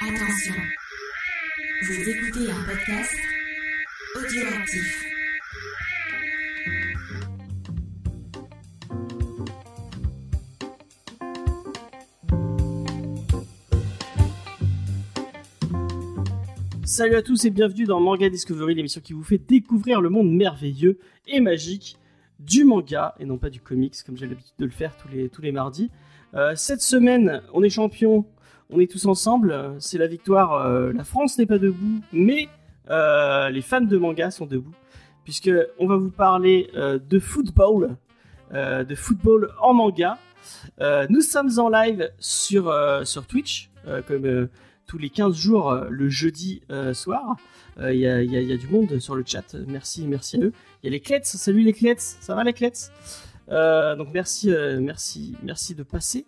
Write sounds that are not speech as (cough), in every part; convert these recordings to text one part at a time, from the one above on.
Attention, vous écoutez un podcast audioactif. Salut à tous et bienvenue dans Manga Discovery, l'émission qui vous fait découvrir le monde merveilleux et magique du manga et non pas du comics comme j'ai l'habitude de le faire tous les, mardis. Euh, cette semaine, on est champion, on est tous ensemble, c'est la victoire, euh, la France n'est pas debout, mais euh, les fans de manga sont debout, puisque on va vous parler euh, de football, euh, de football en manga. Euh, nous sommes en live sur, euh, sur Twitch, euh, comme euh, tous les 15 jours euh, le jeudi euh, soir. Il y, a, y a- du monde sur le chat, merci, merci à eux. Il y a les Clets, salut les Clets, ça va les Clets Euh, donc merci, euh, merci, merci de passer.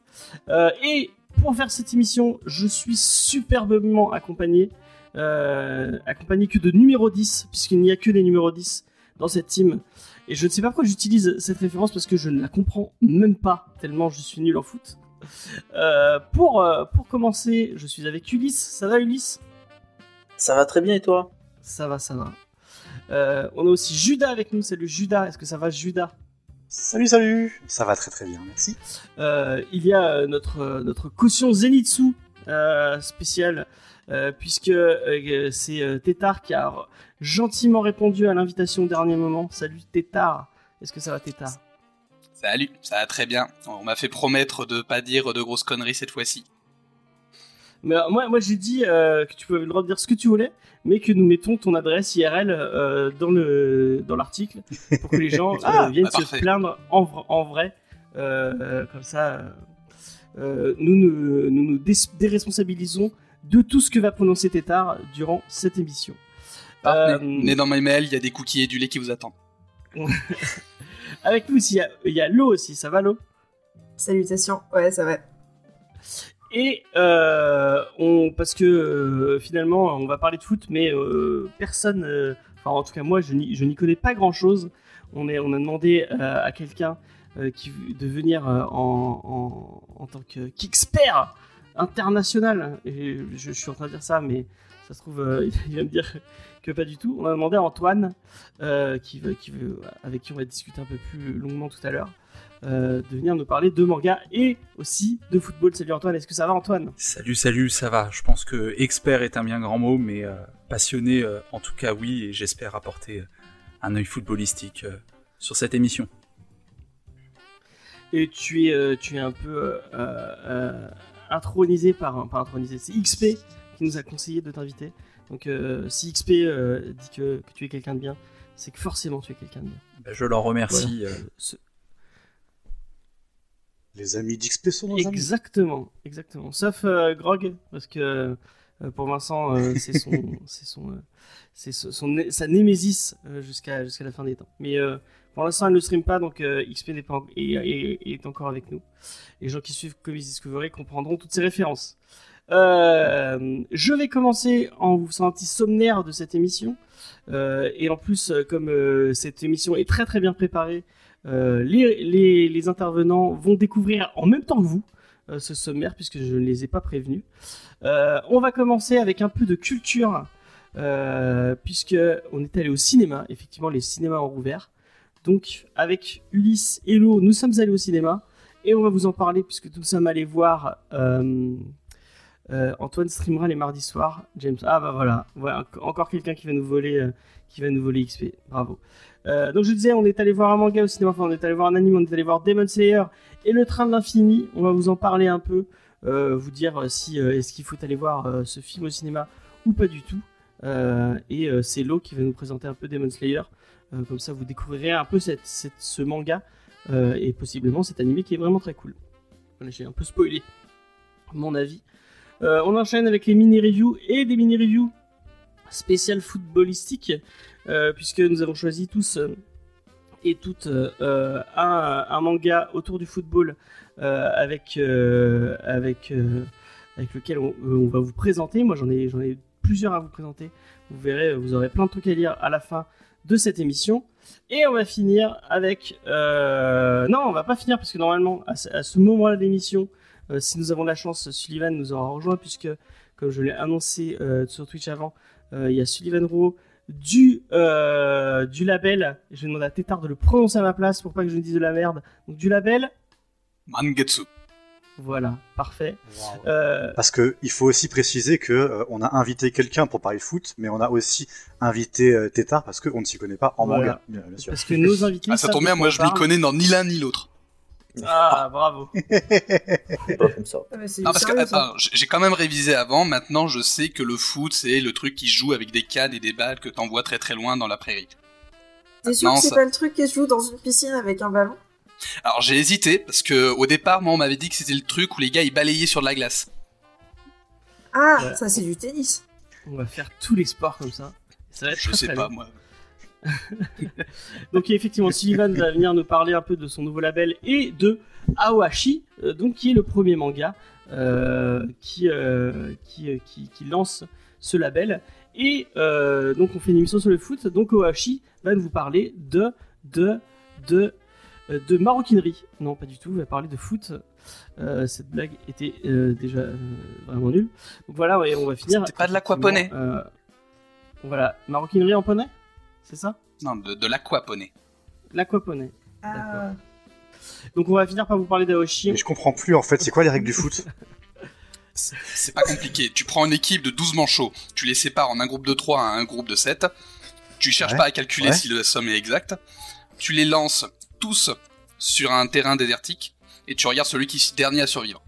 Euh, et pour faire cette émission, je suis superbement accompagné, euh, accompagné que de numéro 10, puisqu'il n'y a que des numéros 10 dans cette team. Et je ne sais pas pourquoi j'utilise cette référence parce que je ne la comprends même pas, tellement je suis nul en foot. Euh, pour, euh, pour commencer, je suis avec Ulysse. Ça va Ulysse? Ça va très bien et toi? Ça va, ça va. On a aussi Judas avec nous. Salut Judas, est-ce que ça va Judas? Salut, salut Ça va très très bien, merci. Euh, il y a euh, notre, euh, notre caution Zenitsu euh, spéciale, euh, puisque euh, c'est euh, Tétard qui a gentiment répondu à l'invitation au dernier moment. Salut Tétard, est-ce que ça va Tétard? Salut, ça va très bien. On m'a fait promettre de pas dire de grosses conneries cette fois-ci. Mais euh, moi, moi j'ai dit euh, que tu pouvais le droit de dire ce que tu voulais, mais que nous mettons ton adresse IRL euh, dans le dans l'article pour que les gens (laughs) euh, Ah, viennent bah, se plaindre en, vr- en vrai. Comme ça, nous nous, nous nous déresponsabilisons de tout ce que va prononcer Tétard durant cette émission. Euh, Mais dans mes mails, il y a des cookies et du lait qui vous attendent. (laughs) avec nous aussi, il y a- il y a Lo aussi, ça va Lo? Salutations, ouais, ça va. Et euh, on, parce que euh, finalement, on va parler de foot, mais euh, personne, enfin en tout cas moi, je n'y connais pas grand chose. On, est, on a demandé à quelqu'un de venir en, en, en tant que qu'expert international. Je, suis en train de dire ça, mais ça se trouve, (laughs) il va me dire que pas du tout. On a demandé à Antoine, qui qui avec qui on va discuter un peu plus longuement tout à l'heure, euh, de venir nous parler de manga et aussi de football. Salut Antoine, est-ce que ça va Antoine? Salut, salut, ça va. Je pense que expert est un bien grand mot, mais euh, passionné, euh, en tout cas, oui, et j'espère apporter un œil footballistique sur cette émission. Et tu es, tu es un peu intronisé par, un- pas intronisé, c'est XP qui nous a conseillé de t'inviter. Donc si XP dit que, que tu es quelqu'un de bien, c'est que forcément tu es quelqu'un de bien. Ben, je leur remercie. Ce- Les amis d'XP sont nos amis. Exactement, exactement. Sauf euh, Grog, parce que euh, pour Vincent, euh, (laughs) c'est son, c'est son, c'est son, son- sa némésis jusqu'à jusqu'à la fin des temps. Mais pour l'instant, elle ne stream pas, donc XP n'est pas en- est, encore avec nous. Les gens qui suivent Comics Discovery comprendront toutes ces références. Je vais commencer en vous faisant un petit sommaire de cette émission. Et en plus, comme cette émission est très très bien préparée, euh, les, intervenants vont découvrir en même temps que vous euh, ce sommaire puisque je ne les ai pas prévenus. Euh, on va commencer avec un peu de culture puisque on est allé au cinéma. Effectivement, les cinémas ont rouvert. Donc avec Ulysse et Lo, nous sommes allés au cinéma et on va vous en parler puisque nous sommes allés voir. Euh, Antoine streamera les mardis soirs. James, ah bah voilà, voilà enc- encore quelqu'un qui va nous voler, euh, qui va nous voler XP. Bravo. Euh, donc je disais, on est allé voir un manga au cinéma, enfin on est allé voir un anime, on est allé voir Demon Slayer et Le Train de l'Infini. On va vous en parler un peu, vous dire si est-ce qu'il faut aller voir ce film au cinéma ou pas du tout. Et c'est Lo qui va nous présenter un peu Demon Slayer. Comme ça, vous découvrirez un peu ce manga et possiblement cet anime qui est vraiment très cool. Voilà, J'ai un peu spoilé mon avis. Euh, on enchaîne avec les mini-reviews et des mini-reviews spéciales footballistiques, euh, puisque nous avons choisi tous euh, et toutes un, manga autour du football avec, lequel on, va vous présenter. Moi, j'en ai, j'en ai plusieurs à vous présenter. Vous verrez, vous aurez plein de trucs à lire à la fin de cette émission. Et on va finir avec... Non, on va pas finir parce que normalement, à ce, moment-là de l'émission, Euh, si nous avons la chance, Sullivan nous aura rejoint puisque, comme je l'ai annoncé euh, sur Twitch avant, euh, il y a Sullivan Rowe du, euh, du label. Je vais demander à Tétard de le prononcer à ma place pour pas que je ne dise de la merde. Donc du label, Mangetsu. voilà, parfait. Euh, Parce que il faut aussi préciser que euh, on a invité quelqu'un pour parler foot, mais on a aussi invité euh, Tétard parce qu'on ne s'y connaît pas en Voilà. manga, bien, bien sûr. parce que nos invités. Ah, ça tombe bien, moi je m'y connais dans ni l'un ni l'autre. Ah, bravo. C'est pas comme ça. Ah, Non, parce que attends, j'ai quand même révisé avant. Maintenant, je sais que le foot, c'est le truc qui se joue avec des cannes et des balles que t'envoies très très loin dans la prairie. T'es sûr que c'est ça- pas le truc qui se joue dans une piscine avec un ballon? Alors j'ai hésité parce que au départ, moi, on m'avait dit que c'était le truc où les gars ils balayaient sur de la glace. Ah, Ouais. ça c'est du tennis. On va faire tous les sports comme ça. Ça va être Je très, sais très pas bien. moi. (laughs) Donc effectivement, Sullivan va venir nous parler un peu de son nouveau label et de Aohashi, euh, donc qui est le premier manga euh, qui, euh, qui, qui, qui lance ce label. Et euh, donc on fait une émission sur le foot. Donc Aohashi va nous parler de de de de maroquinerie. Non, pas du tout. Il va parler de foot. Euh, cette blague était euh, déjà euh, vraiment nulle. Donc voilà, ouais, on va finir. C'était pas de l'aquaponais. Voilà, maroquinerie en poney, c'est ça? Non, de, de l'aquaponais. L'aquaponais. Ah, Donc on va finir par vous parler d'Aoshi. Mais je comprends plus en fait, c'est quoi les règles du foot? C'est (laughs) c'est pas compliqué. Tu prends une équipe de 12 manchots, tu les sépares en un groupe de 3 à un groupe de 7. Tu cherches Ouais, pas à calculer ouais. si la somme est exacte. Tu les lances tous sur un terrain désertique et tu regardes celui qui est dernier à survivre.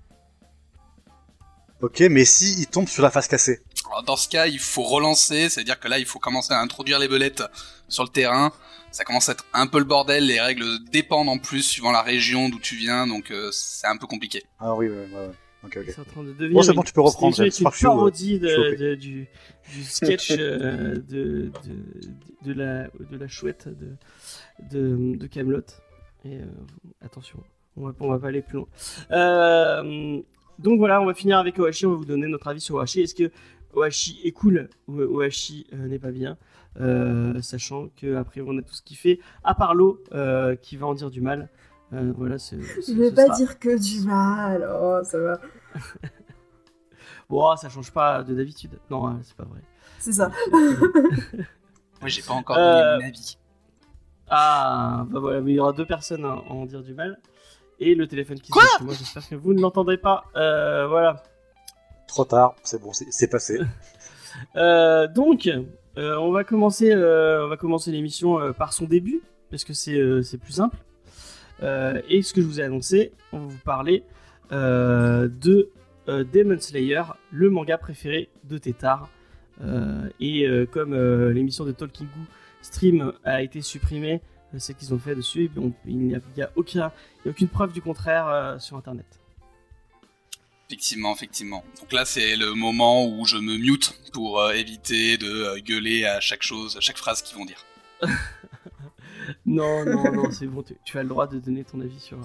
Ok, mais si il tombe sur la face cassée. Alors, dans ce cas, il faut relancer, c'est-à-dire que là, il faut commencer à introduire les belettes sur le terrain. Ça commence à être un peu le bordel, les règles dépendent en plus suivant la région d'où tu viens, donc euh, c'est un peu compliqué. Ah oui, ouais, ouais, ouais. Ok, ok. C'est en train de devenir. Bon, c'est bon, tu peux reprendre, c'est une parodie de, de- du, du sketch euh, de, de, de la, de la chouette de, de, de Camelot. Et euh, attention, on va, on va pas aller plus loin. Euh, donc voilà, on va finir avec Ohashi. On va vous donner notre avis sur Ohashi. Est-ce que Ohashi est cool Ohashi euh, n'est pas bien Euh, Sachant que après on a tout ce qu'il fait, à part l'eau euh, qui va en dire du mal. Euh, voilà, c'est- je vais pas sera- dire que du mal. Oh, ça va. (laughs) Bon, ça change pas de d'habitude. Non, hein, c'est pas vrai. C'est ça. (laughs) Moi, j'ai pas encore Euh, donné mon avis. Ah, bah voilà, mais il y aura deux personnes à en dire du mal. Et le téléphone qui Quoi sonne chez moi, j'espère que vous ne l'entendrez pas. Euh, voilà. Trop tard, c'est bon, c'est passé. (laughs) Euh, donc, euh, on va commencer, euh, on va commencer l'émission par son début, parce que c'est plus simple. Et ce que je vous ai annoncé, on va vous parler de Demon Slayer, le manga préféré de Tétard. Et comme l'émission de Talking Goo Stream a été supprimée, c'est qu'ils ont fait dessus, il n'y a, a aucune preuve du contraire sur Internet. Effectivement, effectivement. Donc là, c'est le moment où je me mute pour euh, éviter de euh, gueuler à chaque chose, à chaque phrase qu'ils vont dire. (laughs) Non, non, non, c'est bon, tu, tu as le droit de donner ton avis sur,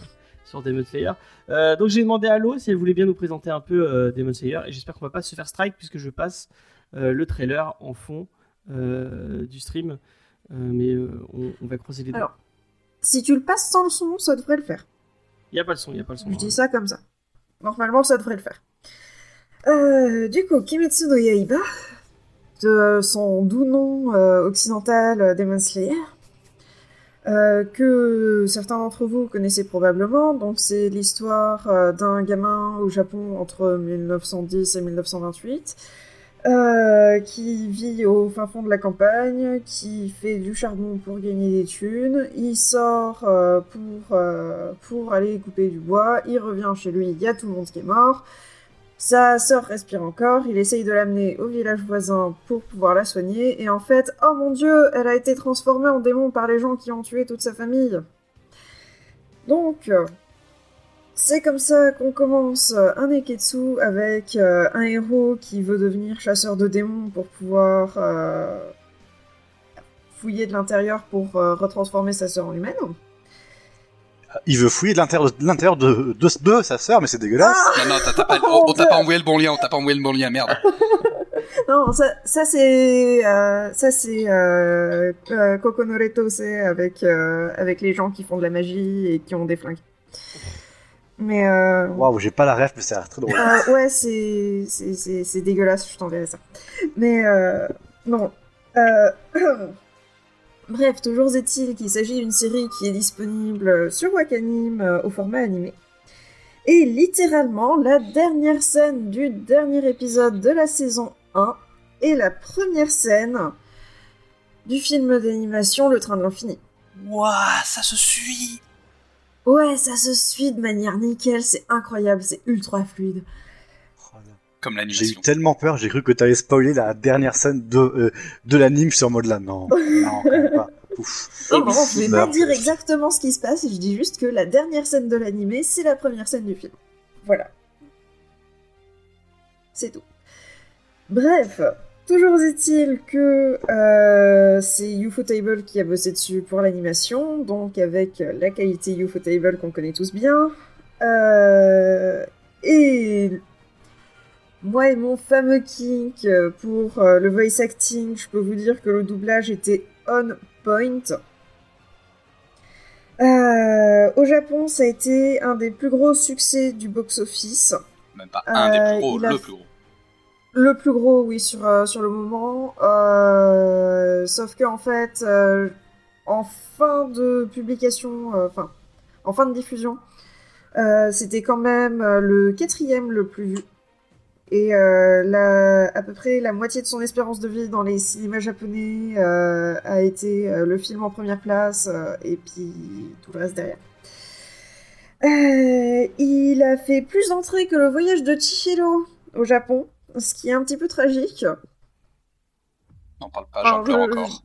sur Demon Slayer. Euh, donc j'ai demandé à Lo si elle voulait bien nous présenter un peu euh, Demon Slayer, et j'espère qu'on va pas se faire strike puisque je passe euh, le trailer en fond euh, du stream. Euh, mais euh, on, on va croiser les doigts. Alors. Si tu le passes sans le son, ça devrait le faire. Il y a pas le son, il y a pas le son. Je dis ça comme ça. Normalement, ça devrait le faire. Euh, du coup, Kimetsu no Yaiba, de son doux nom euh, occidental euh, Demon Slayer, que certains d'entre vous connaissez probablement. Donc, c'est l'histoire d'un gamin au Japon entre 1910 et 1928. Euh, qui vit au fin fond de la campagne, qui fait du charbon pour gagner des thunes. Il sort euh, pour, euh, pour aller couper du bois. Il revient chez lui, il y a tout le monde qui est mort. Sa sœur respire encore. Il essaye de l'amener au village voisin pour pouvoir la soigner. Et en fait, oh mon dieu, elle a été transformée en démon par les gens qui ont tué toute sa famille. Donc, c'est comme ça qu'on commence euh, un Neketsu avec euh, un héros qui veut devenir chasseur de démons pour pouvoir euh, fouiller de l'intérieur pour euh, retransformer sa sœur en humaine. Il veut fouiller de l'intérieur de, l'intérieur de, de, de sa sœur, mais c'est dégueulasse. Non, non, t'as t'as pas, on, on t'a pas envoyé le bon lien, on t'a pas envoyé le bon lien, merde. (laughs) Non, ça, ça c'est euh, ça c'est euh, euh, Kokonoreto, c'est avec euh, avec les gens qui font de la magie et qui ont des flingues. Mais euh, Waouh, j'ai pas la ref, mais ça a l'air très drôle. euh, ouais, c'est c'est- dégueulasse, je t'enverrai ça. Mais euh, non. Euh, (coughs) Bref, toujours est-il qu'il s'agit d'une série qui est disponible sur Wakanim euh, au format animé. Et littéralement, la dernière scène du dernier épisode de la saison 1 est la première scène du film d'animation Le Train de l'Infini. Ouah, ça se suit Ouais, ça se suit de manière nickel, c'est incroyable, c'est ultra fluide. Comme J'ai eu l'animation. tellement peur, j'ai cru que t'allais spoiler la dernière scène de, euh, de l'anime sur mode là. Non, (laughs) non, quand même pas. Ouf. Non, non, je vais pas dire exactement ce qui se passe, je dis juste que la dernière scène de l'animé, c'est la première scène du film. Voilà. C'est tout. Bref, toujours est-il que euh, c'est Ufotable qui a bossé dessus pour l'animation, donc avec la qualité Ufotable qu'on connaît tous bien. Euh, et moi et mon fameux kink pour euh, le voice acting, je peux vous dire que le doublage était on point. Euh, au Japon, ça a été un des plus gros succès du box-office. Même pas un des plus gros, a le plus gros. Le plus gros, oui, sur, euh, sur le moment. Euh, sauf que en fait, euh, en fin de publication, enfin, en fin de diffusion, c'était quand même le quatrième le plus vu. Et la, à peu près la moitié de son espérance de vie dans les cinémas japonais a été le film en première place, et puis tout le reste derrière. Il a fait plus d'entrées que le voyage de Chihiro au Japon, ce qui est un petit peu tragique. N'en parle pas, j'en pleure encore.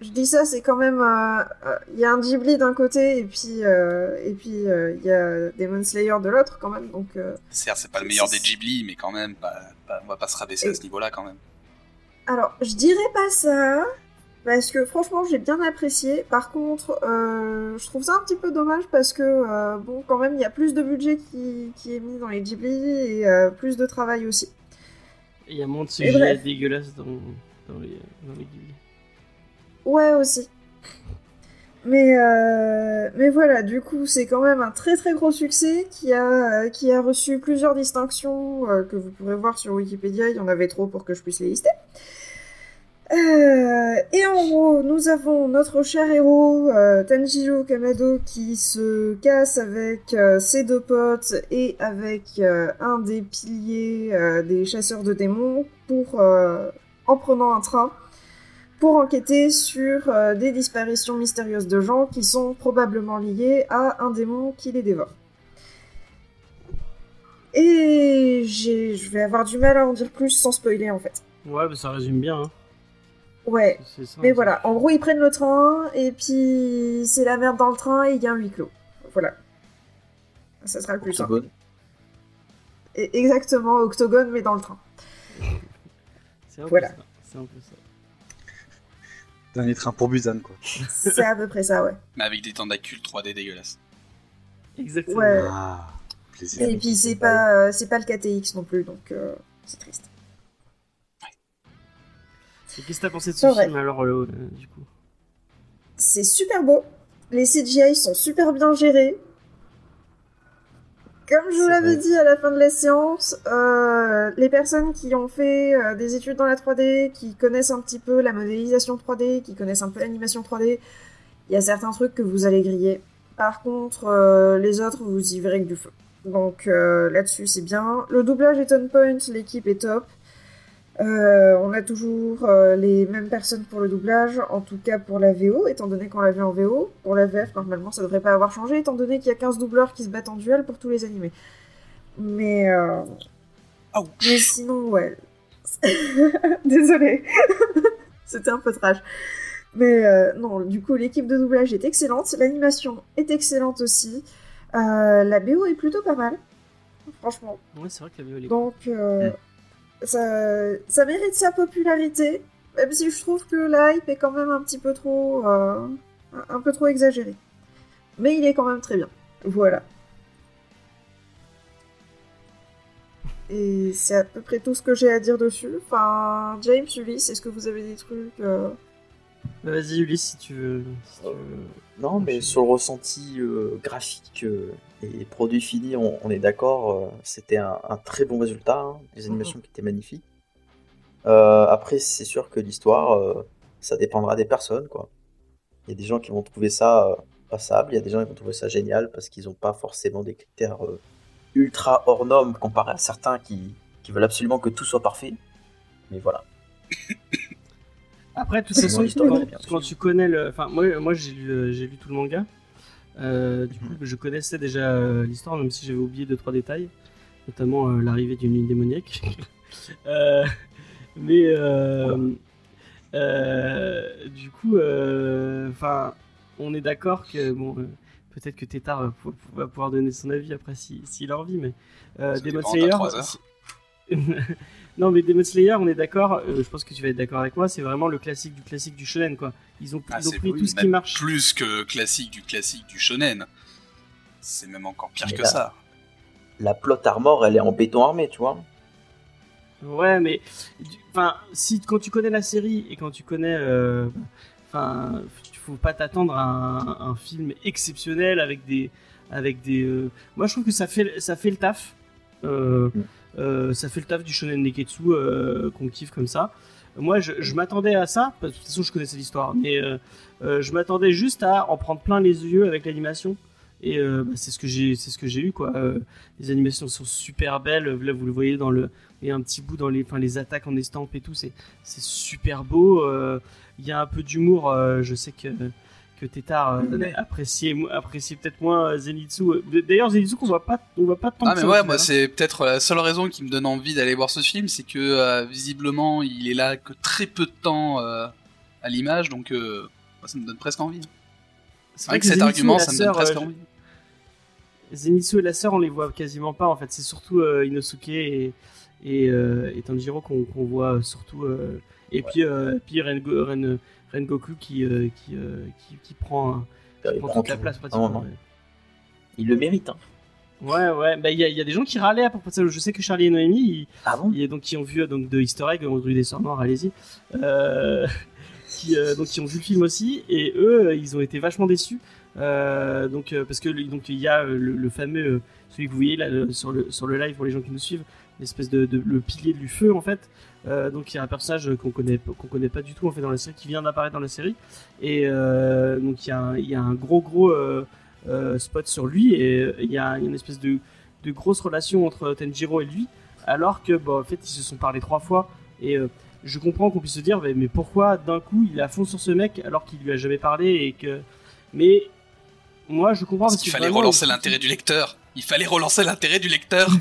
Je dis ça, c'est quand même. euh, euh, Il y a un Ghibli d'un côté et puis euh, et puis euh, il y a Demon Slayer de l'autre quand même. Donc euh, Certes, c'est pas le meilleur des Ghibli, mais quand même, pas, pas- on va pas se rabaisser à ce niveau-là quand même. alors je dirais pas ça parce que franchement j'ai bien apprécié. Par contre, euh, je trouve ça un petit peu dommage parce que euh, bon quand même il y a plus de budget qui, qui est mis dans les Ghibli et euh, plus de travail aussi. Il y a moins de Et sujets dégueulasses dans, dans les, dans les. Ouais, aussi. Mais, euh, mais voilà, du coup, c'est quand même un très très gros succès qui a, euh, qui a reçu plusieurs distinctions euh, que vous pourrez voir sur Wikipédia. Il y en avait trop pour que je puisse les lister. Euh, et en gros, nous avons notre cher héros, euh, Tanjiro Kamado, qui se casse avec euh, ses deux potes et avec euh, un des piliers des chasseurs de démons pour, en prenant un train pour enquêter sur des disparitions mystérieuses de gens qui sont probablement liées à un démon qui les dévore. Et je vais avoir du mal à en dire plus sans spoiler en fait. Ouais, bah, ça résume bien. Hein. Ouais, C'est ça, mais ça. voilà, en gros ils prennent le train et puis c'est la merde dans le train et il y a un huis clos. Voilà. Ça sera le plus simple. Octogone. Et exactement, octogone mais dans le train. C'est un peu Voilà. ça. C'est un peu ça. Dernier train pour Busan, quoi. C'est à peu près ça, ouais. Mais avec des tentacules 3D dégueulasses. Exactement. Ouais. Ah, plaisir. Et puis c'est pas, euh, c'est pas le KTX non plus, donc euh, c'est triste. Qu'est-ce que t'as pensé de ce film alors, euh, du coup? C'est super beau. Les CGI sont super bien gérés. Comme je vous l'avais dit à la fin de la séance, euh, les personnes qui ont fait euh, des études dans la 3D, qui connaissent un petit peu la modélisation 3D, qui connaissent un peu l'animation 3D, il y a certains trucs que vous allez griller. Par contre, euh, les autres, vous y verrez que du feu. Donc là-dessus, c'est bien. Le doublage est on point, l'équipe est top. Euh, on a toujours euh, les mêmes personnes pour le doublage, en tout cas pour la VO, étant donné qu'on l'a vu en VO. Pour la VF, normalement, ça devrait pas avoir changé, étant donné qu'il y a 15 doubleurs qui se battent en duel pour tous les animés. Mais, euh... Mais sinon, ouais. (laughs) Désolée. (laughs) C'était un peu trash. Mais non, du coup, l'équipe de doublage est excellente, l'animation est excellente aussi. La BO est plutôt pas mal, franchement. Ouais, c'est vrai que la elle est Donc, euh, ça, mérite sa popularité, même si je trouve que la hype est quand même un petit peu trop, euh, un peu trop exagérée. Mais il est quand même très bien. Voilà. Et c'est à peu près tout ce que j'ai à dire dessus. Enfin, James, Ulysse, est-ce que vous avez des trucs euh, Vas-y, Ulysse, si tu veux. si tu Euh, veux. Non, mais sur le ressenti euh, graphique euh, et produit fini, on, on est d'accord. C'était un, un très bon résultat. hein, des animations qui étaient magnifiques. Euh, après, c'est sûr que l'histoire, euh, ça dépendra des personnes, quoi. Il y a des gens qui vont trouver ça euh, passable, il y a des gens qui vont trouver ça génial parce qu'ils n'ont pas forcément des critères ultra hors normes comparé à certains qui, qui veulent absolument que tout soit parfait. Mais voilà. Après, de toute C'est façon, quand, quand tu connais le. Enfin, moi, moi j'ai lu, euh, j'ai lu tout le manga. Euh, du coup, Mhm. je connaissais déjà euh, l'histoire, même si j'avais oublié deux trois détails, notamment euh, l'arrivée d'une ligne démoniaque. (laughs) Euh, mais euh, euh, du coup, euh, enfin, on est d'accord que bon, euh, peut-être que Tétard va, pou- va pouvoir donner son avis après si- s'il a envie, mais euh, Demon Slayer. (laughs) non, mais Demon Slayer, on est d'accord. euh, je pense que tu vas être d'accord avec moi. C'est vraiment le classique du classique du shonen, quoi. Ils ont, Ah, ils ont c'est pris oui, tout ce qui même marche. Plus que classique du classique du shonen. C'est même encore pire Mais que là- ça. La plot armor, elle est en béton armé, tu vois. Ouais, mais enfin, si quand tu connais la série et quand tu connais, euh, enfin, il faut pas t'attendre à un, un film exceptionnel avec des, avec des. euh, Moi, je trouve que ça fait, ça fait le taf. Euh, Mm. Euh, ça fait le taf du shonen neketsu euh, qu'on kiffe comme ça. Moi, je, m'attendais à ça. parce que De toute façon, je connaissais l'histoire, mais euh, je m'attendais juste à en prendre plein les yeux avec l'animation. Et bah, c'est ce que j'ai, c'est ce que j'ai eu quoi. Les animations sont super belles. Là, vous le voyez dans le, il y a un petit bout dans les, enfin, les attaques en estampe et tout. C'est, c'est super beau. Il y a un peu d'humour. je sais que que Tétard euh, appréciait, appréciait peut-être moins euh, Zenitsu. D'ailleurs, Zenitsu qu'on voit pas, on voit pas tant Ah que mais ça ouais, moi hein. c'est peut-être la seule raison qui me donne envie d'aller voir ce film, c'est que euh, visiblement il est là que très peu de temps euh, à l'image, donc euh, ça me donne presque envie. C'est Avec que cet Zenitsu argument, et la ça me donne sœur, presque euh, envie. Zenitsu et la sœur, on les voit quasiment pas en fait. C'est surtout euh, Inosuke et, et, euh, et Tanjiro qu'on voit surtout. euh, et puis, euh, puis Rengo- Ren, Rengoku qui, euh, qui, euh, qui, qui prend, qui prend toute la place pratiquement. ouais. Il le mérite. Hein. Ouais, ouais, bah il y, a- il y a des gens qui râlaient à propos de ça. Je sais que Charlie et Noémie, ils, Ah bon? ils- donc, qui ont vu euh, donc, de Easter Egg, on rue des Sœurs Noires, allez-y. Euh, (laughs) qui, donc, qui ont vu le film aussi, et eux, ils ont été vachement déçus. Donc, parce que donc il y a le, le fameux, celui que vous voyez là sur, le, sur le live pour les gens qui nous suivent, l'espèce de, de- le pilier du feu en fait. Euh, donc il y a un personnage qu'on connaît qu'on connaît pas du tout en fait dans la série qui vient d'apparaître dans la série et euh, donc il y, a un- il y a un gros gros euh, spot sur lui et il y a une espèce de, de grosse relation entre Tenjiro et lui alors que bon, en fait ils se sont parlé trois fois et je comprends qu'on puisse se dire mais, pourquoi d'un coup il à fond sur ce mec alors qu'il lui a jamais parlé et que mais moi je comprends Parce parce qu'il que fallait relancer l'intérêt du lecteur. Il fallait relancer l'intérêt du lecteur. (laughs)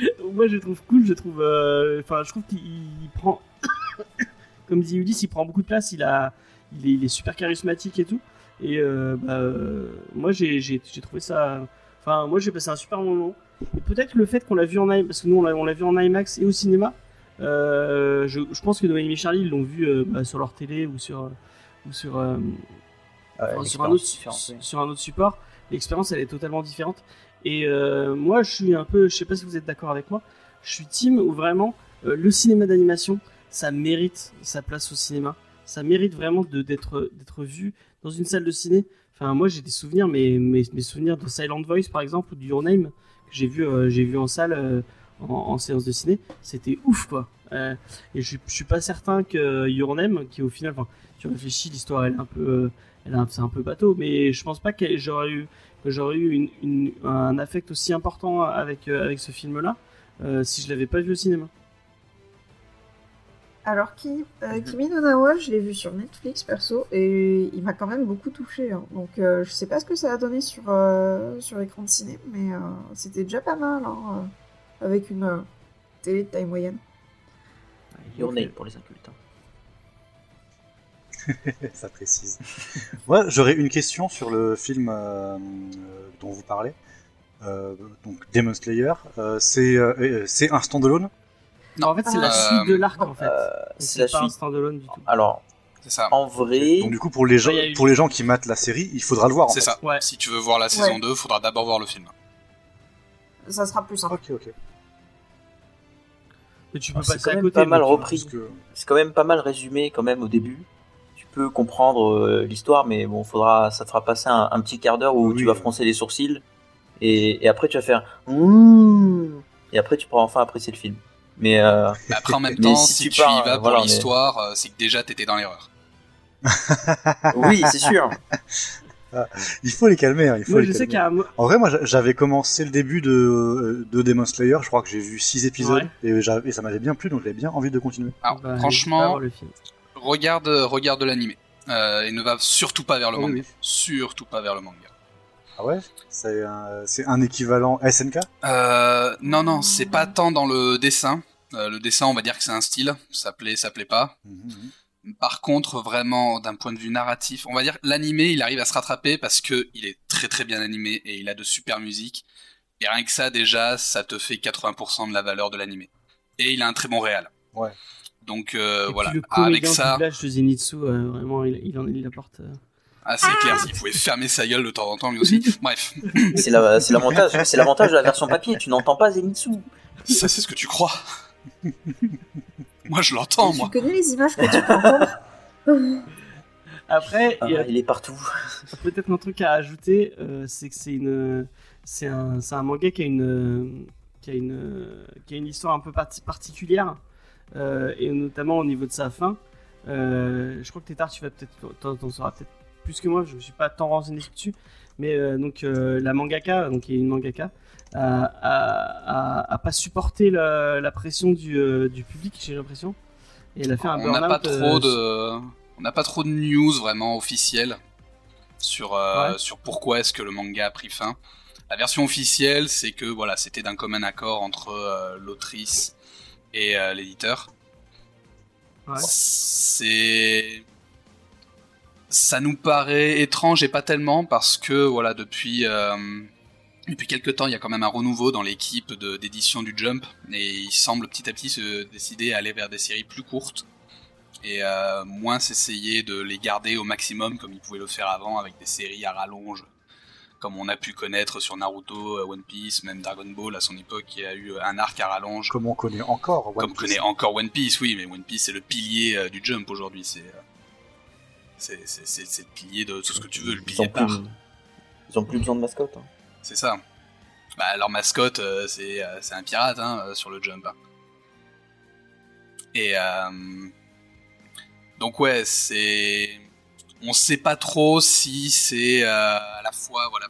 (laughs) moi je le trouve cool je trouve euh, enfin je trouve qu'il il prend (coughs) comme dit Ulysse il prend beaucoup de place il a il est, il est super charismatique et tout et euh, bah, euh, moi j'ai trouvé ça enfin moi j'ai passé un super moment et peut-être le fait qu'on l'a vu en IMAX parce que nous on l'a on l'a vu en IMAX et au cinéma euh, je, je pense que Noémie et Charlie l'ont vu euh, bah, sur leur télé ou sur ou sur euh, Ouais, Enfin, sur, un autre, oui. sur un autre support, l'expérience elle est totalement différente. Et euh, moi je suis un peu, je sais pas si vous êtes d'accord avec moi, je suis team où vraiment euh, le cinéma d'animation ça mérite sa place au cinéma, ça mérite vraiment de d'être vu dans une salle de ciné. Enfin moi j'ai des souvenirs, mes, mes, souvenirs de Silent Voice par exemple ou du Your Name que j'ai vu euh, vu en salle en, séance de ciné, c'était ouf quoi. Et je, je suis pas certain que Your Name qui au final, tu réfléchis l'histoire elle est un peu c'est un peu bateau, mais je pense pas que j'aurais eu, j'aurais eu une, une- un affect aussi important avec, euh, avec ce film-là euh, si je l'avais pas vu au cinéma. Alors, euh, Kimi no Nawa, je l'ai vu sur Netflix perso et il m'a quand même beaucoup touché. hein. Donc, euh, je sais pas ce que ça a donné sur, euh, sur écran de ciné, mais euh, c'était déjà pas mal hein, euh, avec une euh, télé de taille moyenne. Your Name pour les incultes. hein. (laughs) Ça précise. Moi, j'aurais une question sur le film euh, euh, dont vous parlez. Euh, donc Demon Slayer, euh, c'est c'est un standalone? Non, en fait, c'est la Euh, suite de l'arc en fait. Euh, c'est la pas un suite. standalone du tout. Alors, ça. en vrai, Donc du coup, pour les gens, eu- pour les qui matent la série, il faudra le voir. en C'est ça. Ouais. Si tu veux voir la saison Ouais. 2, faudra d'abord voir le film. Ça sera plus simple. Ok, ok. Mais tu peux Ah, c'est passer quand à même côté. pas mal repris. Que- C'est quand même pas mal résumé quand même au début. Peux comprendre euh, l'histoire, mais bon, faudra, ça te fera passer un, un petit quart d'heure où Oui, tu vas froncer les sourcils et, et après tu vas faire et après tu pourras enfin apprécier le film. Mais euh, Mais après, en même (laughs) temps, si si, tu tu, pars, y vas euh, pour l'histoire, c'est que déjà t'étais dans l'erreur. (laughs) oui, c'est sûr. Il faut les calmer. hein, il faut Moi, les je sais calmer. qu'il y a un mo- En vrai, moi, j'a- j'avais commencé le début de, de Demon Slayer. Je crois que j'ai vu 6 épisodes et, ça m'avait bien plu, donc j'avais bien envie de continuer. Alors, Bah, franchement, le film. Regarde, regarde l'animé. Euh, et ne va surtout pas vers le Oui, manga. oui. Surtout pas vers le manga. Ah ouais C'est un, c'est un équivalent SNK Euh, non, non, c'est pas tant dans le dessin. Euh, le dessin, on va dire que c'est un style. Ça plaît, ça plaît pas. Mhm, mhm. Par contre, vraiment, d'un point de vue narratif, on va dire l'animé, il arrive à se rattraper parce que il est très très bien animé et il a de super musique. Et rien que ça, déjà, ça te fait 80% de la valeur de l'animé. Et il a un très bon réal. Ouais. Donc euh, Et voilà, puis le avec ça, doublage de Zenitsu, euh, vraiment, il, il, en, il apporte. euh, ah, c'est clair, s'il pouvait fermer sa gueule de temps en temps lui aussi. (laughs) Bref, C'est la- c'est l'avantage, c'est l'avantage de la version papier. Tu n'entends pas Zenitsu. ça c'est ce que tu crois. moi je l'entends, moi. Tu connais les images que tu peux entendre (laughs) Après, Ah, il a il est partout. peut-être un truc à ajouter, euh, c'est que c'est une, c'est un, manga qui a une, qui a une, qui a une histoire un peu parti- particulière, euh, et notamment au niveau de sa fin. Euh, je crois que Tétard, tu vas peut-être, t'en, sauras peut-être plus que moi. Je me suis pas tant renseigné dessus, mais euh, donc euh, la mangaka, donc qui est une mangaka, a, a, a- a pas supporté la, la pression du, euh, du public, j'ai l'impression, et elle a fait un On n'a pas euh, trop de, on n'a pas trop de news vraiment officielles sur euh, Ouais. sur pourquoi est-ce que le manga a pris fin. La version officielle, c'est que voilà, c'était d'un commun accord entre euh, l'autrice et euh, l'éditeur. Ouais. C'est ça nous paraît étrange et pas tellement parce que voilà depuis euh, depuis quelques temps il y a quand même un renouveau dans l'équipe d'édition du Jump et il semble petit à petit se décider à aller vers des séries plus courtes et euh, moins s'essayer de les garder au maximum comme ils pouvaient le faire avant avec des séries à rallonge comme on a pu connaître sur Naruto, euh, One Piece, même Dragon Ball à son époque qui a eu un arc à rallonge Comme on connaît encore One comme Piece. connaît encore One Piece, oui, mais One Piece c'est le pilier euh, du Jump aujourd'hui, c'est euh, c'est c'est c'est c'est le pilier de tout ce que tu veux, le Ils pilier l'art. plus, ils ont plus besoin de mascotte. hein. C'est ça. Bah, leur mascotte, euh, c'est euh, c'est un pirate hein, euh, sur le jump. Et euh, donc ouais, c'est on sait pas trop si c'est euh, à la fois voilà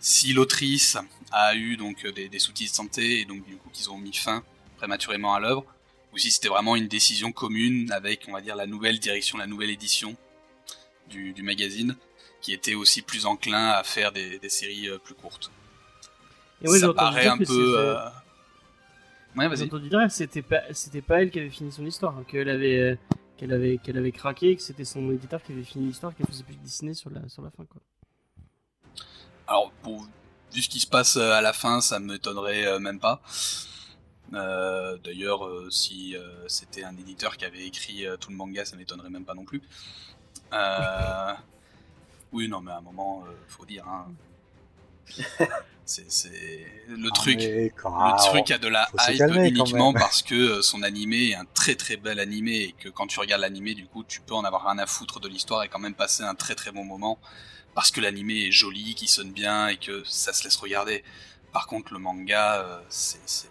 si l'autrice a eu donc euh, des, des soucis de santé et donc du coup qu'ils ont mis fin prématurément à l'œuvre ou si c'était vraiment une décision commune avec on va dire la nouvelle direction, la nouvelle édition du, du magazine qui était aussi plus enclin à faire des, des séries euh, plus courtes. Et ouais, ça paraît un peu. euh, Ouais, J'ai vas-y. entendu dire que c'était pas, c'était pas elle qui avait fini son histoire, hein, qu'elle avait, qu'elle avait, qu'elle avait craqué, que c'était son éditeur qui avait fini l'histoire, qu'elle faisait plus dessiner sur la, sur la fin, quoi. Alors, pour, vu ce qui se passe euh, à la fin, ça m'étonnerait euh, même pas. Euh, D'ailleurs, euh, si euh, c'était un éditeur qui avait écrit tout le manga, ça m'étonnerait même pas non plus. (laughs) Oui, non, mais à un moment, faut dire. Hein. (laughs) C'est le Ah, truc. quand- Le ah, truc a de la hype uniquement parce que euh, son animé est un très très bel animé et que quand tu regardes l'animé, du coup, tu peux en avoir rien à foutre de l'histoire et quand même passer un très très bon moment parce que l'animé est joli, qui sonne bien et que ça se laisse regarder. Par contre, le manga, euh, c'est c'est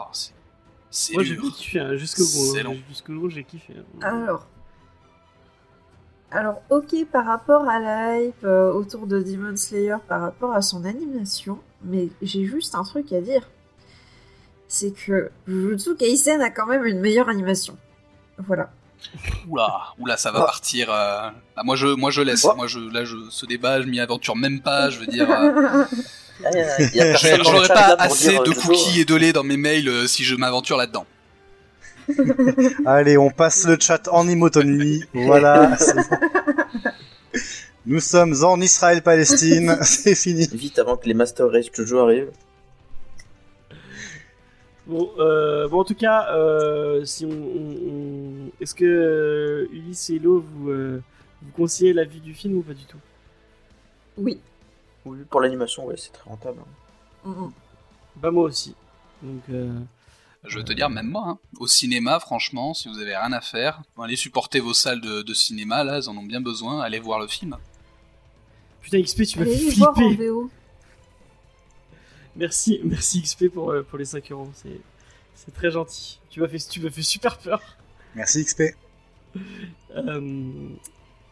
oh, c'est c'est Moi, j'ai dur. hein, jusqu'au bout. Hein. Jusqu'au bout, j'ai kiffé. hein. Alors. Alors, ok, par rapport à la hype euh, autour de Demon Slayer, par rapport à son animation, mais j'ai juste un truc à dire. C'est que Jujutsu Kaisen a quand même une meilleure animation. Voilà. Oula, oula, ça va Ah. partir. euh, ah, moi je moi je laisse. Oh. Moi je là je ce débat, je m'y aventure même pas. Je veux dire. euh, (laughs) Ah, chat, pas assez de cookies et de lait dans mes mails euh, si je m'aventure là-dedans. (laughs) Allez, on passe le chat en emotonly. voilà. Nous sommes en Israël-Palestine. (laughs) C'est fini. Vite avant que les Master Race Jojo arrivent. Bon, euh, bon, en tout cas, euh, si on, on- on- est-ce que euh, Ulysse et Elo vous, euh, vous conseillez la vue du film ou pas du tout? Oui. Oui, pour l'animation, ouais, c'est très rentable. hein. Mm, mm. Bah moi aussi. Donc, euh, Je veux te dire, même moi, hein. au cinéma, franchement, si vous avez rien à faire, allez supporter vos salles de, de cinéma, là, elles en ont bien besoin, allez voir le film. Putain, XP, tu m'as fait Allez voir en flipper. VO. Merci, merci XP pour, euh, pour les 5 euros. C'est, c'est très gentil. Tu m'as fait, tu m'as fait super peur. Merci XP. Euh,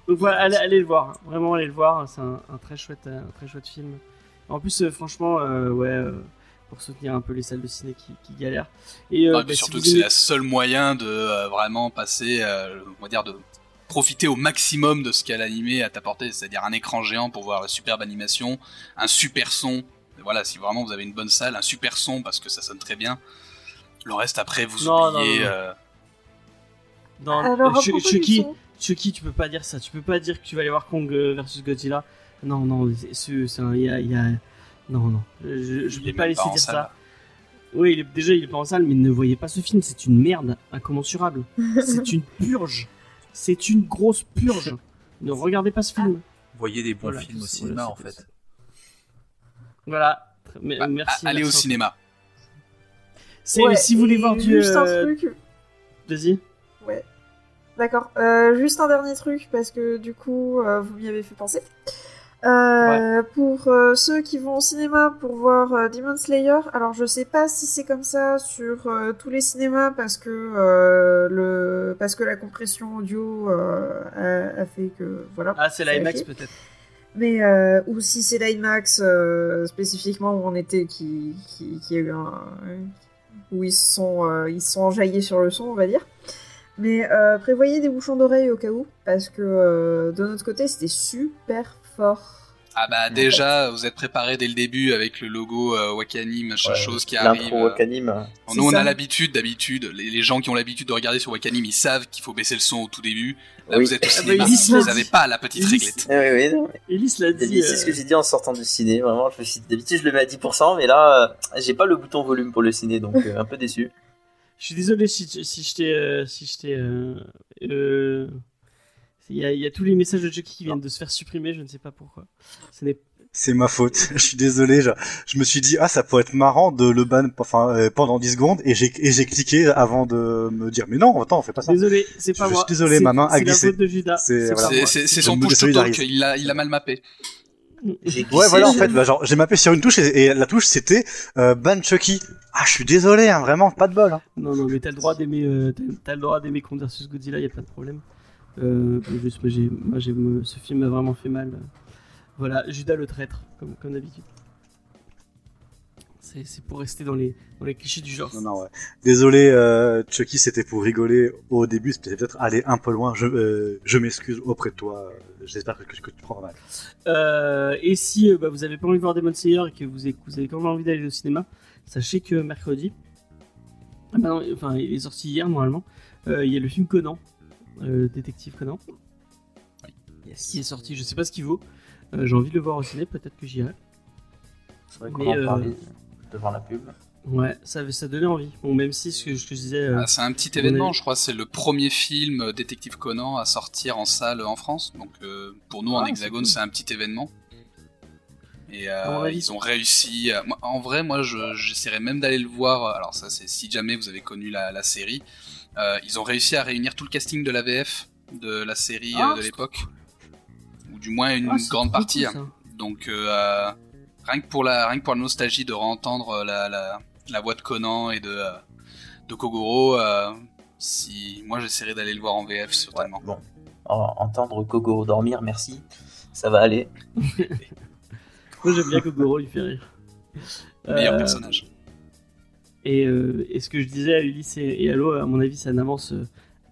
donc voilà, allez, allez le voir. hein. Vraiment, allez le voir. C'est un, un très chouette, un très chouette film. En plus, euh, franchement, euh, ouais, euh, pour soutenir un peu les salles de ciné qui, qui galèrent. Et, euh, Ah, bah, si surtout que c'est la seule moyen de euh, vraiment passer, euh, on va dire, de profiter au maximum de ce qu'a l'animé à t'apporter, c'est-à-dire un écran géant pour voir la superbe animation, un super son. Voilà, si vraiment vous avez une bonne salle, un super son parce que ça sonne très bien. Le reste après, vous Non, non, oubliez. non, non. euh, Non, Alors, Chucky, Chucky, tu peux pas dire ça. Tu peux pas dire que tu vas aller voir Kong versus Godzilla. Non, non, il y a, il y a- non, non. Je, je il peux pas laisser dire salle. ça. Oui, il est- déjà, il est pas en salle, mais ne voyez pas ce film. C'est une merde incommensurable. (laughs) c'est une purge. C'est une grosse purge. Ne regardez pas ce film. Voyez des bons Voilà, films au voilà, cinéma en fait. Voilà. Mais- bah, merci. allez au cinéma. C'est, Ouais, si vous voulez voir du. Juste euh, un truc. Vas-y. D'accord. Euh, juste un dernier truc, parce que du coup, euh, vous m'y avez fait penser. Euh, Pour euh, ceux qui vont au cinéma pour voir euh, Demon Slayer, alors je sais pas si c'est comme ça sur tous les cinémas parce que le parce que la compression audio a, a fait que voilà. Ah, c'est l'IMAX peut-être. Mais ou si c'est l'IMAX spécifiquement où on était qui, qui, qui a eu un où ils sont ils sont enjaillés sur le son on va dire. Mais prévoyez des bouchons d'oreille au cas où parce que de notre côté c'était super fort. Ah bah déjà, vous êtes préparé dès le début avec le logo euh, Wakani, machin Ouais, chose qui arrive. L'intro euh, Wakanim. euh, C'est Nous, on ça. a l'habitude, d'habitude, les, les gens qui ont l'habitude de regarder sur Wakanim, ils savent qu'il faut baisser le son au tout début. Là, Oui. vous êtes au Ah bah, cinéma, vous n'avez pas la petite Elise- réglette. Ah oui, oui, non, Elise l'a dit. C'est ce euh, que j'ai dit en sortant du ciné, vraiment. Je me suis... D'habitude, je le mets à 10%, mais là, euh, j'ai pas le bouton volume pour le ciné, donc euh, un peu déçu. (laughs) Je suis désolé si, si je t'ai. euh, si je t'ai. euh, euh, Il y, a, il y a tous les messages de Chucky qui viennent de se faire supprimer, je ne sais pas pourquoi. Ce n'est C'est ma faute. (laughs) Je suis désolé. Je, je me suis dit ah ça pourrait être marrant de le ban enfin euh, pendant 10 secondes et j'ai et j'ai cliqué avant de me dire mais non attends on fait pas ça. Désolé, c'est pas Je moi. suis désolé, C'est- ma main a C'est la glissé. faute de Judas. C'est- C'est voilà. pas C'est moi. c'est- c'est Je son push to talk, il a, il a mal mappé. J'ai Ouais voilà en fait bah, genre j'ai mappé sur une touche et, et la touche c'était euh, ban Chucky. Ah je suis désolé hein, vraiment pas de bol. Hein. Non, non, mais t'as le droit d'aimer, euh, t'as- t'as le droit d'aimer Kong vs Godzilla, y a pas de problème. Euh, juste, moi, j'ai, moi, j'ai, ce film m'a vraiment fait mal. Voilà, Judas le traître, comme, comme d'habitude. C'est, c'est pour rester dans les, dans les clichés du genre. Non non ouais. Désolé euh, Chucky c'était pour rigoler au début c'était peut-être aller un peu loin. Je euh, je m'excuse auprès de toi. J'espère que, que, que tu prends mal. Euh, et si bah, vous avez pas envie de voir Demon Slayer et que vous avez, vous avez quand même envie d'aller au cinéma, sachez que mercredi, ah bah non, enfin il est sorti hier normalement, il y a le film Conan, euh, détective Conan, qui est sorti. Je sais pas ce qu'il vaut. Euh, J'ai envie de le voir au ciné, peut-être que j'irai. C'est vrai qu'on Mais, en euh, parlait devant la pub. Ouais, ça, ça donnait envie. Bon, même si ce que, ce que je disais. euh, Ah, c'est un petit événement, est- je crois, c'est le premier film Détective Conan à sortir en salle en France. Donc euh, pour nous en Ah, Hexagone, c'est un petit événement. Et euh, ils ont réussi. en vrai, moi, je- j'essaierais même d'aller le voir. Alors ça, c'est si jamais vous avez connu la, la série. Euh, ils ont réussi à réunir tout le casting de la VF de la série Ah, euh, de l'époque, ou du moins une ah, grande partie. cool, hein. Donc euh, rien que pour la rien que pour la nostalgie de réentendre la, la, la voix de Conan et de de Kogoro, euh, si moi j'essaierai d'aller le voir en VF Ouais, certainement. bon. En- entendre Kogoro dormir, merci. Ça va aller. (laughs) Moi, j'aime bien Kogoro, il fait rire. Meilleur Euh, personnage. Et, euh, et ce que je disais à Ulysse et, et Allo, à mon avis, ça n'avance euh,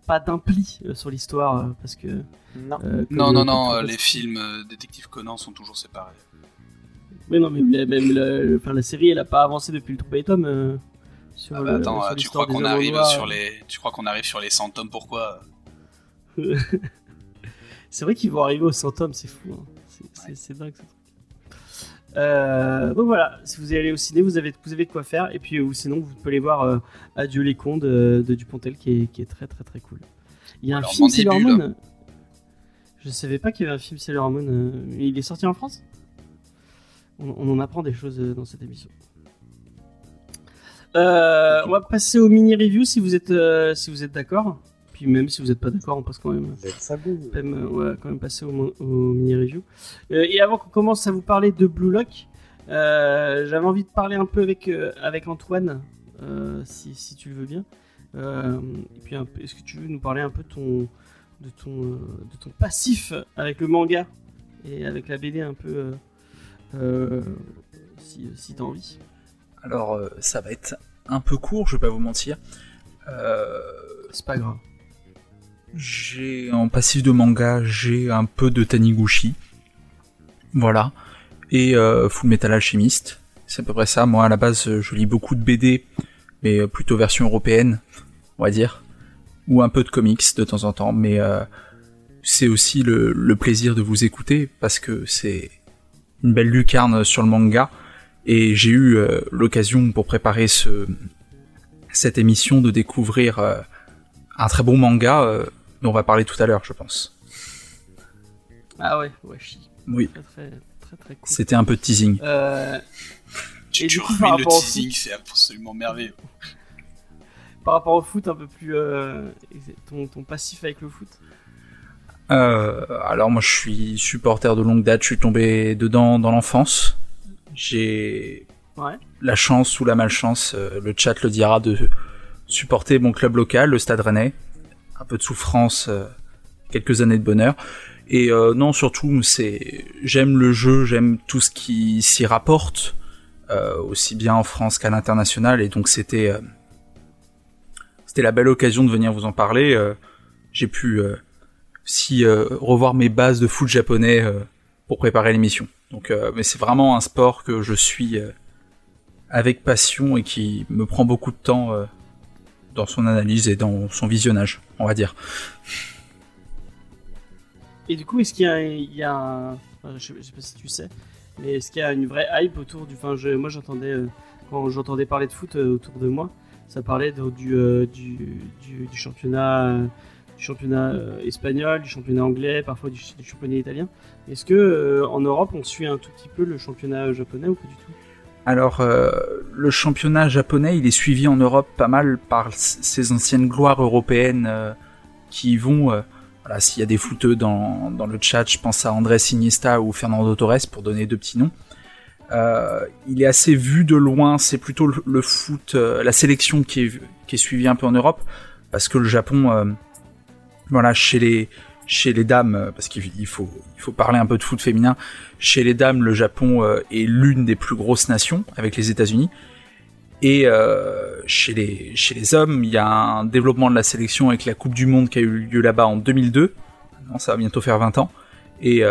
pas d'un pli euh, sur l'histoire, parce que. Non. euh, Non non non, euh, les films euh, Détective Conan sont toujours séparés. Mais non, mais même la, enfin, la série, elle a pas avancé depuis le premier tome. euh, sur Ah bah le- attends, sur tu crois qu'on arrive noir. sur les tu crois qu'on arrive sur les 100 tomes pourquoi? (laughs) C'est vrai qu'ils vont arriver au 100 tomes, c'est fou. hein. C'est- c'est dingue ce truc. Euh, donc voilà, si vous allez au ciné, vous avez, vous avez de quoi faire. Et puis, euh, ou sinon, vous pouvez aller voir euh, Adieu les cons de, de Dupontel qui est, qui est très très très cool. Il y a un film Sailor. Moon. Je savais pas qu'il y avait un film Sailor Moon. euh, il est sorti en France? On, on en apprend des choses dans cette émission. On va passer au mini review si vous êtes si vous êtes d'accord. Puis même si vous n'êtes pas d'accord, on passe quand même. Ouais, quand même passer au, mo- au mini review. Euh, et avant qu'on commence à vous parler de Blue Lock, euh, j'avais envie de parler un peu avec euh, avec Antoine, si, si tu le veux bien. Et puis, est-ce que tu veux nous parler un peu de ton de ton de ton passif avec le manga et avec la BD un peu, si si t'as envie? Alors, ça va être un peu court, je vais pas vous mentir. Euh, C'est pas grave. J'ai en passif de manga, j'ai un peu de Taniguchi. Voilà. Et euh, Full Metal Alchemist. C'est à peu près ça. Moi, à la base, je lis beaucoup de BD, mais euh, plutôt version européenne, on va dire. Ou un peu de comics de temps en temps. Mais euh, c'est aussi le, le plaisir de vous écouter, parce que c'est une belle lucarne sur le manga. Et j'ai eu euh, l'occasion, pour préparer ce, cette émission, de découvrir euh, un très bon manga dont on va parler tout à l'heure, je pense. Ah ouais, chi. Oui. Très très très très cool. C'était un peu de teasing. Euh, Tu, Et tu du coup, le teasing, foot- c'est absolument merveilleux. par rapport au foot un peu plus euh, ton, ton passif avec le foot Euh, alors moi je suis supporter de longue date, je suis tombé dedans dans l'enfance. J'ai Ouais. la chance ou la malchance, euh, le chat le dira, de supporter mon club local, le Stade Rennais. Un peu de souffrance, euh, quelques années de bonheur. Et euh, non, surtout, c'est j'aime le jeu, j'aime tout ce qui s'y rapporte, euh, aussi bien en France qu'à l'international. Et donc c'était c'était la belle occasion de venir vous en parler. J'ai pu euh, si revoir mes bases de foot japonais pour préparer l'émission. Donc, mais c'est vraiment un sport que je suis avec passion et qui me prend beaucoup de temps dans son analyse et dans son visionnage, on va dire. Et du coup, est-ce qu'il y a, un- je, sais, pas si tu sais, mais est-ce qu'il y a une vraie hype autour du. Enfin, je, moi j'entendais euh, quand j'entendais parler de foot euh, autour de moi, ça parlait de- du, euh, du, du, du championnat, du championnat espagnol, du championnat anglais, parfois du, championnat italien. Est-ce que en Europe on suit un tout petit peu le championnat japonais ou pas du tout? Alors, euh, le championnat japonais, il est suivi en Europe pas mal par ces anciennes gloires européennes euh, qui y vont. euh, voilà, s'il y a des footeux dans, dans le chat, je pense à Andrés Iniesta ou Fernando Torres pour donner deux petits noms. Euh, il est assez vu de loin, c'est plutôt le, le foot, la sélection qui est, qui est suivie un peu en Europe, parce que le Japon, voilà, chez les, chez les dames, euh, parce qu'il il faut, parler un peu de foot féminin, chez les dames, le Japon euh, est l'une des plus grosses nations avec les États-Unis. Et euh, chez, les, hommes, il y a un développement de la sélection avec la Coupe du Monde qui a eu lieu là-bas en 2002. Non, ça va bientôt faire 20 ans. Et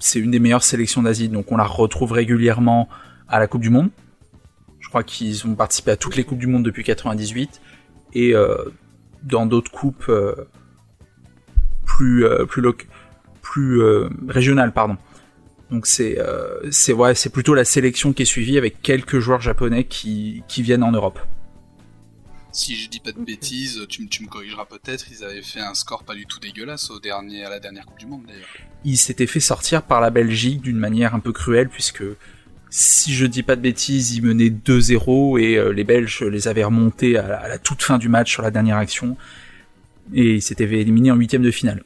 c'est une des meilleures sélections d'Asie, donc on la retrouve régulièrement à la Coupe du Monde. Je crois qu'ils ont participé à toutes les Coupes du Monde depuis 98. Et dans d'autres coupes plus, euh, plus, loc- plus euh, régionales, pardon. Donc c'est euh, c'est ouais, c'est plutôt la sélection qui est suivie avec quelques joueurs japonais qui, qui viennent en Europe. Si je dis pas de bêtises, tu, me- tu me corrigeras peut-être, ils avaient fait un score pas du tout dégueulasse au dernier, à la dernière Coupe du Monde d'ailleurs. Ils s'étaient fait sortir par la Belgique d'une manière un peu cruelle puisque si je dis pas de bêtises, ils menaient 2-0 et euh, les Belges les avaient remontés à, la- à la toute fin du match sur la dernière action et ils s'étaient éliminés en huitième de finale.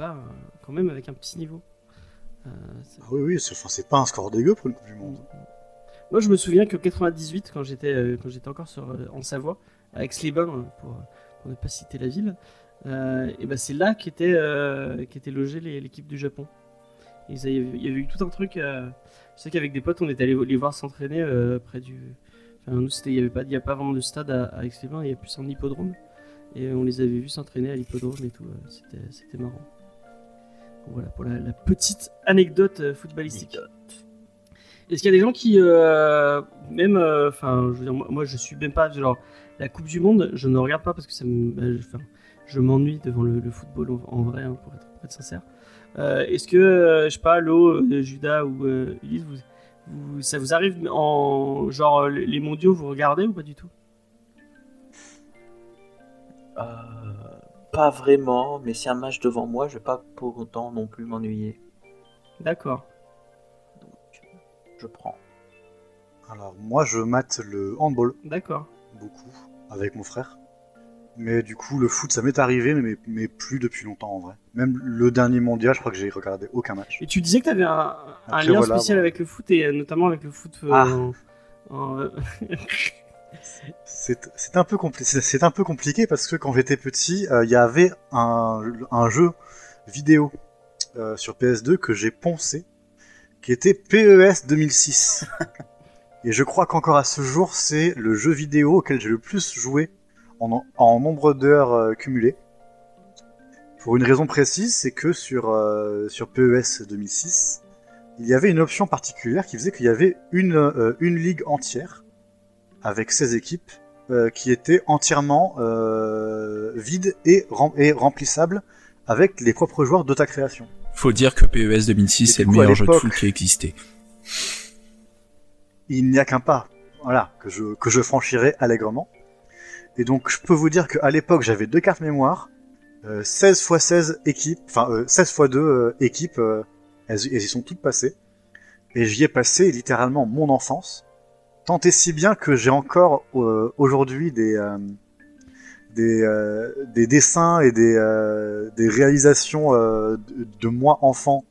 Pas euh, quand même avec un petit niveau. Euh, Ah oui, oui, c'est enfin, pas un score dégueu pour une Coupe du Monde. Moi, je me souviens que 98, quand j'étais euh, quand j'étais encore sur, euh, en Savoie, à Aix-les-Bains, euh, pour, pour ne pas citer la ville, et ben c'est là qu'était qu'était logée l'équipe du Japon. Il, y avait, eu tout un truc. je sais qu'avec des potes, on était allés les voir s'entraîner près du. Enfin, nous, il y avait pas, y a pas vraiment de stade à, à Aix-les-Bains, il y a plus un hippodrome. Et on les avait vus s'entraîner à l'hippodrome et tout. c'était marrant. Voilà pour la, la petite anecdote euh, footballistique. Est-ce qu'il y a des gens qui, euh, même, euh, enfin, je veux dire, moi, moi, je suis même pas, genre, la Coupe du Monde, je ne regarde pas parce que ça me, bah, je, m'ennuie devant le, le football en, en vrai, hein, pour, être, pour être sincère. Euh, Est-ce que, je sais pas, Lo, Judas ou Ulysse, vous, vous- ça vous arrive en, genre, les mondiaux, vous regardez ou pas du tout? Pas vraiment, mais si un match devant moi, je vais pas pour autant non plus m'ennuyer. D'accord. Donc, je prends. Alors, moi, je mate le handball D'accord. beaucoup avec mon frère. Mais du coup, le foot, ça m'est arrivé, mais, mais plus depuis longtemps en vrai. Même le dernier mondial, je crois que j'ai regardé aucun match. Et tu disais que tu avais un, lien voilà, spécial bon. avec le foot et euh, notamment avec le foot. euh, Ah. en- en, (laughs) euh, C'est un peu compli- c'est- c'est un peu compliqué parce que quand j'étais petit, euh, il y avait un, un jeu vidéo euh, sur PS2 que j'ai poncé, qui était PES 2006. (laughs) Et je crois qu'encore à ce jour, c'est le jeu vidéo auquel j'ai le plus joué en, en nombre d'heures euh, cumulées. Pour une raison précise, c'est que sur, sur PES 2006, il y avait une option particulière qui faisait qu'il y avait une, une ligue entière avec 16 équipes qui était entièrement euh, vide et, rem- et remplissable avec les propres joueurs de ta création. Faut dire que PES 2006 Et c'est du le meilleur jeu de foot qui a existé. Il n'y a qu'un pas, voilà, que je, que je franchirai allègrement. Et donc, je peux vous dire qu'à l'époque, j'avais deux cartes mémoire, euh, 16 x 16 équipes, enfin, euh, 16 x 2 euh, équipes, euh, elles, elles y sont toutes passées. Et j'y ai passé littéralement mon enfance. Tant et si bien que j'ai encore euh, aujourd'hui des, euh, des, euh, des dessins et des, des réalisations de, de moi enfant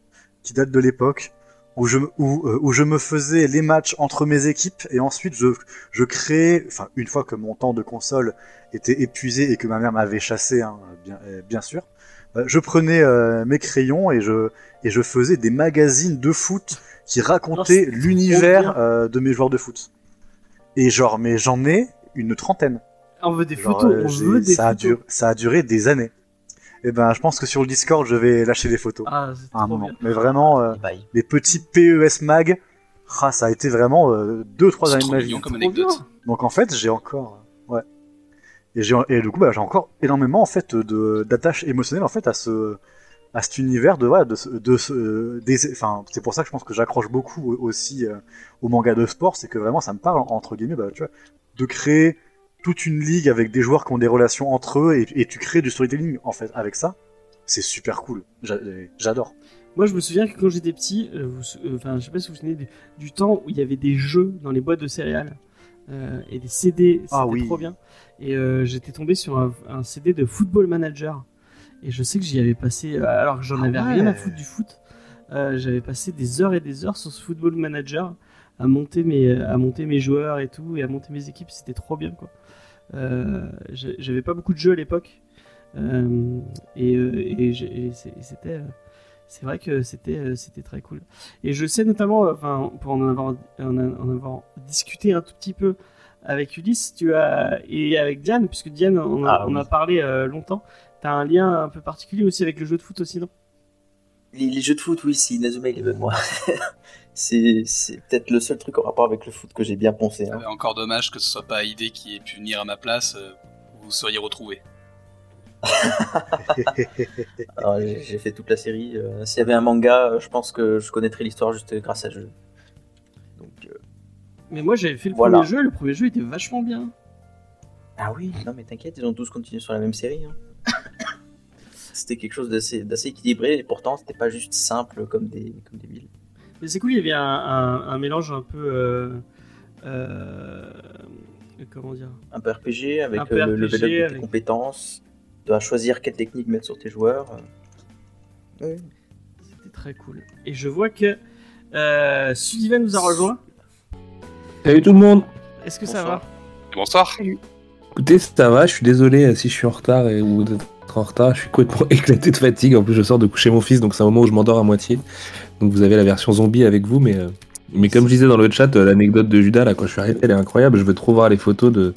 qui datent de l'époque où je, me- où, où je me faisais les matchs entre mes équipes et ensuite je, je créais, enfin une fois que mon temps de console était épuisé et que ma mère m'avait chassé, hein, bien, bien sûr, euh, je prenais euh, mes crayons et je, et je faisais des magazines de foot qui racontaient Oh, l'univers euh, de mes joueurs de foot. Et genre, mais j'en ai une trentaine. on veut des Genre, photos, euh, on veut des ça, a photos. duré, ça a duré des années. Et ben, je pense que sur le Discord, je vais lâcher des photos. Ah, c'est à un trop moment. bien. Mais vraiment, euh, les petits PES mag, ah, ça a été vraiment euh, deux trois C'est années de ma vie. comme anecdote. Donc en fait, j'ai encore, euh, ouais. Et j'ai et du coup, bah, j'ai encore énormément en fait de d'attache émotionnelle en fait à ce à cet univers de voilà de enfin c'est pour ça que je pense que j'accroche beaucoup aussi euh, au manga de sport, c'est que vraiment ça me parle entre guillemets bah, tu vois de créer toute une ligue avec des joueurs qui ont des relations entre eux et, et tu crées du storytelling en fait avec ça. C'est super cool. J'a- J'adore. Moi, je me souviens que quand j'étais petit, euh, vous- euh, enfin, je sais pas si vous vous souvenez du, du temps où il y avait des jeux dans les boîtes de céréales euh, et des CD, c'était Ah oui. trop bien. Et j'étais tombé sur un, un CD de Football Manager. Et je sais que j'y avais passé, euh, alors que j'en Ah avais rien à foutre du foot, euh, j'avais passé des heures et des heures sur ce Football Manager à monter mes, à monter mes joueurs et tout, et à monter mes équipes. C'était trop bien, quoi. Euh, j'avais pas beaucoup de jeux à l'époque. Euh, et c'était c'est vrai que c'était c'était très cool et je sais notamment enfin pour en avoir en, en avoir discuté un tout petit peu avec Ulysse tu as et avec Diane puisque Diane on a, Ah, on a parlé euh, longtemps t'as un lien un peu particulier aussi avec le jeu de foot aussi non? Les, les jeux de foot, oui, c'est Inazuma Eleven, moi. (laughs) c'est c'est peut-être le seul truc en rapport avec le foot que j'ai bien poncé. hein. Euh, Encore dommage que ce soit pas ID qui ait pu venir à ma place. euh, Vous seriez retrouvés. Alors, (laughs) j'ai j'ai fait toute la série. euh, S'il y avait un manga, euh, je pense que je connaîtrais l'histoire juste grâce à ce jeu. Donc, euh, mais moi j'avais fait le Voilà. premier jeu le premier jeu était vachement bien Ah oui, non mais t'inquiète, ils ont tous continué sur la même série. hein. (laughs) c'était quelque chose d'assez d'assez équilibré et pourtant c'était pas juste simple comme des, comme des villes. mais c'est cool il y avait un, un- un mélange un peu euh, euh, comment dire? Un peu RPG avec peu euh, le level up de tes avec- compétences. Tu dois choisir quelle technique mettre sur tes joueurs. Oui. C'était très cool. Et je vois que euh, Sullivan nous a rejoint. Salut tout le monde Est-ce que ça va? Bonsoir. Écoutez, ça va, je suis désolé euh, si je suis en retard et, ou d'être en retard, je suis complètement (laughs) éclaté de fatigue. En plus, je sors de coucher mon fils, donc c'est un moment où je m'endors à moitié. Donc vous avez la version zombie avec vous, mais, euh, mais comme je disais dans le chat, euh, l'anecdote de Judas, là, quand je suis arrêté, elle est incroyable. Je veux trop voir les photos de,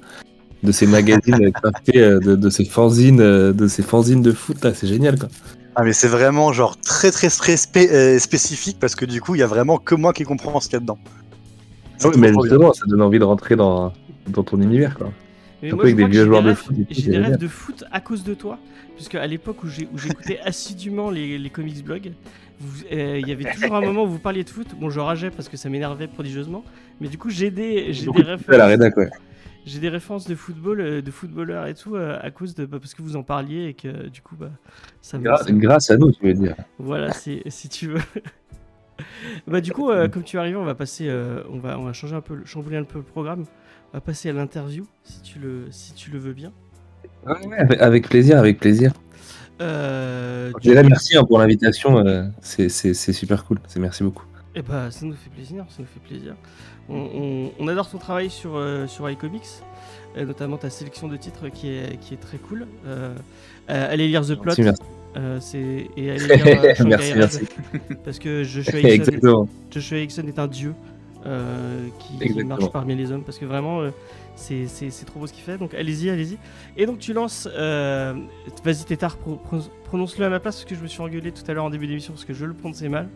de ces magazines craftés, de, de ces fanzines, de ces fanzines de foot, là, c'est génial, quoi. Ah mais c'est vraiment genre très très très spé- euh, spécifique parce que du coup il y a vraiment que moi qui comprends ce qu'il y a dedans. Ah oui, mais bien. justement, ça donne envie de rentrer dans, dans ton univers, quoi. Mais Surtout moi, je avec des crois que vieux j'ai joueurs de foot des rêves de foot à cause de toi. Puisque à l'époque où j'écoutais (laughs) assidûment les, les comics blogs, euh, il y avait (laughs) toujours un moment où vous parliez de foot. Bon, je rageais parce que ça m'énervait prodigieusement. Mais du coup, j'ai des, j'ai références. ouais. J'ai des de football, euh, de footballeurs et tout, euh, à cause de bah, parce que vous en parliez et que du coup, bah, ça me. Grâce, grâce à nous, tu veux dire. Voilà, (laughs) si, si tu veux. Bah du coup, euh, comme tu es arrivé, on va passer, euh, on va, on va changer un peu, le- chambouler un peu le programme. On va passer à l'interview, si tu le, si tu le veux bien. Ouais, avec- plaisir, avec plaisir. Euh, Déjà, merci hein, pour l'invitation. euh, c'est super cool. Merci beaucoup. Eh bah, ça nous fait plaisir, ça nous fait plaisir. On, on- on adore ton travail sur, euh, sur iComics, notamment ta sélection de titres qui est, qui est très cool. Euh, allez lire The Plot, Merci, merci. et allez lire (laughs) merci, merci. parce que Joshua (laughs) Hickson, Exactement. Joshua Hickson est un dieu euh, qui, marche parmi les hommes, parce que vraiment, euh, c'est- c'est c'est trop beau ce qu'il fait. Donc allez-y, allez-y. Et donc tu lances, euh, vas-y pro- pro- prononce-le à ma place, parce que je me suis engueulé tout à l'heure en début d'émission, parce que je le prononçais mal.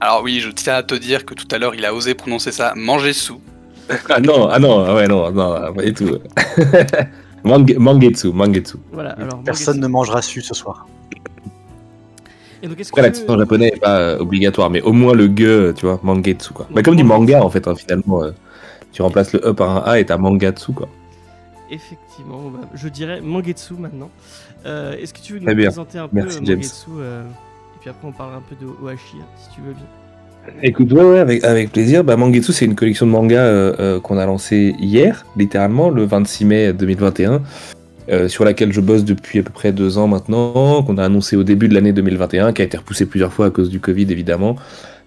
Alors oui, je tiens à te dire que tout à l'heure, il a osé prononcer ça, manger sous. (laughs) Ah non, ah non, ah ouais, non, non, pas du tout. (laughs) Mange- Mangetsu, Mangetsu. Voilà, alors Personne Mangetsu. ne mangera su ce soir. Et donc, est-ce Après, que... l'accent japonais n'est pas euh, obligatoire, mais au moins le ge, tu vois, Mangetsu, quoi. Bah, comme du manga, en fait, hein, finalement. euh, tu remplaces le E par un A et t'as Mangatsu, quoi. Effectivement, bah, je dirais Mangetsu maintenant. Euh, Est-ce que tu veux nous présenter un Merci, peu James. Mangetsu euh, Et puis après, on parlera un peu de Ohashi, hein, si tu veux bien. Écoute, ouais, ouais, avec, avec plaisir. Bah, Mangetsu, c'est une collection de mangas euh, euh, qu'on a lancée hier, littéralement, le 26 mai 2021, euh, sur laquelle je bosse depuis à peu près deux ans maintenant, qu'on a annoncé au début de l'année 2021, qui a été repoussé plusieurs fois à cause du Covid, évidemment.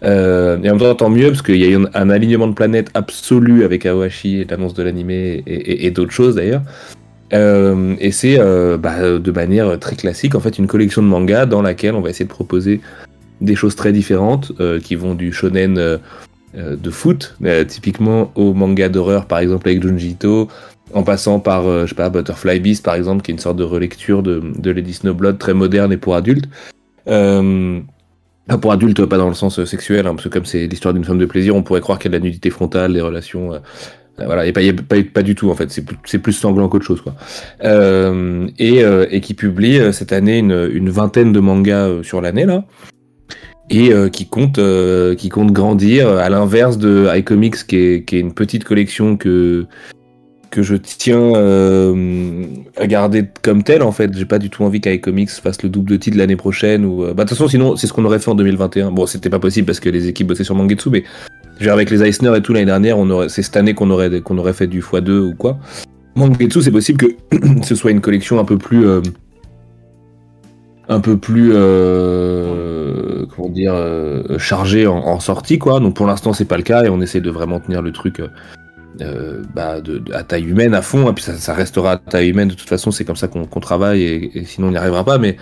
Euh, et en même temps, tant mieux, parce qu'il y a eu un, alignement de planètes absolu avec Aohashi et l'annonce de l'anime et, d'autres choses d'ailleurs. Euh, et c'est euh, bah, de manière très classique, en fait, une collection de mangas dans laquelle on va essayer de proposer des choses très différentes euh, qui vont du shonen euh, de foot, typiquement au manga d'horreur, par exemple avec Junji Ito, en passant par, euh, je sais pas, Butterfly Beast, par exemple, qui est une sorte de relecture de, Lady Snowblood très moderne et pour adultes. Euh, pas pour adultes, pas dans le sens euh, sexuel, hein, parce que comme c'est l'histoire d'une femme de plaisir, on pourrait croire qu'il y a de la nudité frontale, des relations. voilà, et pas, pas, du tout en fait, c'est plus, sanglant qu'autre chose quoi. Et, qui publie cette année une, vingtaine de mangas sur l'année là, et qui compte qui compte grandir à l'inverse de iComics qui est une petite collection que que je tiens euh, à garder comme telle en fait. J'ai pas du tout envie qu'iComics fasse le double de titre l'année prochaine ou euh, bah de toute façon sinon c'est ce qu'on aurait fait en 2021 bon c'était pas possible parce que les équipes bossaient sur Mangetsu mais dire, avec les Eisner et tout l'année dernière on aurait c'est cette année qu'on aurait qu'on aurait fait du x2 ou quoi. Mangetsu c'est possible que (clears throat) ce soit une collection un peu plus euh, un peu plus comment dire chargée en, en sortie quoi. Donc pour l'instant c'est pas le cas et on essaie de vraiment tenir le truc euh, bah, à taille humaine à fond et puis ça, restera à taille humaine de toute façon c'est comme ça qu'on travaille et, sinon on n'y arrivera pas mais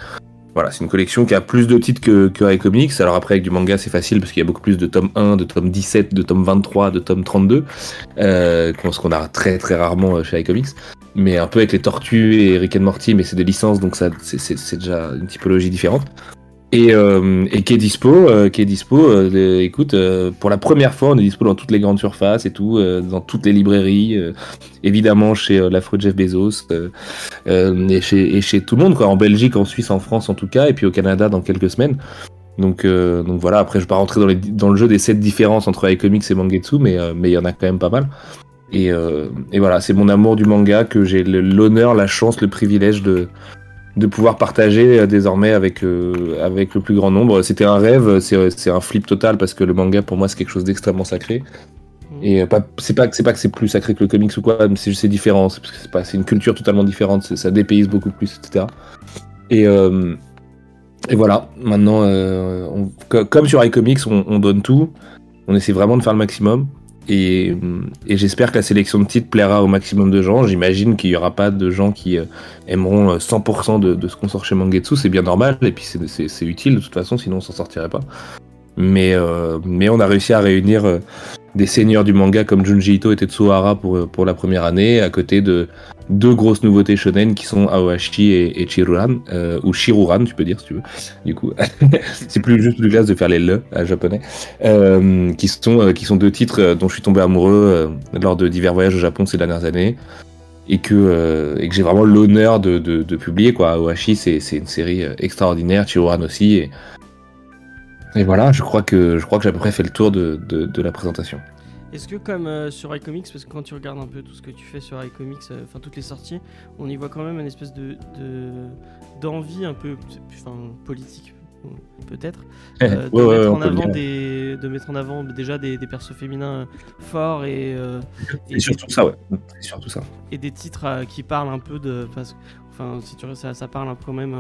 voilà c'est une collection qui a plus de titres que, que alors après avec du manga c'est facile parce qu'il y a beaucoup plus de tome 1 de tome 17 de tome 23 de tome 32 euh, ce qu'on a très très rarement euh, chez iComics mais un peu avec les Tortues et Rick and Morty, mais c'est des licences, donc c'est déjà une typologie différente. Et, euh, et qui est dispo, euh, qui est dispo. euh, écoute, euh, pour la première fois, on est dispo dans toutes les grandes surfaces et tout, euh, dans toutes les librairies, euh, évidemment chez l'affreux Jeff Bezos et, chez, et chez tout le monde, quoi, en Belgique, en Suisse, en France en tout cas, et puis au Canada dans quelques semaines. Donc, donc voilà. Après, je vais pas rentrer dans, les, dans le jeu des sept différences entre iComics et Mangetsu, mais mais il y en a quand même pas mal. Et, et voilà, c'est mon amour du manga que j'ai l'honneur, la chance, le privilège de, de pouvoir partager euh, désormais avec, avec le plus grand nombre. C'était un rêve, c'est un flip total parce que le manga pour moi c'est quelque chose d'extrêmement sacré. Et euh, pas- c'est pas, que- c'est pas que c'est plus sacré que le comics ou quoi, mais c'est différent, c'est une culture totalement différente, ça dépayse beaucoup plus, etc. Et, euh, et voilà, maintenant, euh, on- comme sur iComics, on, on donne tout, on essaie vraiment de faire le maximum. Et, et j'espère que la sélection de titres plaira au maximum de gens. J'imagine qu'il n'y aura pas de gens qui euh, aimeront euh, 100% de, de ce qu'on sort chez Mangetsu, c'est bien normal, et puis c'est- utile de toute façon, sinon on s'en sortirait pas. Mais, euh, on a réussi à réunir euh, des seigneurs du manga comme Junji Ito et Tetsuhara pour, euh, pour la première année, à côté de deux grosses nouveautés shonen qui sont Aohashi et, et Chiruran, euh, ou Shiruran, tu peux dire si tu veux. Du coup, (laughs) c'est plus juste plus classe de faire les le à japonais, euh, qui sont qui sont deux titres dont je suis tombé amoureux lors de divers voyages au Japon ces dernières années et que et que j'ai vraiment l'honneur de, de, publier quoi. Aohashi c'est une série extraordinaire, Chiruran aussi et et voilà, je crois que je crois que j'ai à peu près fait le tour de, de, de la présentation. Est-ce que comme euh, sur iComics, parce que quand tu regardes un peu tout ce que tu fais sur iComics, euh, enfin toutes les sorties, on y voit quand même une espèce de de- d'envie un peu, enfin politique, peut-être, (laughs) euh, de, ouais, mettre en avant des, de mettre en avant déjà des, des persos féminins forts et, euh, et, surtout ça, ouais. Surtout ça. et des titres euh, qui parlent un peu de. parce Enfin, si tu veux, ça, ça parle un peu quand même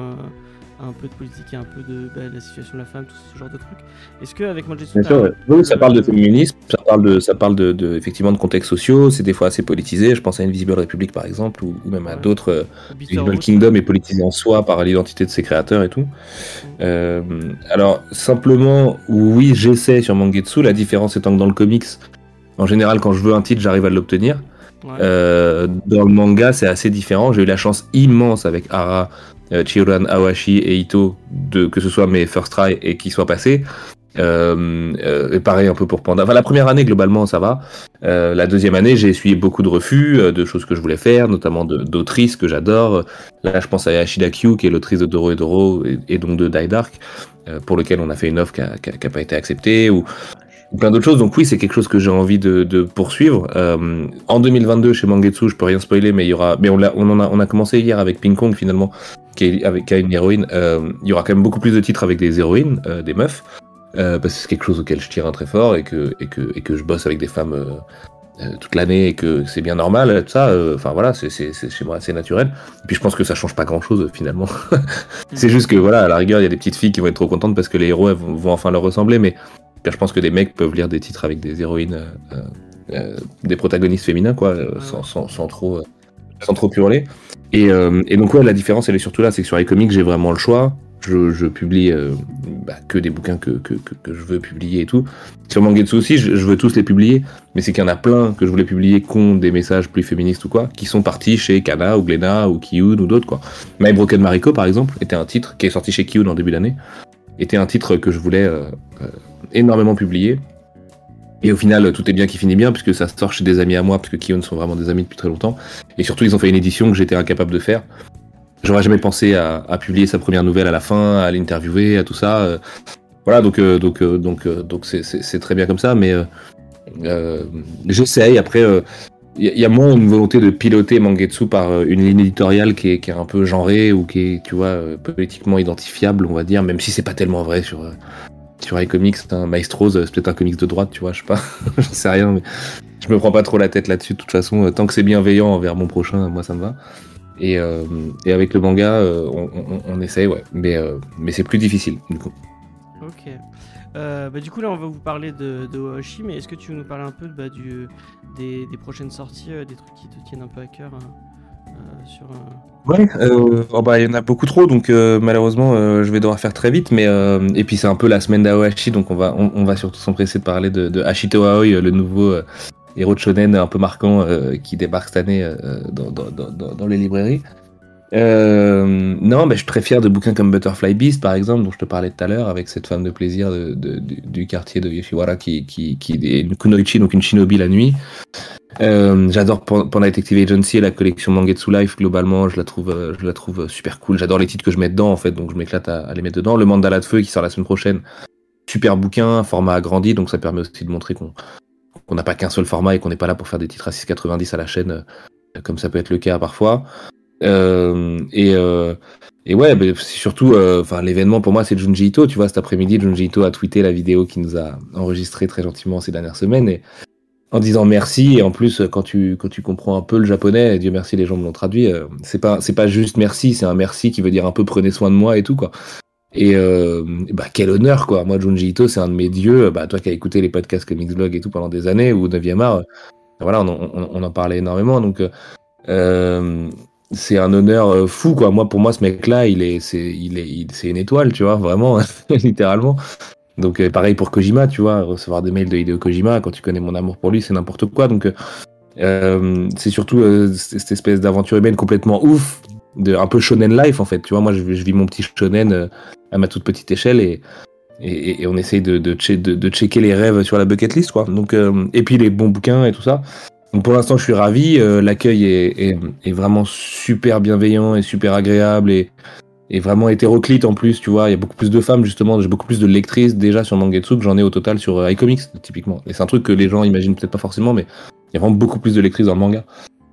un peu de politique et un peu de, bah, la situation de la femme, tout ce genre de trucs. Est-ce que avec Mangetsu, Bien sûr, ouais. Oui, ça parle de féminisme, ça parle de, ça parle de, de- effectivement de contextes sociaux, c'est des fois assez politisé. Je pense à Invisible Republic par exemple, ou, ou même à Ouais. d'autres. euh, Invisible Kingdom est politisé en soi par l'identité de ses créateurs et tout. Euh, alors, simplement, oui, j'essaie sur Mangetsu. La différence étant que dans le comics, en général, quand je veux un titre, j'arrive à l'obtenir. ouais. Euh, dans le manga, c'est assez différent. J'ai eu la chance immense avec Ara, euh, Chihiran, Awashi et Ito de que ce soit mes first try et qu'ils soient passés. Euh, euh, et pareil un peu pour Panda. Enfin, la première année globalement ça va. Euh, la deuxième année j'ai essuyé beaucoup de refus euh, de choses que je voulais faire, notamment d'autrices que j'adore. Là je pense à Yashida Kyu qui est l'autrice de Doro et Doro et, donc de Die Dark, euh, pour lequel on a fait une offre qui a, qui a- qui a pas été acceptée ou plein d'autres choses. Donc oui, c'est quelque chose que j'ai envie de, de poursuivre. Euh, en 2022 chez Mangetsu, je peux rien spoiler, mais il y aura, mais on, l'a- on en a, on a commencé hier avec Ping Kong finalement, qui, est, avec, qui a une héroïne. Euh, il y aura quand même beaucoup plus de titres avec des héroïnes, euh, des meufs, euh, parce que c'est quelque chose auquel je tire un très fort et que, et que, et que je bosse avec des femmes. euh, euh, toute l'année et que c'est bien normal tout ça euh, enfin voilà c'est chez moi c'est naturel et puis je pense que ça change pas grand chose finalement (laughs) c'est juste que voilà à la rigueur il y a des petites filles qui vont être trop contentes parce que les héros elles vont, vont enfin leur ressembler mais je pense que des mecs peuvent lire des titres avec des héroïnes, euh, euh, euh, des protagonistes féminins, quoi, sans, sans, sans trop, sans trop hurler. Et, et donc, ouais, la différence, elle est surtout là, c'est que sur les comics, j'ai vraiment le choix. Je, je publie euh, bah, que des bouquins que, que, que, que je veux publier et tout. Sur Mangetsu aussi, je, je veux tous les publier, mais c'est qu'il y en a plein que je voulais publier qui ont des messages plus féministes ou quoi, qui sont partis chez Kana ou Glenna ou Kiyun ou d'autres, quoi. My Broken Mariko, par exemple, était un titre qui est sorti chez Kiyun en début d'année, était un titre que je voulais euh, énormément publié. Et au final, tout est bien qui finit bien, puisque ça sort chez des amis à moi, puisque Kion sont vraiment des amis depuis très longtemps. Et surtout, ils ont fait une édition que j'étais incapable de faire. J'aurais jamais pensé à, publier sa première nouvelle à la fin, à l'interviewer, à tout ça. euh. Voilà, donc euh, donc euh, donc donc c'est- très bien comme ça, mais j'essaye. Après, il y, a- moins une volonté de piloter Mangetsu par une ligne éditoriale qui est, qui est un peu genrée ou qui est, tu vois, politiquement identifiable, on va dire, même si c'est pas tellement vrai sur sur les comics. Hein. Maestros, c'est peut-être un comics de droite, tu vois, je sais pas, (laughs) j'en sais rien, mais je me prends pas trop la tête là-dessus. De toute façon, euh, tant que c'est bienveillant envers mon prochain, moi ça me va. Et, euh, avec le manga, euh, on, essaye, ouais, mais c'est plus difficile du coup. Ok. Bah, du coup, là, on va vous parler de, de mais est-ce que tu veux nous parler un peu bah, des, prochaines sorties, des trucs qui te tiennent un peu à cœur hein, sur. euh, Ouais, euh, oh bah, il y en a beaucoup trop, donc euh, malheureusement, euh, je vais devoir faire très vite. Mais euh, et puis c'est un peu la semaine d'Aohashi, donc on va on, va surtout s'empresser de parler de, de Aoi, euh, le nouveau euh, héros de shonen un peu marquant euh, qui débarque cette année euh, dans- dans les librairies. Euh, non, mais je suis très de bouquins comme Butterfly Beast, par exemple, dont je te parlais tout à l'heure, avec cette femme de plaisir du, quartier de Yoshiwara qui, est une kunoichi, donc une shinobi la nuit. Euh, J'adore Pan- Panda Detective Agency et la collection Mangetsu Life, globalement, je la trouve, euh, je la trouve super cool. J'adore les titres que je mets dedans, en fait, donc je m'éclate à, les mettre dedans. Le Mandala de Feu qui sort la semaine prochaine, super bouquin, format agrandi, donc ça permet aussi de montrer qu'on qu'on n'a pas qu'un seul format et qu'on n'est pas là pour faire des titres à 6,90 à la chaîne, euh, comme ça peut être le cas parfois. Euh, et, euh, et ouais, c'est surtout, euh, l'événement pour moi, c'est Junji Ito. Tu vois, cet après-midi, Junji Ito a tweeté la vidéo qu'il nous a enregistrée très gentiment ces dernières semaines et en disant merci. Et en plus, quand tu quand tu comprends un peu le japonais, Dieu merci, les gens me l'ont traduit. c'est pas pas juste merci, c'est un merci qui veut dire un peu prenez soin de moi et tout quoi. Et bah quel honneur quoi. Moi, Junji Ito, c'est un de mes dieux. Bah toi qui as écouté les podcasts Comics Blog et tout pendant des années ou 9e art, voilà, on, on, on en parlait énormément. Donc c'est un honneur euh, fou quoi. Moi pour moi ce mec là, il est c'est il est c'est une étoile, tu vois, vraiment (laughs) littéralement. Donc euh, pareil pour Kojima, tu vois, recevoir des mails de Hideo Kojima quand tu connais mon amour pour lui, c'est n'importe quoi. Donc euh, euh, c'est surtout euh, cette espèce d'aventure humaine complètement ouf, de un peu shonen life en fait. Tu vois, moi je, vis mon petit shonen à ma toute petite échelle et et, on essaye de, de, de, de checker les rêves sur la bucket list quoi. Donc et puis les bons bouquins et tout ça. Donc pour l'instant je suis ravi, euh, l'accueil est, vraiment super bienveillant et super agréable et vraiment hétéroclite en plus, tu vois. Il y a beaucoup plus de femmes, justement. J'ai beaucoup plus de lectrices déjà sur Mangetsu que j'en ai au total sur iComics, typiquement. Et c'est un truc que les gens imaginent peut-être pas forcément, mais il y a vraiment beaucoup plus de lectrices dans le manga.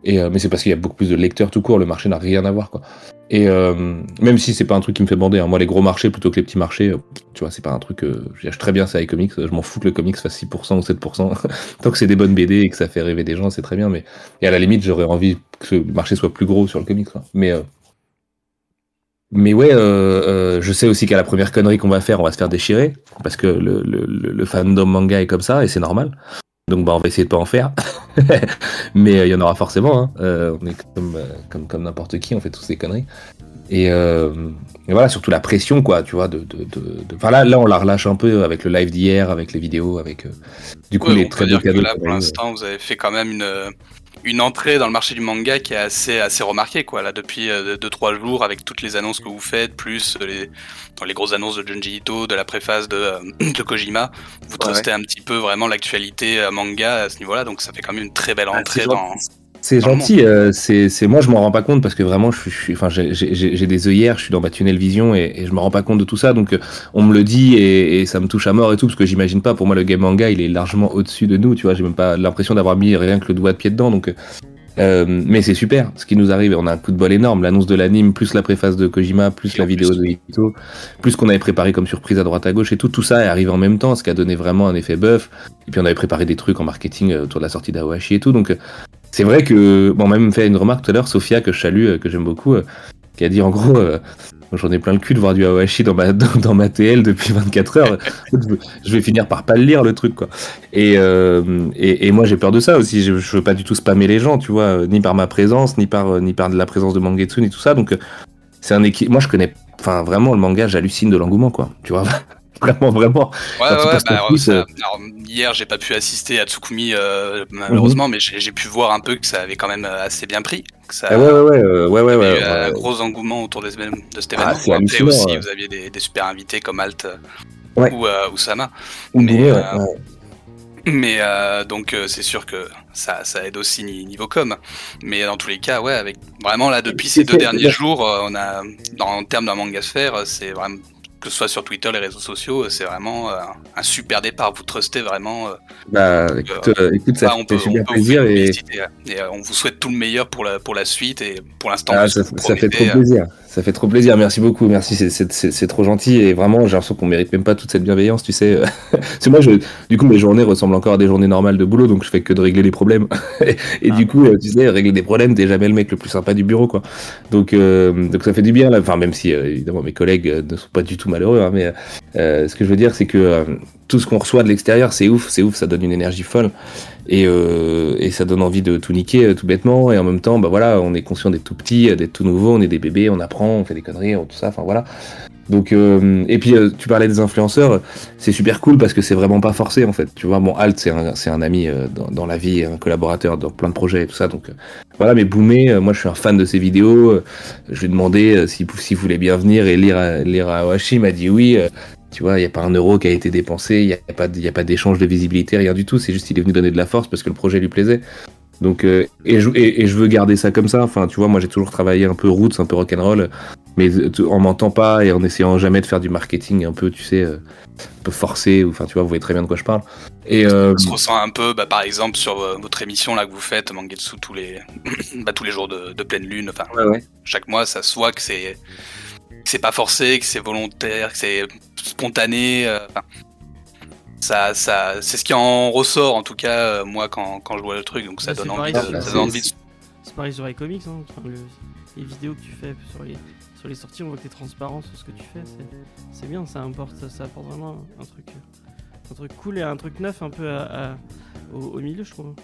Euh, mais c'est parce qu'il y a beaucoup plus de lecteurs tout court, le marché n'a rien à voir. Quoi. Et euh, même si c'est pas un truc qui me fait bander, hein. moi les gros marchés plutôt que les petits marchés, euh, tu vois, c'est pas un truc. Je très bien ça avec comics, je m'en fous que le comics fasse 6% ou 7%. (laughs) Tant que c'est des bonnes BD et que ça fait rêver des gens, c'est très bien. Mais et à la limite, j'aurais envie que le marché soit plus gros sur le comics. Mais mais ouais, je sais aussi qu'à la première connerie qu'on va faire, on va se faire déchirer parce que le, le fandom manga est comme ça et c'est normal. Donc bah on va essayer de pas en faire, (laughs) mais euh, il y en aura forcément. Hein. Euh, on est comme euh, comme, comme n'importe qui, on fait tous ces conneries. Et, et, voilà, surtout la pression, quoi, tu vois. De, de, de, Enfin là, là, on la relâche un peu avec le live d'hier, avec les vidéos, avec du coup les très beaux cadeaux. Là, pour l'instant, vous avez fait quand même une une entrée dans le marché du manga qui est assez, assez remarquée, quoi, là, depuis 2-3 euh, jours, avec toutes les annonces que vous faites, plus les, dans les grosses annonces de Junji Ito, de la préface de, euh, de Kojima. Vous trustez un petit peu vraiment l'actualité euh, manga à ce niveau-là, donc ça fait quand même une très belle ah, entrée dans. C'est gentil, euh, c'est moi je m'en rends pas compte parce que vraiment je suis, enfin j'ai des œillères, je suis dans ma tunnel vision et, et je me rends pas compte de tout ça. Donc euh, on me le dit et, et, ça me touche à mort et tout parce que j'imagine pas. Pour moi le game manga il est largement au-dessus de nous tu vois. J'ai même pas l'impression d'avoir mis rien que le doigt de pied dedans. Donc euh, mais c'est super ce qui nous arrive on a un coup de bol énorme. L'annonce de l'anime plus la préface de Kojima plus la vidéo de Ito plus qu'on avait préparé comme surprise à droite à gauche et tout tout ça est arrivé en même temps ce qui a donné vraiment un effet buff. Et puis on avait préparé des trucs en marketing autour de la sortie d'Awashi et tout. Donc c'est vrai que, bon, même fait une remarque tout à l'heure, Sophia, que je salue, euh, que j'aime beaucoup, euh, qui a dit en gros, euh, j'en ai plein le cul de voir du Awashi dans ma, (laughs) dans, ma TL depuis 24 heures. je vais finir par pas le lire, le truc, quoi. Et, et, moi, j'ai peur de ça aussi. Je, veux pas du tout spammer les gens, tu vois, ni par ma présence, ni par, ni par la présence de Mangetsu, ni tout ça. Donc, c'est un équipe. Moi, je connais, enfin, vraiment, le manga, j'hallucine de l'engouement, quoi. Tu vois? (laughs) vraiment, vraiment. Ouais, ouais, bah, euh, alors, hier, j'ai pas pu assister à Tsukumi, euh, malheureusement, mais j'ai pu voir un peu que ça avait quand même euh, assez bien pris. Que ça, ah ouais, ouais, ouais, ouais, ouais, ouais, un gros engouement autour de, de cet événement. Ah, Après aussi, vous aviez des, des, super invités comme Alt ou, ou Sama. mais, mais donc c'est sûr que ça, ça aide aussi niveau com. Mais dans tous les cas, ouais, avec vraiment là depuis ces deux derniers jours, on a en termes d'un manga sphère, c'est vraiment que ce soit sur Twitter, les réseaux sociaux, c'est vraiment euh, un super départ. Vous trustez vraiment. Euh, bah, écoute, euh, écoute ça fait super plaisir et... on vous souhaite tout le meilleur pour la, pour la suite et pour l'instant. Ah, ça, ça fait trop plaisir. Ça fait trop plaisir, merci beaucoup, merci, c'est trop gentil et vraiment j'ai l'impression qu'on mérite même pas toute cette bienveillance, tu sais. (laughs) c'est moi, je, du coup mes journées ressemblent encore à des journées normales de boulot, donc je fais que de régler les problèmes. (laughs) et, du ah. coup, tu sais, régler des problèmes, t'es jamais le mec le plus sympa du bureau, quoi. Donc, donc ça fait du bien, là. enfin même si évidemment mes collègues ne sont pas du tout malheureux, hein, mais ce que je veux dire c'est que tout ce qu'on reçoit de l'extérieur, c'est ouf, c'est ouf, ça donne une énergie folle et, euh, et, ça donne envie de tout niquer euh, tout bêtement et en même temps, bah voilà, on est conscient d'être tout petit, d'être tout nouveau, on est des bébés, on apprend, on fait des conneries, tout ça, enfin voilà. Donc euh, et puis euh, tu parlais des influenceurs, c'est super cool parce que c'est vraiment pas forcé en fait. Tu vois, bon Alt c'est un, c'est un ami euh, dans, la vie, un collaborateur dans plein de projets et tout ça. Donc voilà, mais Boomé, moi je suis un fan de ses vidéos. je lui ai demandé s'il si voulait bien venir et lire lire à Oashi, il m'a dit oui. Tu vois, il n'y a pas un euro qui a été dépensé, il n'y a pas, y a pas d'échange de visibilité, rien du tout. C'est juste qu'il est venu donner de la force parce que le projet lui plaisait. Donc, euh, et, je, et, je veux garder ça comme ça. Enfin, tu vois, moi j'ai toujours travaillé un peu roots, un peu rock'n'roll, mais en mentant pas et en essayant jamais de faire du marketing un peu, tu sais, euh, un peu forcé. Enfin, tu vois, vous voyez très bien de quoi je parle. Et euh... ça se ressent un peu, bah, par exemple, sur euh, votre émission là que vous faites, Mangetsu, tous les, (coughs) bah, tous les jours de, de pleine lune. Enfin, chaque mois, ça se voit que c'est, c'est pas forcé, que c'est volontaire, que c'est spontané. Enfin, ça, ça, c'est ce qui en ressort en tout cas euh, moi quand, quand, je vois le truc, donc ça donne envie. C'est pareil sur les comics, hein. les vidéos que tu fais sur les, sur les sorties, on voit que tu es transparent sur ce que tu fais. C'est bien, ça apporte, ça apporte vraiment un truc, un truc cool et un truc neuf un peu à, au, milieu, je trouve.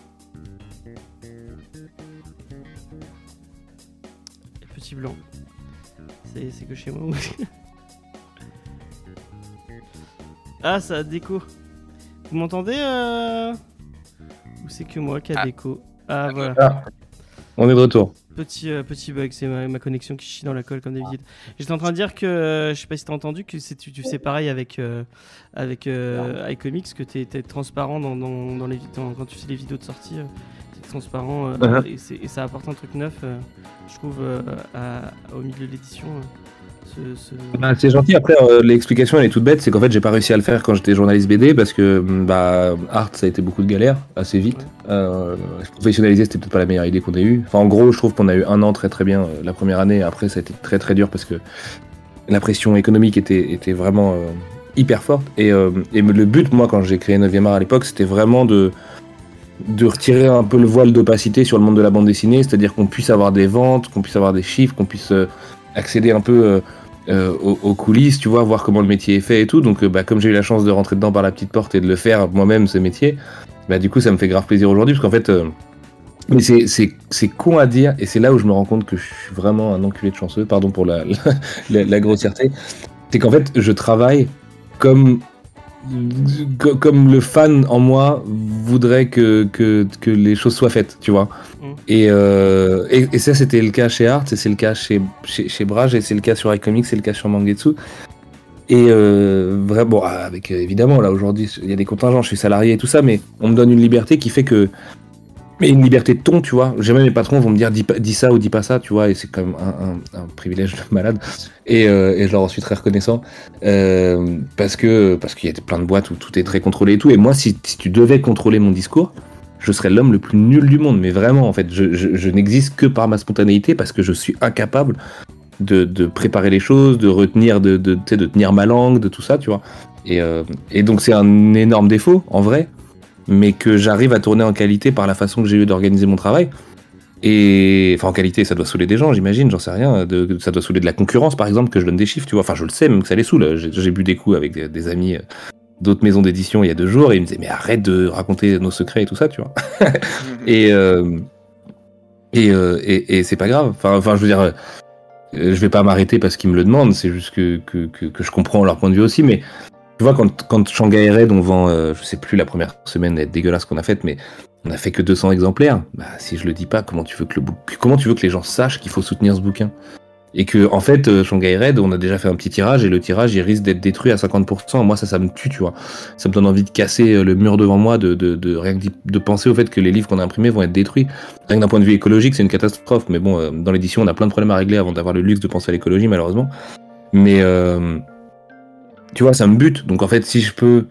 petit blanc. C'est que chez moi. ah, ça déco. Vous m'entendez euh... Ou c'est que moi qui a ah. déco Ah, voilà. Ah. On est de retour. Petit, euh, petit bug, c'est ma, connexion qui chie dans la colle comme d'habitude. J'étais en train de dire que, euh, je sais pas si t'as entendu, que tu, tu fais pareil avec, euh, avec iComics, que t'es es transparent dans, dans, dans les, quand tu fais les vidéos de sortie, transparent uh-huh. et, et, ça apporte un truc neuf, je trouve, à, au milieu de l'édition ce- ce- Bah, c'est gentil. Après, euh, l'explication elle est toute bête, c'est qu'en fait j'ai pas réussi à le faire quand j'étais journaliste BD parce que mm, bah art ça a été beaucoup de galères assez vite. Euh, se professionnaliser c'était peut-être pas la meilleure idée qu'on ait eue. Enfin en gros je trouve qu'on a eu un an très très bien euh, la première année. Après ça a été très très dur parce que la pression économique était était vraiment euh, hyper forte et, euh, et le but moi quand j'ai créé 9e art à l'époque c'était vraiment de de retirer un peu le voile d'opacité sur le monde de la bande dessinée, c'est-à-dire qu'on puisse avoir des ventes, qu'on puisse avoir des chiffres, qu'on puisse euh, accéder un peu euh, euh, aux, coulisses, tu vois, voir comment le métier est fait et tout. Donc, bah, comme j'ai eu la chance de rentrer dedans par la petite porte et de le faire moi-même, ce métier, bah, du coup, ça me fait grave plaisir aujourd'hui, parce qu'en fait, mais c'est, con à dire, et c'est là où je me rends compte que je suis vraiment un enculé de chanceux, pardon pour la, (laughs) la, grossièreté, c'est qu'en fait, je travaille comme, co- comme le fan en moi voudrait que, que, que les choses soient faites, tu vois. Mm. Et, euh, et, et ça, c'était le cas chez Art, c'est le cas chez, chez, chez Brage, et c'est le cas sur iComics, c'est le cas sur Mangetsu. Et euh, vraiment, avec évidemment, là aujourd'hui, il y a des contingents, je suis salarié et tout ça, mais on me donne une liberté qui fait que. Mais une liberté de ton, tu vois. Jamais mes patrons vont me dire dis, ça ou dis pas ça, tu vois, et c'est quand même un, privilège de malade. Et, euh, et je leur suis très reconnaissant. Euh, parce que parce qu'il y a plein de boîtes où tout est très contrôlé et tout. Et moi, si, tu devais contrôler mon discours, je serais l'homme le plus nul du monde. Mais vraiment, en fait, je, n'existe que par ma spontanéité parce que je suis incapable de, préparer les choses, de retenir, de, tenir ma langue, de tout ça, tu vois. Et, euh, et donc, c'est un énorme défaut, en vrai, mais que j'arrive à tourner en qualité par la façon que j'ai eu d'organiser mon travail. Et enfin, en qualité, ça doit saouler des gens, j'imagine, j'en sais rien. De, ça doit saouler de la concurrence, par exemple, que je donne des chiffres, tu vois. Enfin, je le sais, même que ça les saoule. J'ai bu des coups avec des, des amis euh, d'autres maisons d'édition il y a deux jours et ils me disaient, mais arrête de raconter nos secrets et tout ça, tu vois. (laughs) et, euh, et, euh, et, et c'est pas grave. Enfin, enfin, je veux dire, je vais pas m'arrêter parce qu'ils me le demandent, c'est juste que, que, que, que je comprends leur point de vue aussi, mais tu vois, quand, quand Shanghai Red, on vend, euh, je sais plus, la première semaine, est dégueulasse qu'on a faite, mais on a fait que 200 exemplaires. Bah, si je le dis pas, comment tu veux que les gens sachent qu'il faut soutenir ce bouquin? Et que, en fait, euh, Shanghai Red, on a déjà fait un petit tirage et le tirage, il risque d'être détruit à 50%. Moi, ça, ça me tue, tu vois. Ça me donne envie de casser euh, le mur devant moi, de, rien que de penser au fait que les livres qu'on a imprimés vont être détruits. Rien que d'un point de vue écologique, c'est une catastrophe. Mais bon, dans l'édition, on a plein de problèmes à régler avant d'avoir le luxe de penser à l'écologie, malheureusement. Mais, tu vois, ça me bute. Donc, en fait, si je peux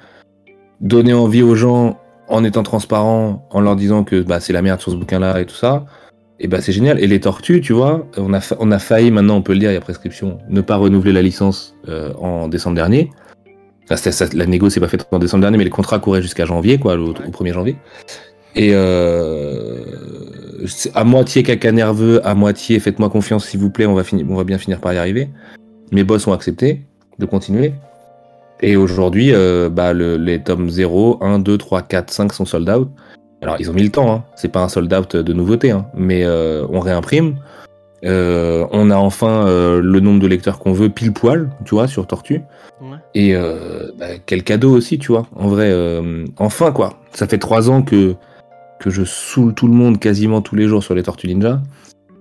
donner envie aux gens en étant transparent, en leur disant que bah, c'est la merde sur ce bouquin-là et tout ça, et bah c'est génial. Et les tortues, tu vois, on a, fa- on a failli, maintenant on peut le dire, il y a prescription, ne pas renouveler la licence euh, en décembre dernier. Enfin, ça- la négo s'est pas faite en décembre dernier, mais les contrats couraient jusqu'à janvier, quoi, au, au 1er janvier. Et euh, à moitié caca nerveux, à moitié faites-moi confiance s'il vous plaît, on va, finir, on va bien finir par y arriver. Mes boss ont accepté de continuer. Et aujourd'hui, euh, bah, le- les tomes 0, 1, 2, 3, 4, 5 sont sold out. Alors, ils ont mis le temps, hein. c'est pas un sold out de nouveauté, hein. mais euh, on réimprime. Euh, on a enfin le nombre de lecteurs qu'on veut pile poil, tu vois, sur Tortue. Ouais. Et bah, quel cadeau aussi, tu vois. En vrai, enfin quoi. Ça fait trois ans que, que je saoule tout le monde quasiment tous les jours sur les Tortues Ninja.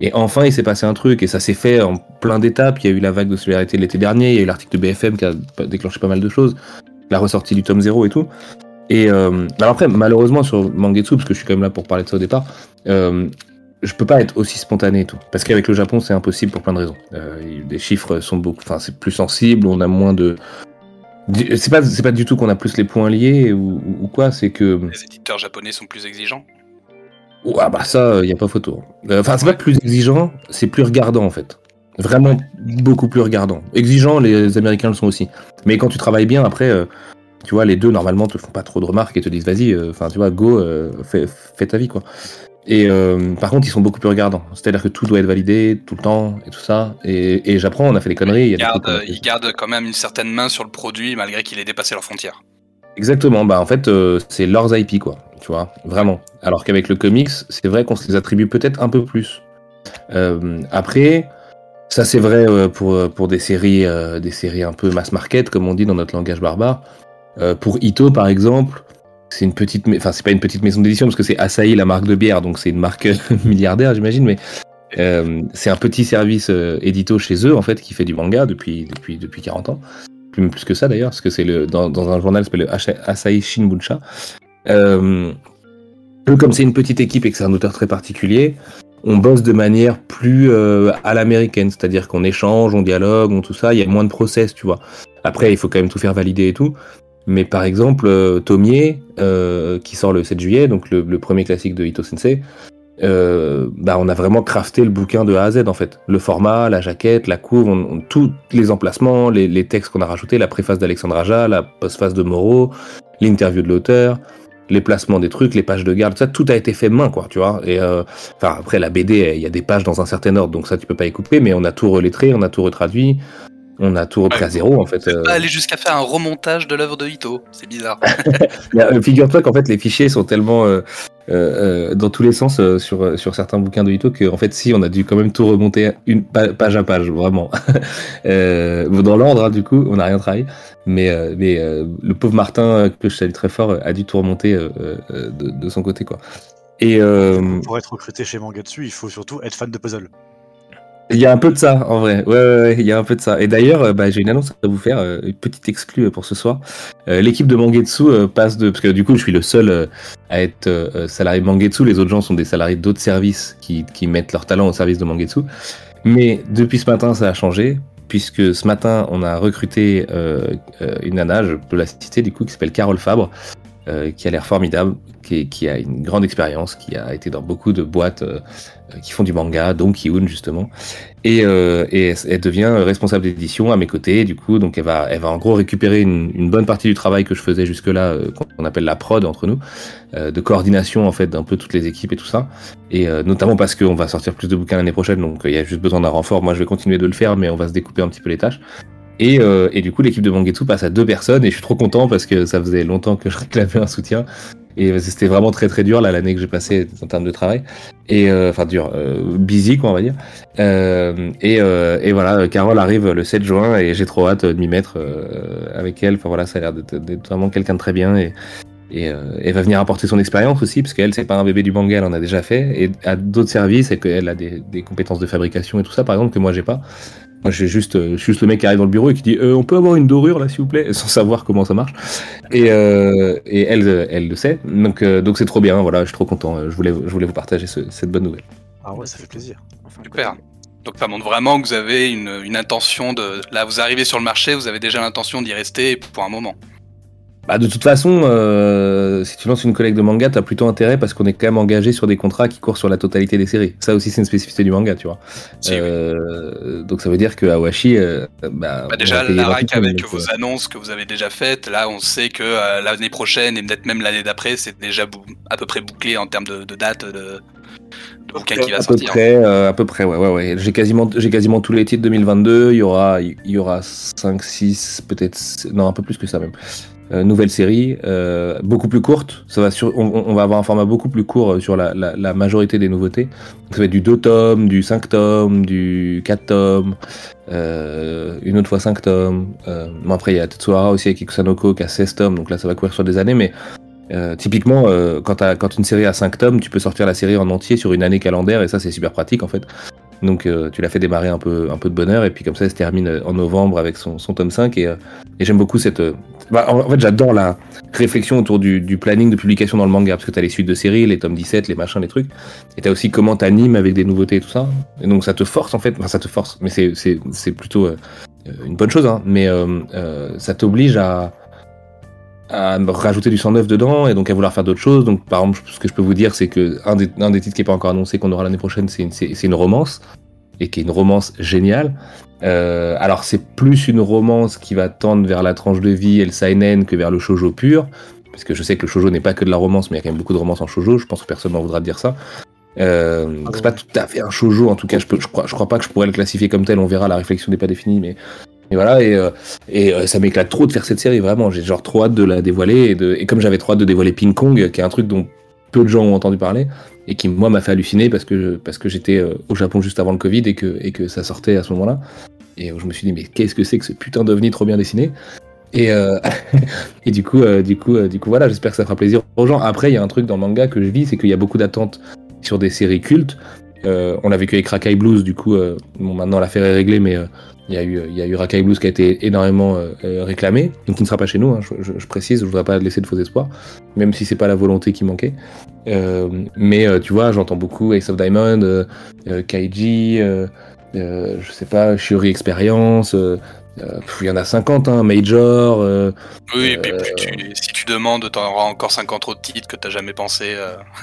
Et enfin, il s'est passé un truc, et ça s'est fait en plein d'étapes. Il y a eu la vague de solidarité l'été dernier, il y a eu l'article de BFM qui a déclenché pas mal de choses, la ressortie du tome 0 et tout. Et euh, alors après, malheureusement, sur Mangetsu, parce que je suis quand même là pour parler de ça au départ, euh, je peux pas être aussi spontané et tout. Parce qu'avec le Japon, c'est impossible pour plein de raisons. Euh, les chiffres sont beaucoup, enfin, c'est plus sensible, on a moins de. C'est pas, pas du tout qu'on a plus les points liés ou quoi, c'est que. Les éditeurs japonais sont plus exigeants. Ouais, bah ça, il y a pas photo. Euh, Enfin, c'est pas plus exigeant, c'est plus regardant en fait. Vraiment beaucoup plus regardant. Exigeant, les Américains le sont aussi. Mais quand tu travailles bien, après, euh, tu vois, les deux normalement te font pas trop de remarques et te disent vas-y, euh, enfin, tu vois, go, euh, fais, fais ta vie quoi. Et euh, par contre, ils sont beaucoup plus regardants. C'est-à-dire que tout doit être validé tout le temps et tout ça. Et, et j'apprends, on a fait des conneries. Ils gardent, ils gardent quand même une certaine main sur le produit malgré qu'il ait dépassé leurs frontières. Exactement, bah en fait, euh, c'est leurs IP, quoi, tu vois, vraiment. Alors qu'avec le comics, c'est vrai qu'on se les attribue peut-être un peu plus. Euh, après, ça c'est vrai euh, pour, pour des séries, des séries un peu mass market, comme on dit dans notre langage barbare. Pour Ito, par exemple, c'est une petite, enfin c'est pas une petite maison d'édition parce que c'est Asahi, la marque de bière, donc c'est une marque (laughs) milliardaire, j'imagine, mais c'est un petit service édito chez eux en fait qui fait du manga depuis depuis depuis 40 ans plus, plus que ça d'ailleurs, parce que c'est le dans, dans un journal s'appelle Asahi Shinbunsha. Euh, comme c'est une petite équipe et que c'est un auteur très particulier, on bosse de manière plus euh, à l'américaine, c'est-à-dire qu'on échange, on dialogue, on tout ça, il y a moins de process, tu vois. Après, il faut quand même tout faire valider et tout. Mais par exemple, euh, euh, qui sort le 7 juillet, donc le, le premier classique de Ito Sensei, euh, bah on a vraiment crafté le bouquin de A à Z en fait. Le format, la jaquette, la couve, on, on- tous les emplacements, les, les textes qu'on a rajoutés, la préface d'Alexandre Aja, la postface de Moreau, l'interview de l'auteur, les placements des trucs, les pages de garde, ça tout a été fait main quoi, tu vois. Et euh, enfin après la BD, il y a des pages dans un certain ordre, donc ça tu peux pas y couper, mais on a tout relettré, on a tout retraduit, on a tout repris à zéro en fait. Euh. pas aller jusqu'à faire un remontage de l'œuvre de Ito, c'est bizarre. (laughs) Euh, Figure-toi qu'en fait les fichiers sont tellement euh, euh, dans tous les sens euh, sur, sur certains bouquins de Ito que en fait si on a dû quand même tout remonter une pa- page à page vraiment. (laughs) euh, dans l'ordre hein, du coup on n'a rien travaillé mais, euh, mais euh, le pauvre Martin que je salue très fort a dû tout remonter euh, euh, de, de son côté quoi. Et euh, Pour être recruté chez Mangatsu, il faut surtout être fan de puzzle. Il y a un peu de ça en vrai, ouais, ouais, ouais, il y a un peu de ça. Et d'ailleurs, euh, bah, j'ai une annonce à vous faire, euh, une petite exclue euh, pour ce soir. L'équipe de Mangetsu passe de, parce que du coup, je suis le seul à être salarié de Mangetsu. Les autres gens sont des salariés d'autres services qui, mettent leur talent au service de Mangetsu. Mais depuis ce matin, ça a changé. Puisque ce matin, on a recruté une nana, je peux la citer du coup, qui s'appelle Carole Fabre, euh, qui a l'air formidable, qui, a une grande expérience, qui a été dans beaucoup de boîtes euh, qui font du manga, dont Kiun justement, et, euh, elle, devient responsable d'édition à mes côtés, du coup, donc elle va, en gros récupérer une, bonne partie du travail que je faisais jusque-là, qu'on appelle la prod entre nous, de coordination en fait d'un peu toutes les équipes et tout ça, et notamment parce qu'on va sortir plus de bouquins l'année prochaine, donc il y a juste besoin d'un renfort. Moi, je vais continuer de le faire, mais on va se découper un petit peu les tâches. Et, euh, et du coup, l'équipe de Mangetsu passe à deux personnes et je suis trop content parce que ça faisait longtemps que je réclamais un soutien. Et c'était vraiment très très dur là l'année que j'ai passée en termes de travail. Et euh, enfin dur, euh, busy quoi on va dire. Euh, et, euh, et voilà, Carole arrive le 7 juin et j'ai trop hâte de m'y mettre euh, avec elle. Enfin voilà, ça a l'air d'être vraiment quelqu'un de très bien et et elle va venir apporter son expérience aussi, parce qu'elle, c'est pas un bébé du manga, elle en a déjà fait, et à d'autres services, et qu'elle a des, des compétences de fabrication et tout ça, par exemple, que moi j'ai pas. Moi, j'ai juste, euh, je suis juste le mec qui arrive dans le bureau et qui dit euh, On peut avoir une dorure là, s'il vous plaît (laughs) Sans savoir comment ça marche. Et, euh, et elle, elle le sait. Donc, euh, donc c'est trop bien. Voilà, je suis trop content. Je voulais, je voulais vous partager ce- cette bonne nouvelle. Ah ouais, ça fait plaisir. Enfin, Super. Donc ça montre vraiment que vous avez une, une intention de... Là, vous arrivez sur le marché, vous avez déjà l'intention d'y rester pour un moment. Bah, de toute façon, euh, si tu lances une collecte de manga, t'as plutôt intérêt parce qu'on est quand même engagé sur des contrats qui courent sur la totalité des séries. Ça aussi, c'est une spécificité du manga, tu vois. Si, oui. Euh, donc ça veut dire que Awashi, euh, bah, Bah déjà, la RAC gratuitement, avec vos annonces que vous avez déjà faites, là on sait que euh, l'année prochaine et peut-être même l'année d'après, c'est déjà à peu près bouclé en termes de, de date de, de bouquin qui va à peu sortir. près, euh, à peu près, ouais, ouais, ouais. J'ai quasiment, j'ai quasiment tous les titres 2022. Il y aura, il y aura 5, 6, peut-être, non, un peu plus que ça même. Euh, nouvelle série, euh, beaucoup plus courte. Ça va sur, on, va avoir un format beaucoup plus court euh, sur la, majorité des nouveautés. Donc, ça va être du 2 tomes, du 5 tomes, du 4 tomes, une autre fois 5 tomes. Bon, après, il y a Tetsuhara aussi avec Ikusanoko qui a 16 tomes, donc là ça va courir sur des années, mais typiquement, quand, quand une série a 5 tomes, tu peux sortir la série en entier sur une année calendaire, et ça c'est super pratique en fait. Donc tu l'as fait démarrer un peu, un peu de bonheur, et puis comme ça elle se termine en novembre avec son, son tome 5, et, euh, et j'aime beaucoup cette... bah, en, fait j'adore la réflexion autour du, planning de publication dans le manga, parce que t'as les suites de séries, les tomes 17, les machins, les trucs, et t'as aussi comment t'animes avec des nouveautés et tout ça, et donc ça te force en fait, enfin ça te force, mais c'est, plutôt euh, euh, une bonne chose, hein, mais euh, ça t'oblige à rajouter du sang neuf dedans et donc à vouloir faire d'autres choses. Donc par exemple, ce que je peux vous dire, c'est que un des, un des titres qui est pas encore annoncé qu'on aura l'année prochaine, c'est une, une romance et qui est une romance géniale. Euh, alors c'est plus une romance qui va tendre vers la tranche de vie et le seinen que vers le shojo pur, parce que je sais que le shojo n'est pas que de la romance, mais il y a quand même beaucoup de romance en shojo. Je pense que personne n'en voudra dire ça. Euh, donc c'est pas tout à fait un shojo, en tout cas, je, peux, je, crois, je crois pas que je pourrais le classifier comme tel. On verra, la réflexion n'est pas définie, mais et voilà, et, euh, et euh, ça m'éclate trop de faire cette série, vraiment. J'ai genre trop hâte de la dévoiler. Et, de, et comme j'avais trop hâte de dévoiler Ping Kong, qui est un truc dont peu de gens ont entendu parler, et qui, moi, m'a fait halluciner parce que, parce que j'étais euh, au Japon juste avant le Covid et que, et que ça sortait à ce moment-là. Et je me suis dit, mais qu'est-ce que c'est que ce putain d'ovni trop bien dessiné? Et, euh, (laughs) et du coup, euh, du coup, du coup, voilà, j'espère que ça fera plaisir aux gens. Après, il y a un truc dans le manga que je vis, c'est qu'il y a beaucoup d'attentes sur des séries cultes. On l'a vécu avec Rakai Blues, du coup, bon, maintenant l'affaire est réglée, mais il y a eu, il y a eu Rakai Blues qui a été énormément réclamé, donc qui ne sera pas chez nous. hein, je, précise, je voudrais pas laisser de faux espoirs, même si c'est pas la volonté qui manquait. Euh, mais euh, tu vois, j'entends beaucoup Ace of Diamond, euh, Kaiji, je sais pas, Shuri Experience. Euh, euh, Il y en a 50, hein, Major. euh, Oui, et puis Euh, plus tu, si tu demandes, t'en auras encore 50 autres titres que t'as jamais pensé.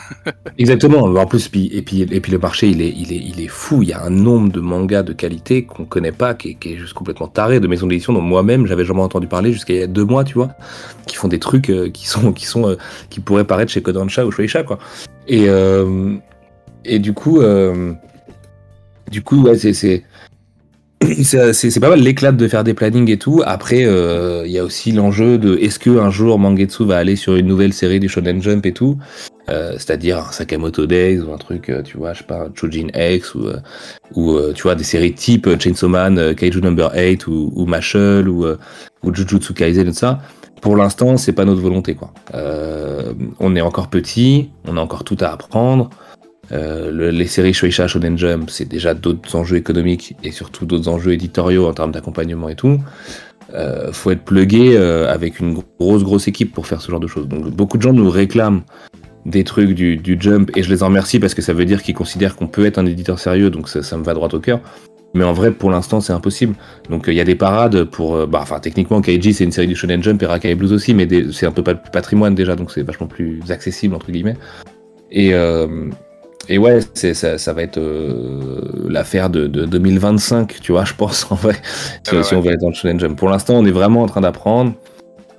(laughs) Exactement. En plus, puis, et puis, et puis le marché, il est, il est, il est fou. Il y a un nombre de mangas de qualité qu'on connaît pas, qui est, qui est juste complètement taré, de maisons d'édition dont moi-même j'avais jamais entendu parler jusqu'à il y a deux mois, tu vois, qui font des trucs qui sont, qui sont, qui pourraient paraître chez Kodansha ou Shueisha, quoi. Et, euh, et du coup, euh, du coup, ouais, c'est, (clears throat) c'est, pas mal l'éclat de faire des plannings et tout. Après, euh, il y a aussi l'enjeu de est-ce que un jour Mangetsu va aller sur une nouvelle série du Shonen Jump et tout? Euh, c'est-à-dire un Sakamoto Days ou un truc, euh, tu vois, je sais pas, un Chojin X ou, ou tu vois, des séries type Chainsaw Man, Kaiju Number 8 ou, ou ou, Jujutsu Kaisen et tout ça. Pour l'instant, c'est pas notre volonté, quoi. On est encore petit, on a encore tout à apprendre. Euh, le- les séries Shueisha Shonen Jump, c'est déjà d'autres enjeux économiques et surtout d'autres enjeux éditoriaux en termes d'accompagnement et tout. Euh, faut être plugué euh, avec une grosse grosse équipe pour faire ce genre de choses. Donc beaucoup de gens nous réclament des trucs du, Jump et je les en remercie parce que ça veut dire qu'ils considèrent qu'on peut être un éditeur sérieux, donc ça, me va droit au cœur. Mais en vrai, pour l'instant, c'est impossible. Donc il y a des parades pour, euh, bah, enfin techniquement, Kaiji c'est une série du Shonen Jump et Rakai Blues aussi, mais c'est un peu pas patrimoine déjà, donc c'est vachement plus accessible entre guillemets. Et euh, et ouais, c'est ça, ça va être euh, l'affaire de, de 2025, tu vois, je pense en vrai, si, Ouais, si ouais. on veut être dans le Shonen Jump. Pour l'instant, on est vraiment en train d'apprendre.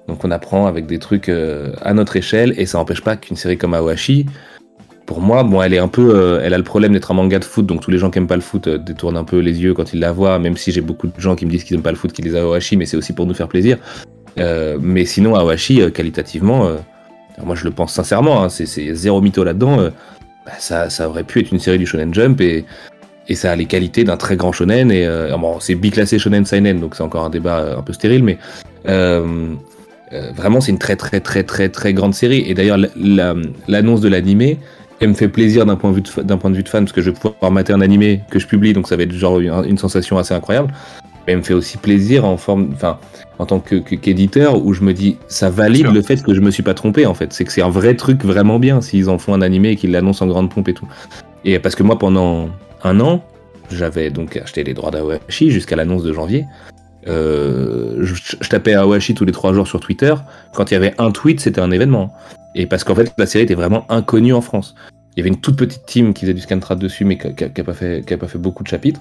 Donc on apprend avec des trucs euh, à notre échelle et ça n'empêche pas qu'une série comme Awashi, pour moi, bon, elle est un peu, euh, elle a le problème d'être un manga de foot, donc tous les gens qui aiment pas le foot euh, détournent un peu les yeux quand ils la voient, même si j'ai beaucoup de gens qui me disent qu'ils aiment pas le foot, qui les Awashi, mais c'est aussi pour nous faire plaisir. Mais sinon, Awashi, qualitativement, moi je le pense sincèrement, hein, c'est c'est zéro mytho là-dedans. Bah, ça, aurait pu être une série du Shonen Jump et, ça a les qualités d'un très grand shonen et euh, bon, c'est biclassé shonen seinen donc c'est encore un débat euh, un peu stérile mais euh, euh, vraiment c'est une très très très très très grande série. Et d'ailleurs la- la- l'annonce de l'animé elle me fait plaisir d'un point, de vue point de vue de fan parce que je vais pouvoir mater un animé que je publie donc ça va être genre une, une sensation assez incroyable. Mais elle me fait aussi plaisir en forme enfin en tant que, que- qu'éditeur où je me dis ça valide le fait que je me suis pas trompé en fait. C'est que c'est un vrai truc vraiment bien s'ils en font un animé et qu'ils l'annoncent en grande pompe et tout. Et parce que moi pendant un an j'avais donc acheté les droits d'Awashi jusqu'à l'annonce de janvier. Euh, je, je tapais Awashi tous les trois jours sur Twitter. Quand il y avait un tweet c'était un événement. Et parce qu'en fait la série était vraiment inconnue en France. Il y avait une toute petite team qui faisait du scantrad dessus mais qui n'a pas fait qui a pas fait beaucoup de chapitres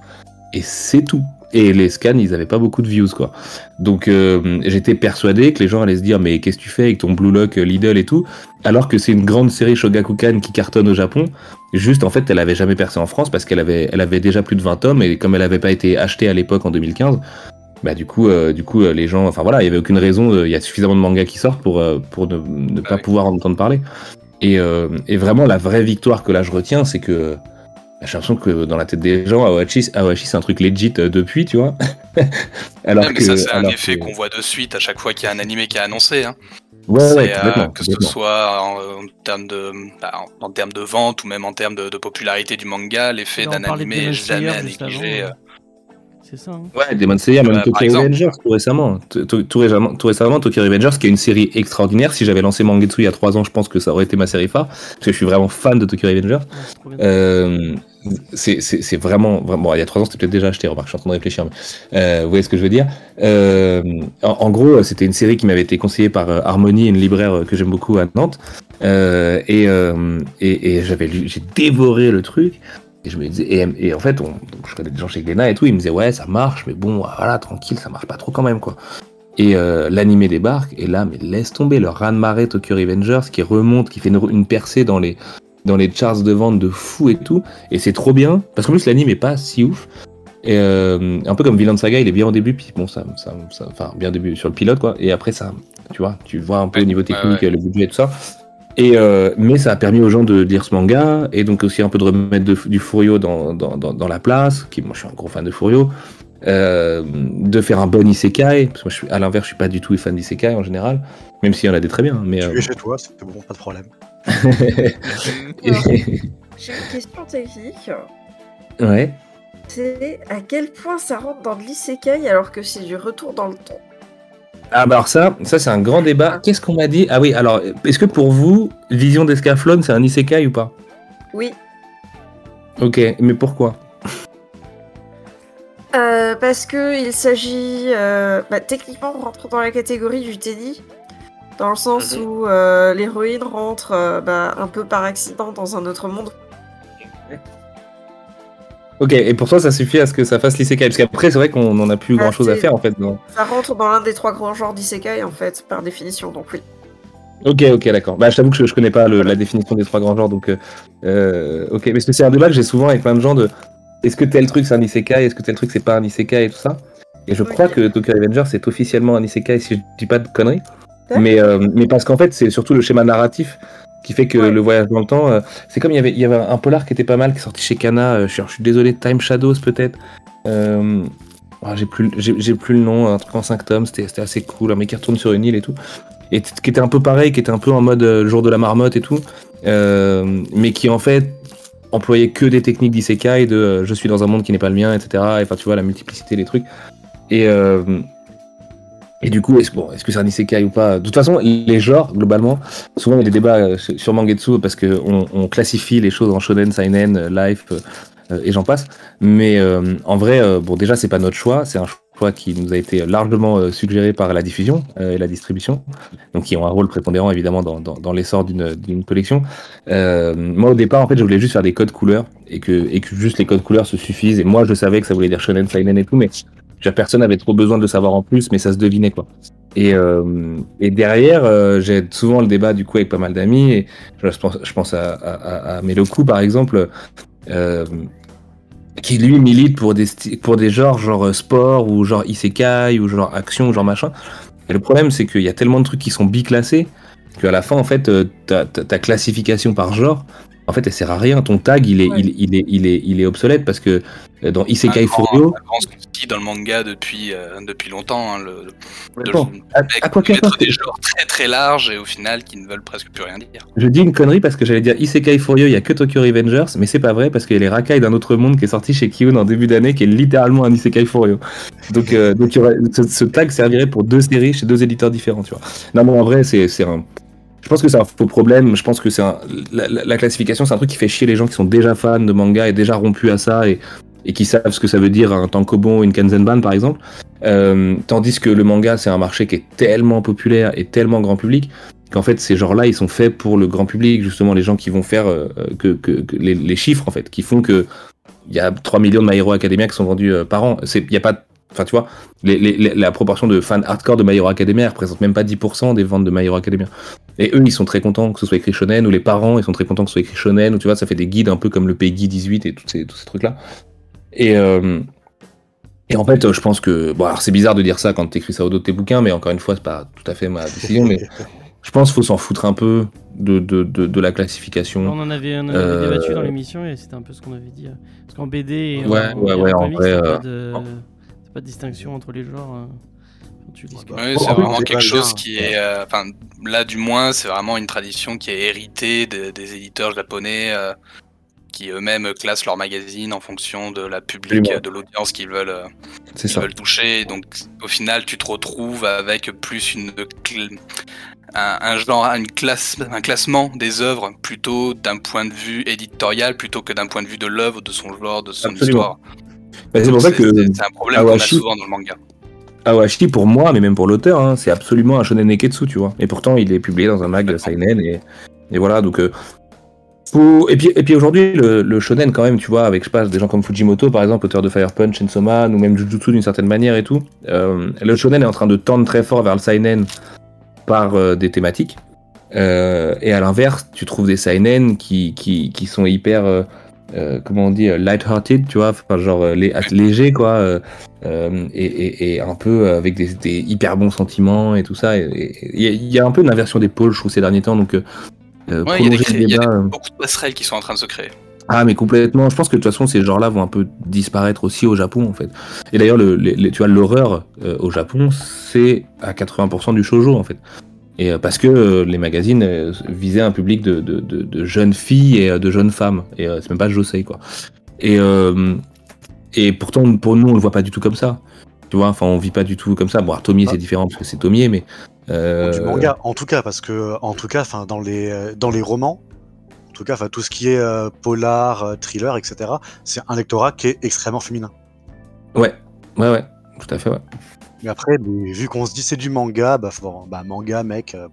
et c'est tout. Et les scans ils avaient pas beaucoup de views quoi. Donc euh, j'étais persuadé que les gens allaient se dire mais qu'est-ce que tu fais avec ton Blue Lock euh, Lidl et tout? Alors que c'est une grande série Shogakukan qui cartonne au Japon. Juste en fait elle avait jamais percé en France parce qu'elle avait elle avait déjà plus de 20 tomes et comme elle avait pas été achetée à l'époque en 2015 bah du coup euh, du coup les gens enfin voilà il y avait aucune raison euh, il y a suffisamment de mangas qui sortent pour pour ne, ne pas oui. pouvoir en entendre parler. Et, et vraiment la vraie victoire que là je retiens c'est que j'ai l'impression que dans la tête des gens Awashi, Awashi c'est un truc legit euh, depuis tu vois (laughs) alors Ouais, mais que ça, c'est un effet qu'on voit de suite à chaque fois qu'il y a un animé qui est annoncé. Hein. ouais, ouais, euh, complètement, que ce soit en, en termes de, bah, en, en termes de vente ou même en termes de, de popularité du manga, l'effet d'un animé est jamais à négliger. euh. C'est ça. hein. Ouais, Demon Slayer, même par Tokyo. Revengers, tout récemment. Tout, tout- tout récemment. tout récemment, Tokyo Revengers, qui est une série extraordinaire. Si j'avais lancé Mangetsu il y a 3 ans, je pense que ça aurait été ma série phare. Parce que je suis vraiment fan de Tokyo Revengers. Ouais, c'est. Euh, vraiment, vraiment. bon, il y a 3 ans, c'était peut-être déjà acheté, remarque, je suis en train de réfléchir. Mais, euh, vous voyez ce que je veux dire? Euh, en, gros, c'était une série qui m'avait été conseillée par euh, Harmony, une libraire euh, que j'aime beaucoup à Nantes. Euh, et euh, et, et j'avais j'ai dévoré le truc. Et je me disais, et, en fait, on, je connais des gens chez Glénat et tout, ils me disaient, ouais, ça marche, mais bon, voilà, tranquille, ça marche pas trop quand même, quoi. Et euh, l'animé débarque, et là, mais laisse tomber le raz-de-marée Tokyo Revengers qui remonte, qui fait une percée dans les, dans les charts de vente de fou et tout. Et c'est trop bien, parce qu'en plus, l'anime est pas si ouf. Et euh, un peu comme Villain Saga, il est bien au début, puis bon, ça, ça, ça- enfin, bien au début sur le pilote, quoi. Et après, ça, tu vois, tu vois un peu au niveau technique, ouais. le budget et tout ça. Et euh, mais ça a permis aux gens de lire ce manga et donc aussi un peu de remettre de- du Furio dans, dans, dans, dans la place. Qui, moi, je suis un gros fan de Furio. Euh, de faire un bon isekai parce que moi, je suis à l'inverse, je suis pas du tout fan d'isekai en général, même s'il y en a des très bien. Mais Tu euh, es chez toi, c'est bon, pas de problème. (laughs) J'ai une question technique. ouais. C'est à quel point ça rentre dans de l'isekai alors que c'est du retour dans le temps? Ah bah alors ça, ça c'est un grand débat. Qu'est-ce qu'on m'a dit? Ah oui, alors est-ce que pour vous, Vision d'Escaflowne, c'est un isekai ou pas? Oui. Ok, mais pourquoi? Euh, parce que il s'agit, euh, bah, techniquement, on rentre dans la catégorie du Teddy, dans le sens où euh, l'héroïne rentre euh, bah, un peu par accident dans un autre monde. Ok, et pour toi ça suffit à ce que ça fasse l'isekai Parce qu'après c'est vrai qu'on n'en a plus Ah, grand chose à faire en fait. Ça rentre dans l'un des trois grands genres d'isekai, en fait, par définition, donc oui. Ok, ok, d'accord. Bah je t'avoue que je, je connais pas le- la définition des trois grands genres, donc euh, ok. Mais c'est un débat que j'ai souvent avec plein de gens de est-ce que tel truc c'est un isekai, est-ce que tel truc c'est pas un isekai et tout ça. Et je crois que Tokyo Revengers c'est officiellement un isekai si je dis pas de conneries. Mais, euh, mais parce qu'en fait, c'est surtout le schéma narratif qui fait que Ouais. le voyage dans le temps, euh, c'est comme il y avait, il y avait un polar qui était pas mal, qui est sorti chez Kana. euh, je, suis, je suis désolé, Time Shadows peut-être. Euh, ah, j'ai plus, j'ai j'ai plus le nom, un truc en 5 tomes, c'était assez cool, un mec qui retourne sur une île et tout. Et qui était un peu pareil, qui était un peu en mode jour de la marmotte et tout, mais qui en fait employait que des techniques d'isekai, de je suis dans un monde qui n'est pas le mien, etc. Et enfin, tu vois, la multiplicité des trucs. Et, et du coup, est-ce bon, est-ce que c'est un isekai ou pas? De toute façon, les genres, globalement, souvent il y a des débats euh, sur Mangetsu parce qu'on on classifie les choses en shonen, seinen, euh, life euh, et j'en passe. Mais euh, en vrai, euh, bon, déjà, c'est pas notre choix, c'est un choix qui nous a été largement euh, suggéré par la diffusion et la distribution, donc qui ont un rôle prépondérant évidemment dans, dans, dans l'essor d'une collection. Moi, au départ, en fait, je voulais juste faire des codes couleurs et que, et que juste les codes couleurs se suffisent. Et moi, je savais que ça voulait dire shonen, seinen et tout, mais personne n'avait trop besoin de le savoir en plus, mais ça se devinait quoi. Et, euh, derrière, euh, j'ai souvent le débat du coup avec pas mal d'amis. Et je pense, à, à, par exemple, euh, qui lui milite pour des pour des genres genre sport ou genre isekai ou genre action ou genre machin. Et le problème c'est qu'il y a tellement de trucs qui sont biclassés qu'à la fin en fait ta classification par genre en fait elle sert à rien. Ton tag il est Ouais. il, il est il est il est obsolète parce que euh, dans Isekai grand- Furio dans le manga depuis, euh, depuis longtemps. hein, le, de, Attends, à- à quoi mettre des genres très très larges et au final qui ne veulent presque plus rien dire. Je dis une connerie parce que j'allais dire Isekai Furio, il y a que Tokyo Revengers, mais c'est pas vrai parce qu'il y a les racailles d'un autre monde qui est sorti chez Kiyun en début d'année qui est littéralement un Isekai Furio. Donc, euh, donc il y aurait- ce, ce tag servirait pour deux séries chez deux éditeurs différents, tu vois. Non, mais en vrai, c'est c'est un. Je pense que c'est un faux problème. Je pense que c'est un... la, la- la classification, c'est un truc qui fait chier les gens qui sont déjà fans de manga et déjà rompus à ça et, et qui savent ce que ça veut dire un tankobon ou une kanzenban par exemple. Euh, tandis que le manga, c'est un marché qui est tellement populaire et tellement grand public qu'en fait ces genres-là ils sont faits pour le grand public justement les gens qui vont faire euh, que, que, que les, les chiffres en fait qui font que il y a 3 millions de My Hero Academia qui sont vendus euh, par an il y a pas enfin tu vois les, les- les- la proportion de fans hardcore de My Hero Academia elle représente même pas 10% des ventes de My Hero Academia et eux ils sont très contents que ce soit écrit shonen ou les parents ils sont très contents que ce soit écrit shonen ou tu vois ça fait des guides un peu comme le Peggy 18 et tous ces, tous ces trucs là et euh, et en fait, euh, je pense que bon, alors c'est bizarre de dire ça quand t'écris ça au dos de tes bouquins, mais encore une fois, c'est pas tout à fait ma décision, mais je pense qu'il faut s'en foutre un peu de, de, de, de la classification. On en avait, on avait Euh, débattu dans l'émission et c'était un peu ce qu'on avait dit. euh, Parce qu'en BD et Ouais, en, ouais, et ouais, en comics, vrai, t'as euh, pas de, distinction entre les genres. euh, quand tu Ouais, c'est vraiment quelque chose qui est, euh, enfin, là du moins, c'est vraiment une tradition qui est héritée de- des éditeurs japonais euh, qui eux-mêmes classent leurs magazines en fonction de la public, de l'audience qu'ils veulent, euh, ça. veulent toucher. Donc, au final, tu te retrouves avec plus une cl- un, un genre, une classe, un classement des œuvres plutôt d'un point de vue éditorial plutôt que d'un point de vue de l'œuvre, de son genre, de son Absolument. histoire. Bah, c'est pour ça que c'est un problème qu'on a Awashi- souvent dans le manga. Awashi, pour moi, mais même pour l'auteur, hein, c'est absolument un shonen neketsu, tu vois. Et pourtant, il est publié dans un mag seinen et, et voilà, donc. euh. Et puis, et puis aujourd'hui, le, le shonen, quand même, tu vois, avec je sais pas, des gens comme Fujimoto, par exemple, auteur de Fire Punch, Chainsaw Man, ou même Jujutsu d'une certaine manière et tout, euh, le shonen est en train de tendre très fort vers le seinen par euh, des thématiques. Euh, et à l'inverse, tu trouves des seinen qui, qui, qui sont hyper, euh, comment on dit, euh, light-hearted, tu vois, enfin, genre euh, lé- léger, quoi, euh, et, et, et un peu avec des, des hyper bons sentiments et tout ça. Il y, a- un peu une inversion des pôles, je trouve, ces derniers temps, donc euh, Ouais, il y a y Beaucoup de passerelles qui sont en train de se créer. ah mais complètement. Je pense que de toute façon ces genres-là vont un peu disparaître aussi au Japon en fait. Et d'ailleurs le, les- les- tu vois l'horreur euh, au Japon c'est à 80% du shoujo en fait. Et euh, parce que euh, les magazines euh, visaient un public de, de, de, de jeunes filles et de jeunes femmes. Et c'est même pas josei quoi. Et et pourtant pour nous on le voit pas du tout comme ça. Tu vois, enfin, on vit pas du tout comme ça. Bon, alors, Tomier, Ah. c'est différent parce que c'est Tomier, mais. euh, Du manga, en tout cas, parce que, en tout cas, enfin, dans les, dans les romans, en tout cas, enfin, tout ce qui est euh, polar, thriller, etc., c'est un lectorat qui est extrêmement féminin. Ouais, ouais, ouais, tout à fait, ouais. Mais après, vu qu'on se dit c'est du manga, bah, bah manga, mec, euh,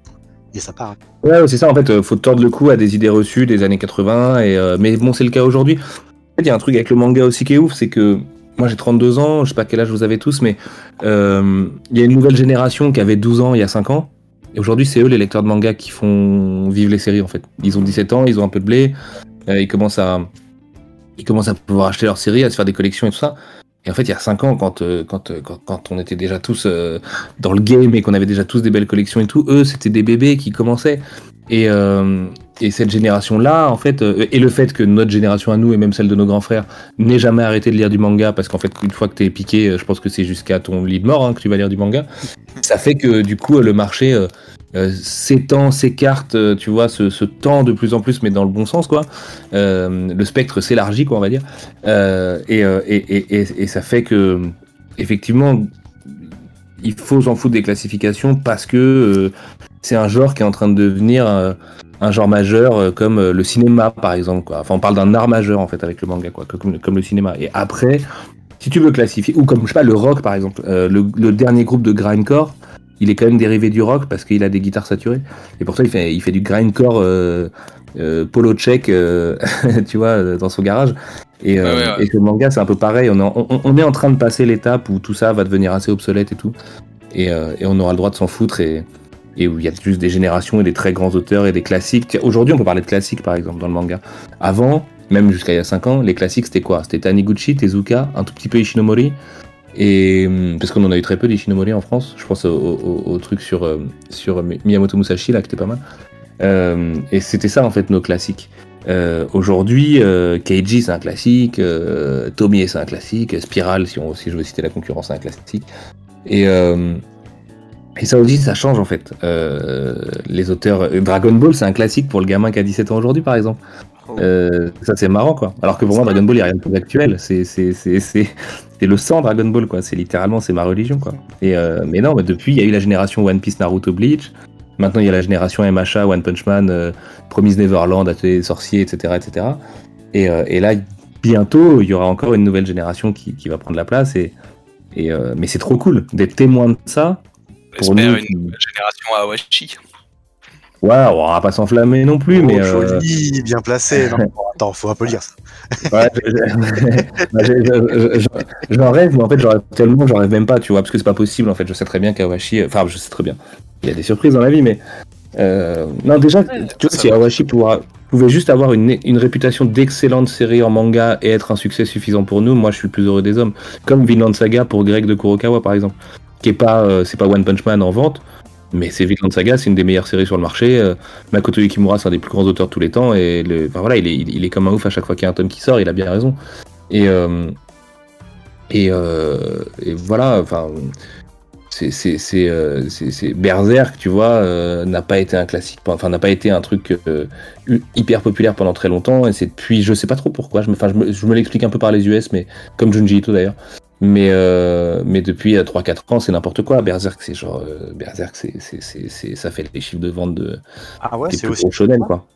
et ça part. Ouais, c'est ça, en fait, euh, faut tordre le cou à des idées reçues des années 80, et, euh, mais bon, c'est le cas aujourd'hui. En fait, il y a un truc avec le manga aussi qui est ouf, c'est que moi j'ai 32 ans, je sais pas quel âge vous avez tous, mais il y a une nouvelle génération qui avait 12 ans il y a 5 ans, et aujourd'hui c'est eux les lecteurs de manga qui font vivre les séries en fait. Ils ont 17 ans, ils ont un peu de blé, ils commencent à ils commencent à pouvoir acheter leurs séries, à se faire des collections et tout ça. Et en fait, il y a 5 ans, quand, euh, quand, euh, quand, quand on était déjà tous euh, dans le game et qu'on avait déjà tous des belles collections et tout, eux, c'était des bébés qui commençaient. Et, euh, et cette génération-là, en fait, euh, et le fait que notre génération à nous, et même celle de nos grands frères, n'ait jamais arrêté de lire du manga, parce qu'en fait, une fois que t'es piqué, je pense que c'est jusqu'à ton lit de mort hein, que tu vas lire du manga, ça fait que du coup, le marché euh, s'étend, s'écarte, euh, tu vois, se, tend de plus en plus, mais dans le bon sens, quoi. Euh, le spectre s'élargit, quoi, on va dire. Et, ça fait que, effectivement, il faut s'en foutre des classifications parce que c'est un genre qui est en train de devenir un genre majeur comme le cinéma par exemple quoi. Enfin on parle d'un art majeur en fait avec le manga quoi, comme, le cinéma. Et après, si tu veux classifier ou comme je sais pas le rock par exemple, le, le dernier groupe de grindcore, il est quand même dérivé du rock parce qu'il a des guitares saturées. Et pourtant il fait il fait du grindcore euh, euh, polo tchèque, euh, (laughs) tu vois, dans son garage. Et, Ouais, ouais, ouais. et que le manga, c'est un peu pareil. On est, en, on, on est en train de passer l'étape où tout ça va devenir assez obsolète et tout. Et, et on aura le droit de s'en foutre. Et, et où il y a juste des générations et des très grands auteurs et des classiques. Aujourd'hui, on peut parler de classiques, par exemple, dans le manga. Avant, même jusqu'à il y a 5 ans, les classiques, c'était quoi? C'était Taniguchi, Tezuka, un tout petit peu Ishinomori. Et hum, parce qu'on en a eu très peu d'Ishinomori en France. Je pense au, au- au truc sur, euh, sur Miyamoto Musashi, là, qui était pas mal. Euh, et c'était ça, en fait, nos classiques. Euh, Aujourd'hui, euh, Keiji c'est un classique, Tomie c'est un classique, Spiral si, on, si je veux citer la concurrence c'est un classique. Et, et ça aussi ça change en fait. Les auteurs Dragon Ball c'est un classique pour le gamin qui a 17 ans aujourd'hui par exemple. Euh, ça c'est marrant quoi. Alors que pour moi Dragon Ball il n'y a rien de plus actuel. C'est c'est le sang Dragon Ball quoi. C'est littéralement c'est ma religion quoi. Et euh, mais non mais depuis il y a eu la génération One Piece Naruto Bleach. Maintenant il y a la génération MHA One Punch Man. euh, Promise Neverland, Atelier des sorciers, etc. etc. Et, euh, et là, bientôt, il y aura encore une nouvelle génération qui, qui va prendre la place. Et, et, euh, mais c'est trop cool d'être témoin de ça. Pour nous, une nouvelle génération à Awashi. Ouais, on va pas s'enflammer non plus, mais. Oh, euh, joli, bien placé. Non, (laughs) attends, faut un peu lire ça. Ouais, (laughs) bah, je- je- je- j'en rêve, mais en fait, j'en rêve tellement, j'en rêve même pas, tu vois, parce que c'est pas possible. En fait, je sais très bien qu'Awashi. Enfin, je sais très bien. Il y a des surprises dans la vie, mais. euh, non, déjà, tu vois, si. Awashi pourra- pouvait juste avoir une, une réputation d'excellente série en manga et être un succès suffisant pour nous, moi je suis le plus heureux des hommes. Comme Vinland Saga pour Greg de Kurokawa par exemple, qui est pas, euh, c'est pas One Punch Man en vente, mais c'est Vinland Saga, c'est une des meilleures séries sur le marché. Euh, Makoto Yukimura, c'est un des plus grands auteurs de tous les temps et voilà, il est, comme un ouf à chaque fois qu'il y a un tome qui sort, il a bien raison. Et euh, euh, voilà, enfin c'est Berserk tu vois n'a pas été un classique enfin n'a pas été un truc hyper populaire pendant très longtemps et c'est depuis je sais pas trop pourquoi je me enfin je me, je me l'explique un peu par les US mais comme Junji Ito d'ailleurs mais euh, mais depuis 3 4 ans c'est n'importe quoi Berserk c'est genre euh, Berserk c'est c'est ça fait les chiffres de vente de Ah ouais, c'est plus aussi. shonen quoi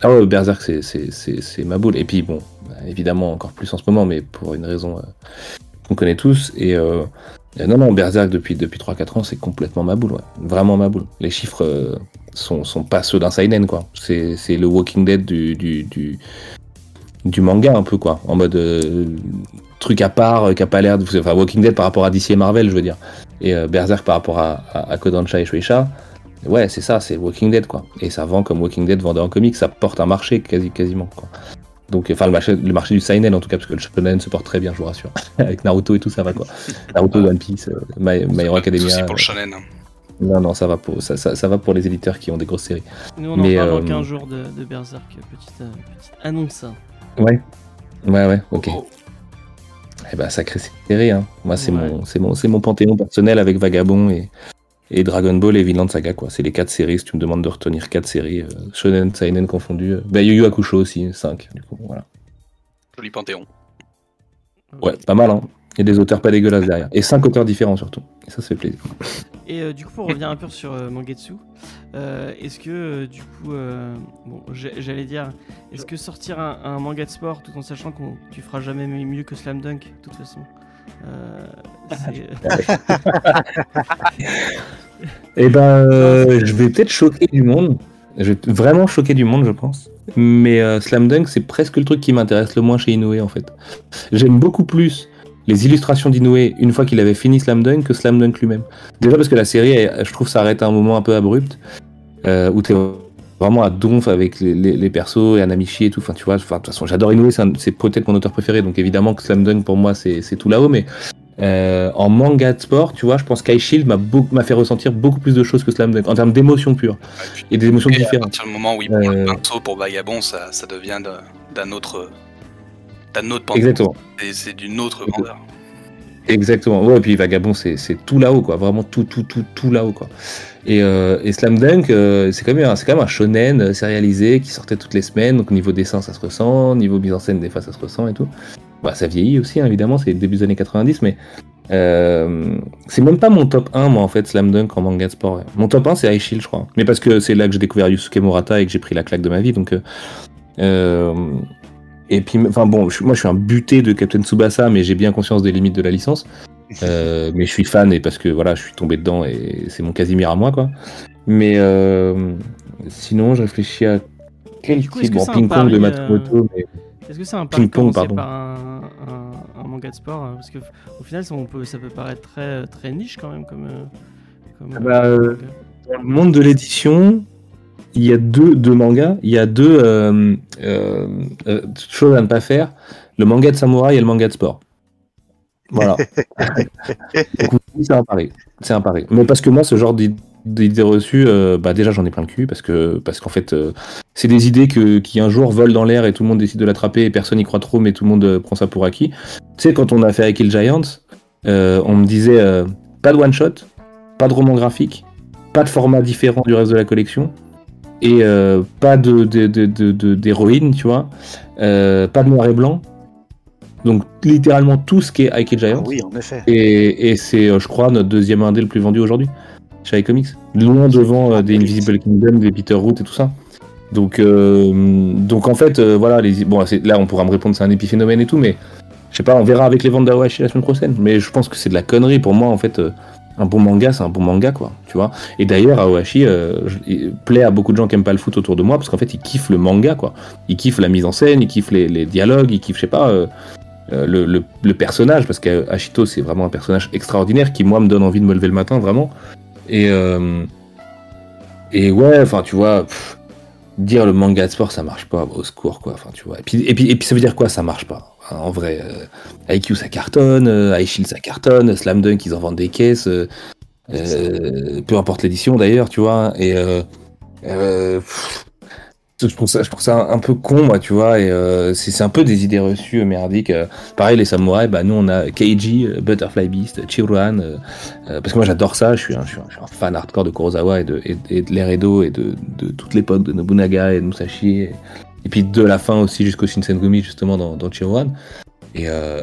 ah ouais Berserk c'est c'est ma boule et puis bon bah, évidemment encore plus en ce moment mais pour une raison euh, qu'on connaît tous et euh, euh, non, non, Berserk depuis, depuis 3-4 ans, c'est complètement ma boule, ouais. Vraiment ma boule. Les chiffres sont, sont pas ceux d'un Seinen, quoi. C'est c'est le Walking Dead du, du, du, du manga, un peu, quoi. En mode euh, truc à part, euh, qui a pas l'air de. Enfin, Walking Dead par rapport à DC et Marvel, je veux dire. Et euh, Berserk par rapport à, à, à Kodansha et Shueisha. Ouais, c'est ça, c'est Walking Dead, quoi. Et ça vend comme Walking Dead vendait en comics, ça porte un marché quasi, quasiment, quoi. Donc, enfin, le marché, le marché du Seinen, en tout cas, parce que le Shonen se porte très bien, je vous rassure. (laughs) Avec Naruto et tout, ça va, quoi. Naruto, One Piece, euh, My, My Hero Academia. Souci pour le euh, shonen. hein. non, non, ça va pour, ça, ça, ça va pour les éditeurs qui ont des grosses séries. Nous, on Mais, en parle euh, dans 15 jours de, de Berserk. Petite, euh, petite annonce. Ouais. Ouais, ouais, ok. Oh, Eh ben, sacrée série, hein. Moi, c'est Ouais. mon, c'est mon, c'est mon panthéon personnel avec Vagabond et, et Dragon Ball et Vinland Saga, quoi. C'est les quatre séries, si tu me demandes de retenir quatre séries, euh, Shonen, Seinen confondus. Bah, Yu Yu Hakusho aussi, 5, du coup, voilà. joli panthéon. Ouais, pas mal, hein. Il y a des auteurs pas dégueulasses derrière. Et cinq auteurs différents surtout. Et ça, ça fait plaisir. Et euh, du coup, pour revenir un peu sur euh, Mangetsu, euh, est-ce que euh, du coup, bon, j'allais dire, est-ce que sortir un, manga de sport tout en sachant que tu feras jamais mieux que Slam Dunk, de toute façon (laughs) Eh ben, je vais peut-être choquer du monde. Je vais vraiment choquer du monde, je pense. Mais Slam Dunk, c'est presque le truc qui m'intéresse le moins chez Inoue, en fait. J'aime beaucoup plus les illustrations d'Inoue une fois qu'il avait fini Slam Dunk que Slam Dunk lui-même. Déjà parce que la série, elle- je trouve, s'arrête à un moment un peu abrupt, euh, où t'es vraiment à donf avec les, les- les persos et Anamichi et tout. Enfin, tu vois, de toute façon, j'adore Inoue, c'est peut-être mon auteur préféré, donc évidemment que Slam Dunk pour moi, c'est tout là-haut, mais euh, en manga de sport, tu vois, je pense qu'Ice Shield m'a fait ressentir beaucoup plus de choses que Slam Dunk, en termes d'émotions pures, et des émotions Et à différentes. partir du moment où il prend le Euh, pinceau pour Vagabond, ça, ça devient de- d'un autre, autre pinceau. Exactement. Et c'est d'une autre grandeur. Exactement. Ouais, et puis Vagabond, c'est tout là-haut, quoi. Vraiment tout, tout, tout, tout là-haut, quoi. Et, euh, et Slam Dunk, euh, c'est quand même, un- c'est quand même un shonen euh, sérialisé qui sortait toutes les semaines. Donc niveau dessin, ça se ressent. Niveau mise en scène, des fois, ça se ressent et tout. Bah, ça vieillit aussi, hein, évidemment. C'est début des années 90, mais euh, c'est même pas mon top 1, moi, en fait, Slam Dunk en manga de sport. ouais. Mon top 1, c'est High Shield, je crois. Mais parce que c'est là que j'ai découvert Yusuke Murata et que j'ai pris la claque de ma vie. Donc, euh, et puis, enfin bon, je moi, je suis un buté de Captain Tsubasa, mais j'ai bien conscience des limites de la licence. (laughs) Euh, mais je suis fan et parce que voilà, je suis tombé dedans et c'est mon Casimir à moi quoi. Mais euh, sinon, je réfléchis à quel Du coup, est-ce type bon, ping pong de Matsumoto. mais- Est-ce que c'est un pari pardon. par un, un- un manga de sport euh, Parce que au final, ça, on peut, ça peut paraître très, très niche quand même comme. euh, comme, Ah bah, euh, euh. Dans le monde de l'édition, il y a deux, deux mangas. Il y a deux euh, euh, euh, choses à ne pas faire le manga de samouraï et le manga de sport. Voilà. (laughs) C'est un pari. C'est un pari. Mais parce que moi, ce genre d'id- d'idées reçues, euh, bah déjà j'en ai plein le cul parce que parce qu'en fait, euh, c'est des idées que, qui un jour volent dans l'air et tout le monde décide de l'attraper et personne n'y croit trop, mais tout le monde euh, prend ça pour acquis. Tu sais, quand on a fait avec Kill Giants, on me disait pas de one shot, pas de roman graphique, pas de format différent du reste de la collection et euh, pas de de- de- de- de- d'héroïne, tu vois, euh, pas de noir et blanc. Donc littéralement tout ce qui est Ike Giants. Ah oui, en effet. Et, et c'est, euh, je crois, notre deuxième indé le plus vendu aujourd'hui chez iComics. Loin devant euh, des Invisible Kingdom, des Peter Root et tout ça. Donc, donc en fait, voilà, les, bon, là on pourra me répondre c'est un épiphénomène et tout, mais je sais pas, on verra avec les ventes d'Awashi la semaine prochaine. Mais je pense que c'est de la connerie pour moi en fait. Un bon manga, c'est un bon manga, quoi, tu vois. Et d'ailleurs, Awashi euh, plaît à beaucoup de gens qui aiment pas le foot autour de moi, parce qu'en fait, ils kiffent le manga, quoi. Ils kiffent la mise en scène, ils kiffent les, dialogues, ils kiffent, je sais pas, euh, euh, le, personnage, parce qu'Ashito, c'est vraiment un personnage extraordinaire qui, moi, me donne envie de me lever le matin, vraiment. Et, euh, et ouais, enfin, tu vois, dire le manga de sport, ça marche pas, au secours, quoi. Enfin, tu vois. Et puis, et puis, et puis ça veut dire quoi, ça marche pas? En vrai, euh, IQ, ça cartonne, euh, High Shield, ça cartonne, Slam Dunk, ils en vendent des caisses, euh, peu importe l'édition, d'ailleurs, tu vois. Et je trouve ça, un, peu con, moi, tu vois. Et c'est un peu des idées reçues merdiques. pareil, les samouraïs, bah, nous, on a Keiji, Butterfly Beast, Chiruan. parce que moi, j'adore ça. Je suis, un, fan hardcore de Kurosawa et de, et, et de toute l'époque de Nobunaga et de Musashi. Et puis de la fin aussi jusqu'au Shinsengumi, justement, dans, dans Chiruan. Et, euh,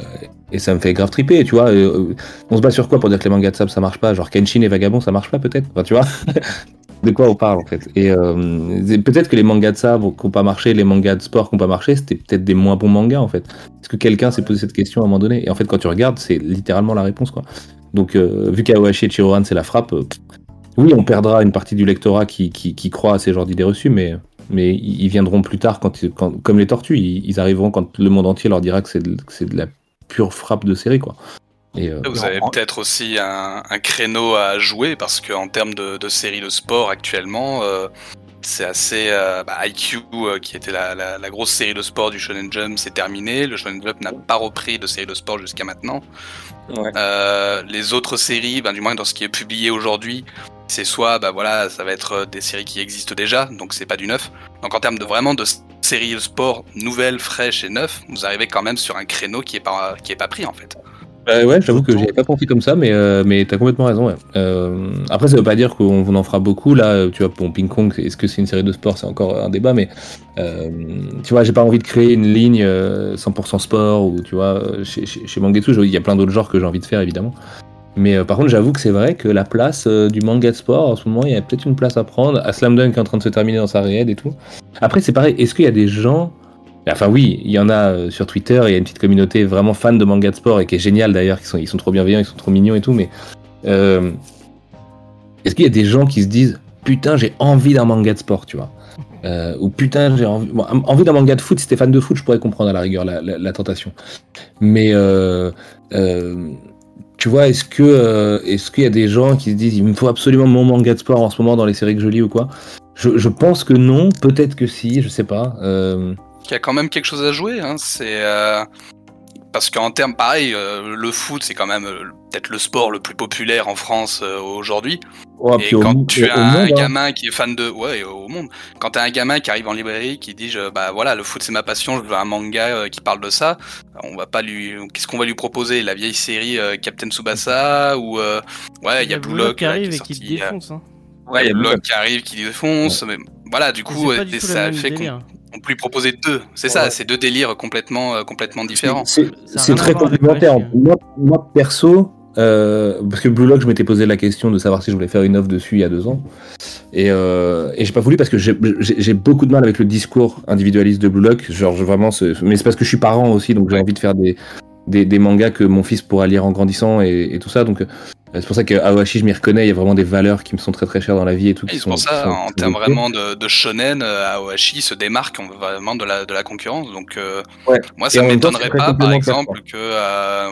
et ça me fait grave triper, tu vois. euh, on se bat sur quoi pour dire que les mangas de sable ça marche pas? Genre Kenshin et Vagabond ça marche pas peut-être? Enfin, tu vois (laughs) De quoi on parle en fait Et euh, c'est- peut-être que les mangas de sabre qui n'ont pas marché, les mangas de sport qui n'ont pas marché, c'était peut-être des moins bons mangas en fait. Est-ce que quelqu'un s'est posé cette question à un moment donné Et en fait, quand tu regardes, c'est littéralement la réponse quoi. Donc, vu qu'Awashi et Chirohan c'est la frappe, oui, on perdra une partie du lectorat qui, qui, qui croit à ces genres d'idées reçues, mais, mais ils viendront plus tard, quand, quand, comme les tortues, ils, ils arriveront quand le monde entier leur dira que c'est de, la pure frappe de série quoi. Et, euh, Vous avez peut-être aussi un, un créneau à jouer parce qu'en termes de, de séries de sport actuellement, euh, c'est assez. euh, bah, IQ, euh, qui était la, la- la grosse série de sport du Shonen Jump, c'est terminé. Le Shonen Jump n'a pas repris de série de sport jusqu'à maintenant. Ouais. Euh, les autres séries, ben, du moins dans ce qui est publié aujourd'hui, c'est soit, bah voilà, ça va être des séries qui existent déjà, donc c'est pas du neuf. Donc en termes de vraiment de séries de sport nouvelles, fraîches et neuves, vous arrivez quand même sur un créneau qui est pas, qui est pas pris en fait. Bah ouais, j'avoue que j'y avais pas pensé comme ça, mais, euh, mais t'as complètement raison. Euh, après, ça veut pas dire qu'on on en fera beaucoup. Là, tu vois, pour Ping Pong, est-ce que c'est une série de sport? C'est encore un débat, mais euh, tu vois, j'ai pas envie de créer une ligne euh, 100% sport ou tu vois, chez, chez, chez Mangetsu, il y a plein d'autres genres que j'ai envie de faire évidemment. Mais euh, par contre, j'avoue que c'est vrai que la place euh, du manga de sport en ce moment, il y a peut-être une place à prendre. À Slam Dunk est en train de se terminer dans sa réelle et tout. Après, c'est pareil. Est-ce qu'il y a des gens Enfin oui, il y en a euh, sur Twitter, il y a une petite communauté vraiment fan de manga de sport et qui est géniale d'ailleurs, ils sont, trop bienveillants, ils sont trop mignons et tout, mais euh, est-ce qu'il y a des gens qui se disent putain j'ai envie d'un manga de sport, tu vois? Euh, ou putain j'ai envie, envie d'un manga de foot, si t'es fan de foot, je pourrais comprendre à la rigueur la, tentation. Mais tu vois, est-ce qu'il y a des gens qui se disent il me faut absolument mon manga de sport en ce moment dans les séries que je lis ou quoi? Je, je pense que non, peut-être que si, je sais pas. Euh, Il y a quand même quelque chose à jouer. Hein. C'est euh, parce qu'en termes pareil, euh, le foot c'est quand même euh, peut-être le sport le plus populaire en France euh, aujourd'hui. oh, et au quand tu as un monde, hein. gamin qui est fan de ouais au monde, quand tu as un gamin qui arrive en librairie qui dit je- bah voilà le foot c'est ma passion, je veux un manga euh, qui parle de ça, on va pas lui qu'est-ce qu'on va lui proposer? La vieille série euh, Captain Tsubasa ou euh, ouais il y a Blue Lock qui arrive est et qui te sorti, défonce. Hein. Ouais, il y a Blue Blue Lock Lock. qui arrive qui défonce mais voilà du coup euh, du ça fait qu'on on peut lui proposer deux. C'est ça, Ouais. c'est deux délires complètement, euh, complètement différents. C'est très complémentaire. Hein. Moi, moi, perso, euh, parce que Blue Lock, je m'étais posé la question de savoir si je voulais faire une offre dessus il y a deux ans. Et, euh, et j'ai pas voulu parce que j'ai- j'ai j'ai beaucoup de mal avec le discours individualiste de Blue Lock. Genre, je- vraiment, c'est- mais c'est parce que je suis parent aussi, donc j'ai Ouais. envie de faire des, des, des mangas que mon fils pourra lire en grandissant et, et tout ça. Donc, euh, c'est pour ça que Aohashi, je m'y reconnais. Il y a vraiment des valeurs qui me sont très très chères dans la vie et tout. Et qui c'est sont, pour ça, sont- en termes vraiment de, de shonen, euh, Aohashi se démarque en- vraiment de la, de la concurrence. Donc, euh, Ouais. moi, ça temps, m'étonnerait pas, par exemple, que. Euh,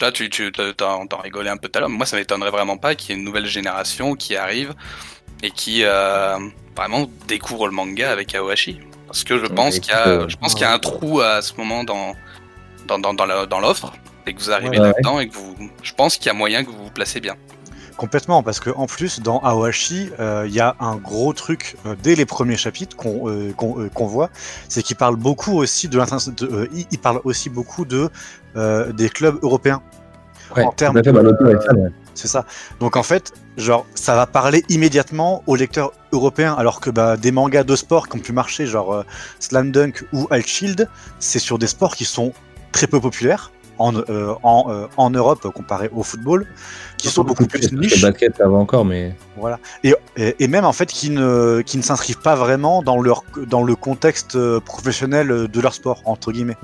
là, tu, tu t'en, t'en rigolais un peu tout à l'heure, mais moi, ça m'étonnerait vraiment pas qu'il y ait une nouvelle génération qui arrive et qui euh, vraiment découvre le manga avec Aohashi. Parce que je pense écoute, qu'il y a, euh, je pense qu'il y a un trou à ce moment dans, dans, dans, dans la- dans l'offre. Et que vous arrivez Ouais, ouais. là-dedans et que vous. Je pense qu'il y a moyen que vous vous placez bien. Complètement, parce que en plus, dans Aohashi, euh, il y a un gros truc euh, dès les premiers chapitres qu'on euh, qu'on euh, voit, c'est qu'il parle beaucoup aussi de, de euh, il- parle aussi beaucoup de euh, des clubs européens. Ouais, en termes bah. C'est ça. Donc en fait, genre, ça va parler immédiatement aux lecteurs européens, alors que bah, des mangas de sport qui ont pu marcher, genre euh, Slam Dunk ou Alt Shield, c'est sur des sports qui sont très peu populaires en, euh, en, euh, en Europe comparé au football, qui sont beaucoup plus Le niches. basket, ça va encore, mais. Voilà. Et, et, et même en fait qui ne, qui ne s'inscrivent pas vraiment dans, leur, dans le contexte euh, professionnel de leur sport, entre guillemets.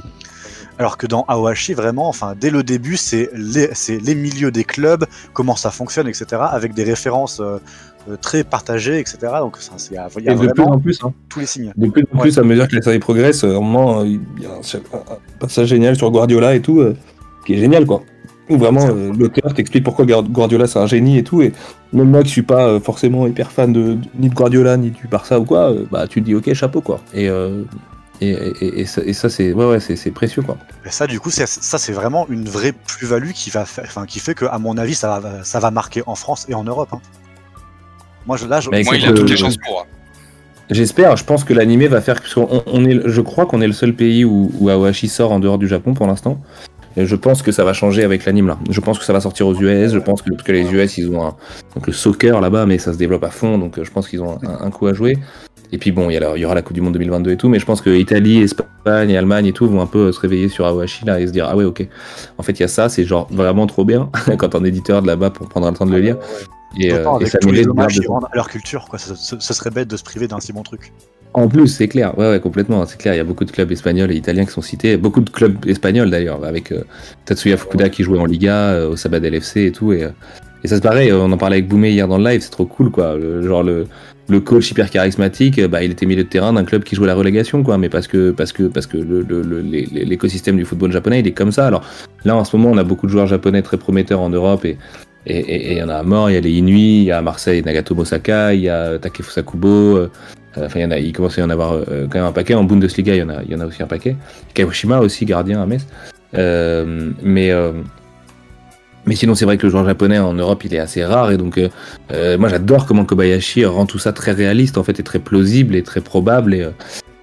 Alors que dans Aohashi, vraiment, enfin, dès le début, c'est les, les milieux des clubs, comment ça fonctionne, etc., avec des références euh, très partagées, etc. Donc, ça, c'est- il y a, y a Et de plus en plus, hein. tous les signes. De plus en Ouais. plus, à mesure que la série progresse, euh, un moment, euh, il y a un, un passage génial sur Guardiola et tout, euh, qui est génial, quoi. Où vraiment, euh, l'auteur t'explique pourquoi Guard- Guardiola c'est un génie et tout, et même moi qui suis pas euh, forcément hyper fan de, ni de Guardiola ni du Barça ou quoi, euh, bah tu te dis ok, chapeau, quoi. Et, euh, et, et, et ça, et ça, c'est ouais, ouais, c'est précieux, quoi. Et ça, du coup, c'est- ça, c'est vraiment une vraie plus-value qui, va enfin, qui fait que, à mon avis, ça va, ça va marquer en France et en Europe. hein. Moi, je, là, je, Mais Moi, il a toutes les euh, chances pour. hein. J'espère, je pense que l'animé va faire. Parce qu'on on est, je crois qu'on est le seul pays où, où sort en dehors du Japon pour l'instant. Et je pense que ça va changer avec l'anime là. Je pense que ça va sortir aux US. Je pense que, parce que les US ils ont un, donc le soccer là-bas, mais ça se développe à fond. Donc euh, je pense qu'ils ont un, un coup à jouer. Et puis bon, il y, a la- il y aura la Coupe du Monde 2022 et tout. Mais je pense que Italie, Espagne et Allemagne et tout vont un peu euh, se réveiller sur Aohashi là et se dire ah ouais ok. En fait il y a ça, c'est genre vraiment trop bien (laughs) quand un éditeur de là-bas pour prendre le temps de le lire. Et, euh, et ça tous les hommages de- qu'ils rendent à leur culture, quoi. Ce serait bête de se priver d'un si bon truc. En plus, c'est clair, ouais, ouais, complètement, c'est clair. Il y a beaucoup de clubs espagnols et italiens qui sont cités, beaucoup de clubs espagnols d'ailleurs, avec euh, Tatsuya Fukuda qui jouait en Liga, euh, au Sabadell FC et tout. Et, euh, et ça c'est pareil, on en parlait avec Boumé hier dans le live, c'est trop cool quoi. Le, genre le, le coach hyper charismatique, euh, bah, il était milieu de terrain d'un club qui jouait la relégation quoi, mais parce que parce que parce que le- le- le- l'écosystème du football japonais il est comme ça. Alors là en ce moment on a beaucoup de joueurs japonais très prometteurs en Europe et et il y en a à mort, il y a les Inui, il y a Marseille Nagatomo Saka, il y a Takefusa Kubo, euh, euh, Enfin, il commence à y en avoir euh, quand même un paquet. En Bundesliga, il y en a, aussi un paquet. Kawashima aussi, gardien à Metz. Euh, mais, euh, mais sinon, c'est vrai que le joueur japonais en Europe, il est assez rare. Et donc, euh, euh, moi, j'adore comment Kobayashi rend tout ça très réaliste, en fait, et très plausible et très probable. Et, euh,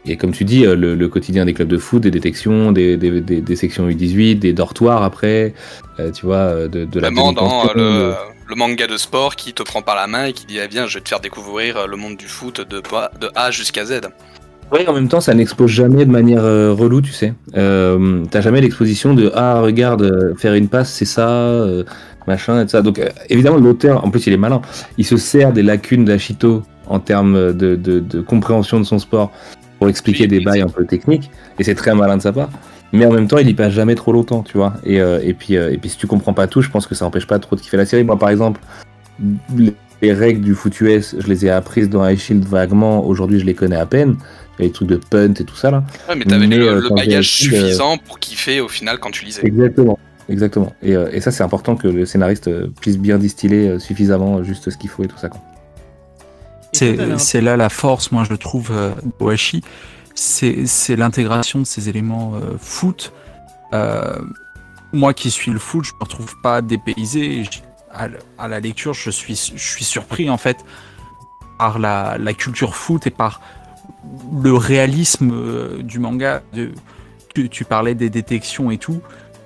Et comme tu dis, euh, le, le quotidien des clubs de foot, des détections, des, des, des, des sections U18, des dortoirs après, euh, tu vois, euh, de, de la Vraiment dans euh, délinquance, le, manga de sport qui te prend par la main et qui dit, eh bien, je vais te faire découvrir le monde du foot de, A jusqu'à Z. Oui, en même temps, ça n'expose jamais de manière euh, relou, tu sais. T'as jamais l'exposition de ah regarde faire une passe, c'est ça, machin, et ça. Donc évidemment, l'auteur, en plus, il est malin. Il se sert des lacunes d'Ashito en termes de, de, de compréhension de son sport pour expliquer Oui, des bails un peu techniques, et c'est très malin de sa part. Mais en même temps, il y passe jamais trop longtemps, tu vois. Et, euh, et puis, euh, et puis, si tu comprends pas tout, je pense que ça empêche pas trop de kiffer la série. Moi, par exemple, les- les règles du foot US, je les ai apprises dans High Shield vaguement. Aujourd'hui, je les connais à peine. Il y a les trucs de punt et tout ça là. Ouais, mais t'avais le, euh, le bagage suffisant pour kiffer au final quand tu lisais. Exactement. Exactement. Et, et ça, c'est important que le scénariste puisse bien distiller suffisamment juste ce qu'il faut et tout ça. Quoi. T'avais C'est là la force, moi je trouve, euh, d'Oashi. C'est c'est l'intégration de ces éléments euh, foot. Euh, moi qui suis le foot, je me retrouve pas dépaysé. À, la lecture, je suis, je suis surpris en fait par la, la culture foot et par le réalisme euh, du manga. De, tu, tu parlais des détections et tout.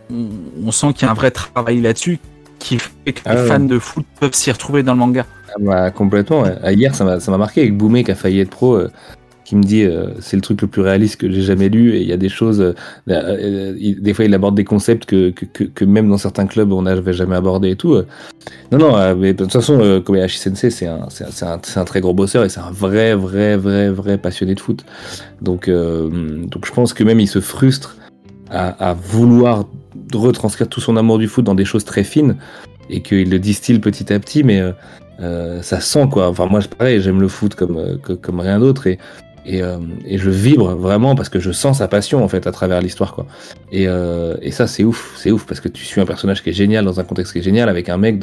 On, on sent qu'il y a un vrai travail là-dessus qui fait que Ah les ouais. fans de foot peuvent s'y retrouver dans le manga. Bah, complètement. Ah, Hier, ça m'a m'a marqué avec Boumé qui a failli être pro. euh, qui me dit euh, c'est le truc le plus réaliste que j'ai jamais lu et il y a des choses euh, euh, il- des fois il aborde des concepts que, que, même dans certains clubs on n'avait jamais abordé et tout euh. non non euh, mais de toute façon euh, Kobayashi Sensei c'est un, un, un, très gros bosseur et c'est un vrai vrai vrai vrai passionné de foot donc euh, donc je pense que même il se frustre à, vouloir retranscrire tout son amour du foot dans des choses très fines et qu'il le distille petit à petit mais euh, euh, ça sent quoi. Enfin moi pareil, j'aime le foot comme euh, comme rien d'autre et et, euh, et je vibre vraiment parce que je sens sa passion en fait à travers l'histoire quoi. Et, et ça c'est ouf, c'est ouf parce que tu suis un personnage qui est génial dans un contexte qui est génial avec un mec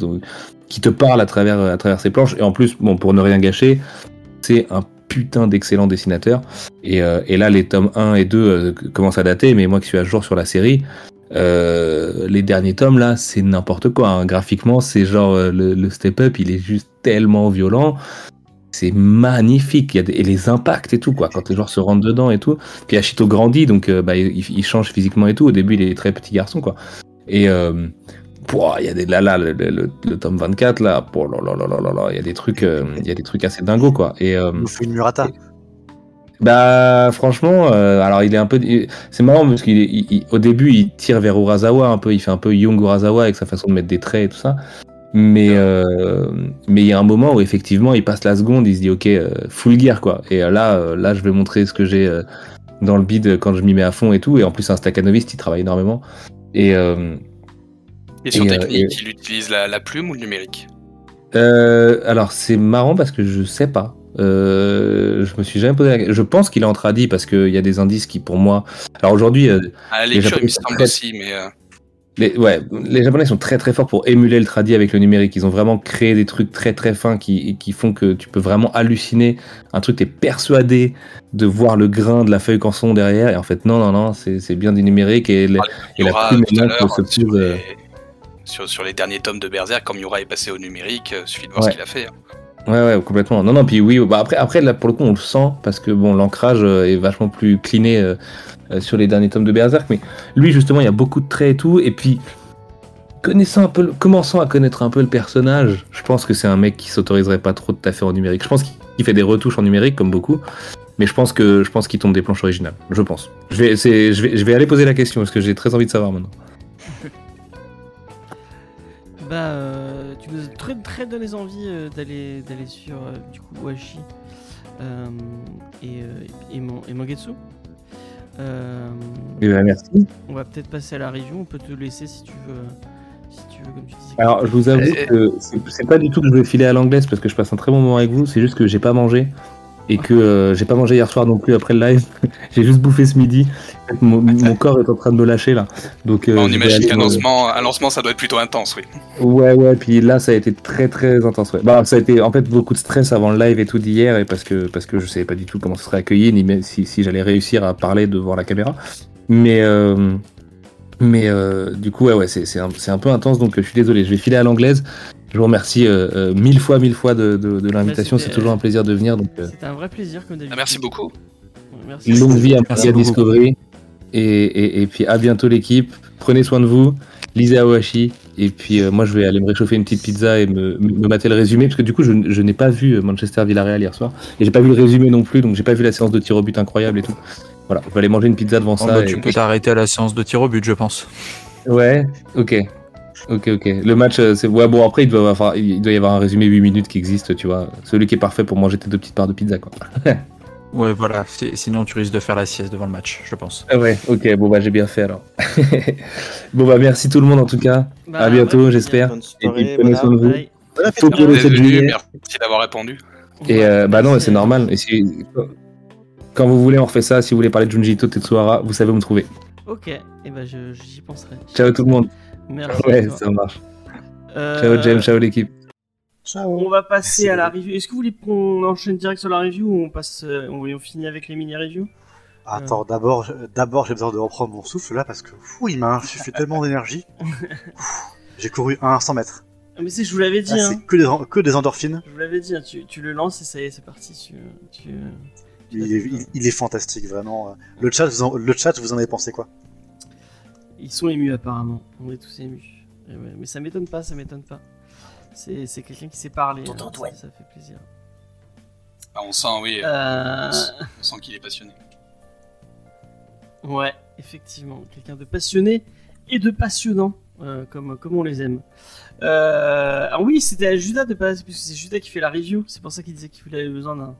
qui te parle à travers à travers ses planches et en plus bon pour ne rien gâcher, c'est un putain d'excellent dessinateur et, et là les tomes 1 et 2 euh, commencent à dater mais moi qui suis à jour sur la série euh, les derniers tomes là, c'est n'importe quoi. hein. Graphiquement, c'est genre euh, le, le step-up, il est juste tellement violent. C'est magnifique. Il y a des- et les impacts et tout quoi. Quand les joueurs se rentrent dedans et tout. Puis Ashito grandit, donc euh, bah, il, il change physiquement et tout. Au début, il est très petit garçon quoi. Et il y a des là là le, le- le- le tome 24 là. il y a des trucs, il y a des trucs assez dingos quoi. Et Il une Murata. Bah franchement, euh, alors il est un peu, c'est marrant parce qu'il, est- il- il- au début il tire vers Urasawa un peu, il fait un peu Young Urasawa avec sa façon de mettre des traits et tout ça. Mais euh, mais il y a un moment où effectivement il passe la seconde, il se dit ok euh, full gear quoi. Et là là je vais montrer ce que j'ai dans le bid quand je m'y mets à fond et tout. Et en plus un staccanoviste, il travaille énormément. Et euh, euh, technique, et- il utilise la, la plume ou le numérique? Alors c'est marrant parce que je sais pas. Euh, je me suis jamais posé la question. Je pense qu'il est en tradi parce qu'il y a des indices qui pour moi. Alors aujourd'hui, euh, À la Les lecture, il me Japonais sont semble très- aussi, mais euh, les, ouais, les Japonais sont très très forts pour émuler le tradi avec le numérique. Ils ont vraiment créé des trucs très très fins qui, qui font que tu peux vraiment halluciner. Un truc, t'es persuadé de voir le grain de la feuille canson derrière. Et en fait, non, non, non, c'est bien du numérique. Et, le- et la plume est sur, euh, les... Sur, sur les derniers tomes de Berserk, comme Yura est passé au numérique, euh, suffit de voir Ouais. ce qu'il a fait. hein. Ouais, ouais, complètement. Non, non, puis oui, bah après, après, là, pour le coup, on le sent parce que bon, l'ancrage euh, est vachement plus cliné euh, euh, sur les derniers tomes de Berserk, mais lui, justement, il y a beaucoup de traits et tout, et puis connaissant un peu, commençant à connaître un peu le personnage, je pense que c'est un mec qui s'autoriserait pas trop de taffer en numérique. Je pense qu'il fait des retouches en numérique comme beaucoup, mais je pense que je pense qu'il tombe des planches originales. Je pense. Je vais, c'est, je vais, je vais aller poser la question parce que j'ai très envie de savoir maintenant. Bah, euh, tu nous as très, très donné envie euh, d'aller d'aller sur euh, du coup Washi euh, et, euh, et, et Mangetsu. Euh, Eh ben, merci. on va peut-être passer à la région. On peut te laisser si tu veux, si tu veux comme tu disais. Alors, je vous avoue Et- que c'est c'est pas du tout que je vais filer à l'anglaise parce que je passe un très bon moment avec vous. C'est juste que j'ai pas mangé et que euh, j'ai pas mangé hier soir non plus après le live. (laughs) j'ai juste bouffé ce midi. Mon, mon corps est en train de me lâcher là. Donc, euh, on je vais imagine qu'un me- lancement, un lancement, ça doit être plutôt intense, oui. Ouais, ouais. Puis là, ça a été très très intense. Ouais. Bah, ça a été en fait beaucoup de stress avant le live et tout d'hier et parce que parce que je savais pas du tout comment ça serait accueilli ni même si, si j'allais réussir à parler devant la caméra. Mais euh, mais du coup, ouais, ouais, c'est un, un peu intense, donc je suis désolé. Je vais filer à l'anglaise. Je vous remercie euh, euh, mille fois, mille fois de, de, de l'invitation. c'était- C'est toujours un plaisir de venir. Donc, euh, C'était un vrai plaisir comme d'habitude. Ah, merci beaucoup. Merci. Longue vie à beaucoup. Discovery. Et, et, et puis à bientôt l'équipe. Prenez soin de vous. Lisez Awashi. Et puis euh, moi je vais aller me réchauffer une petite pizza et me, me mater le résumé. Parce que du coup je, je n'ai pas vu euh, Manchester Villarreal hier soir. Et j'ai pas vu le résumé non plus. Donc j'ai pas vu la séance de tir au but incroyable et tout. Voilà, je vais aller manger une pizza devant Oh, ça. bah, et- tu peux t'arrêter à la séance de tir au but, je pense. Ouais, ok. Ok, ok. Le match, euh, c'est. Ouais, bon, après, il doit, y avoir, il doit y avoir un résumé 8 minutes qui existe, tu vois. Celui qui est parfait pour manger tes deux petites parts de pizza, quoi. (laughs) Ouais, voilà. Sinon, tu risques de faire la sieste devant le match, je pense. Ah ouais, ok, bon, bah, j'ai bien fait alors. (laughs) bon, bah, merci tout le monde en tout cas. Bah, à bientôt, ouais. j'espère. Bonne Et puis, soirée, prenez soin de vous. Bye. Tokyo le Vous 7 êtes venus, juillet. merci d'avoir répondu. Et euh, bah non, c'est normal. Et si- Quand vous voulez, on refait ça. Si vous voulez parler de Junji Ito Tetsuhara, vous savez où me trouver. Ok, et bah je- j'y penserai. Ciao tout le monde. Merci. Ouais, ça marche. Euh, Ciao James, ciao l'équipe. Ciao. On va passer Merci à la review. Est-ce que vous voulez qu'on enchaîne direct sur la review ou on passe, euh, on, on finit avec les mini reviews Attends, d'abord, d'abord, j'ai besoin de reprendre mon souffle là parce que fou, il m'a insufflé tellement d'énergie. (laughs) J'ai couru un 100 mètres. ah, Mais c'est, je vous l'avais dit, hein. c'est que des, que des endorphines. Je vous l'avais dit, hein. tu, tu le lances et ça y est, c'est parti. Tu, tu... Il est, il- il est fantastique, vraiment. Le chat, vous en, le chat, vous en avez pensé quoi? Ils sont émus apparemment. On est tous émus. Ouais, Mais ça m'étonne pas, ça m'étonne pas. C'est, c'est quelqu'un qui sait parler. Tonton hein. Antoine. Ça, ça fait plaisir. Ah, on sent, oui, Euh... on sent qu'il est passionné. Ouais, effectivement, quelqu'un de passionné et de passionnant, euh, comme, comme on les aime. Euh, ah oui, c'était à Judas de passer, puisque c'est Judas qui fait la review, c'est pour ça qu'il disait qu'il avait besoin d'un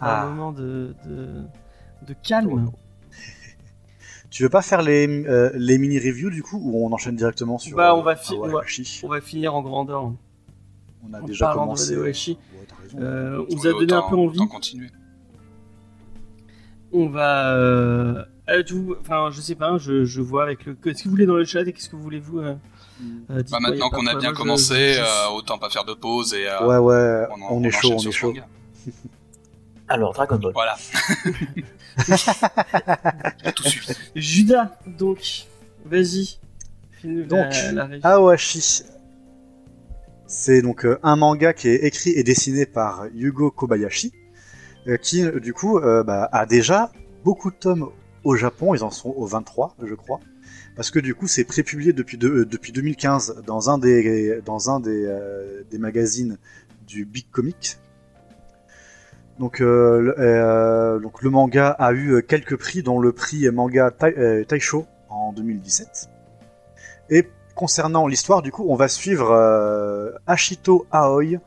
Ah. moment de, de, de calme. Tu veux pas faire les, euh, les mini reviews du coup ou on enchaîne directement sur Bah, euh, on va fi- Awashi On va finir en grandeur. On a en déjà commencé. Ouais. Euh, on vous a donné un peu envie. continuer. On va. Euh, euh, enfin, je sais pas, je, je vois avec le. Qu'est-ce que vous voulez dans le chat et qu'est-ce que vous voulez vous euh, euh, Bah, maintenant qu'on a bien moi, commencé, je- euh, autant pas faire de pause et euh, Ouais, ouais, en- on, est chaud, on est chaud. Alors, Dragon Ball. Voilà. (laughs) (laughs) Tout suivi. Judas, donc, vas-y. Donc, la, la review. Awashi. C'est donc euh, un manga qui est écrit et dessiné par Yugo Kobayashi, euh, qui euh, du coup euh, bah, a déjà beaucoup de tomes au Japon, ils en sont au 23 je crois, parce que du coup c'est prépublié depuis, de- euh, depuis 2015 dans un des, dans un des, euh, des magazines du Big Comic. Donc, euh, le, euh, donc le manga a eu euh, quelques prix, dont le prix manga Tai- Taisho en 2017. Et concernant l'histoire, du coup, on va suivre Ashito Aoi,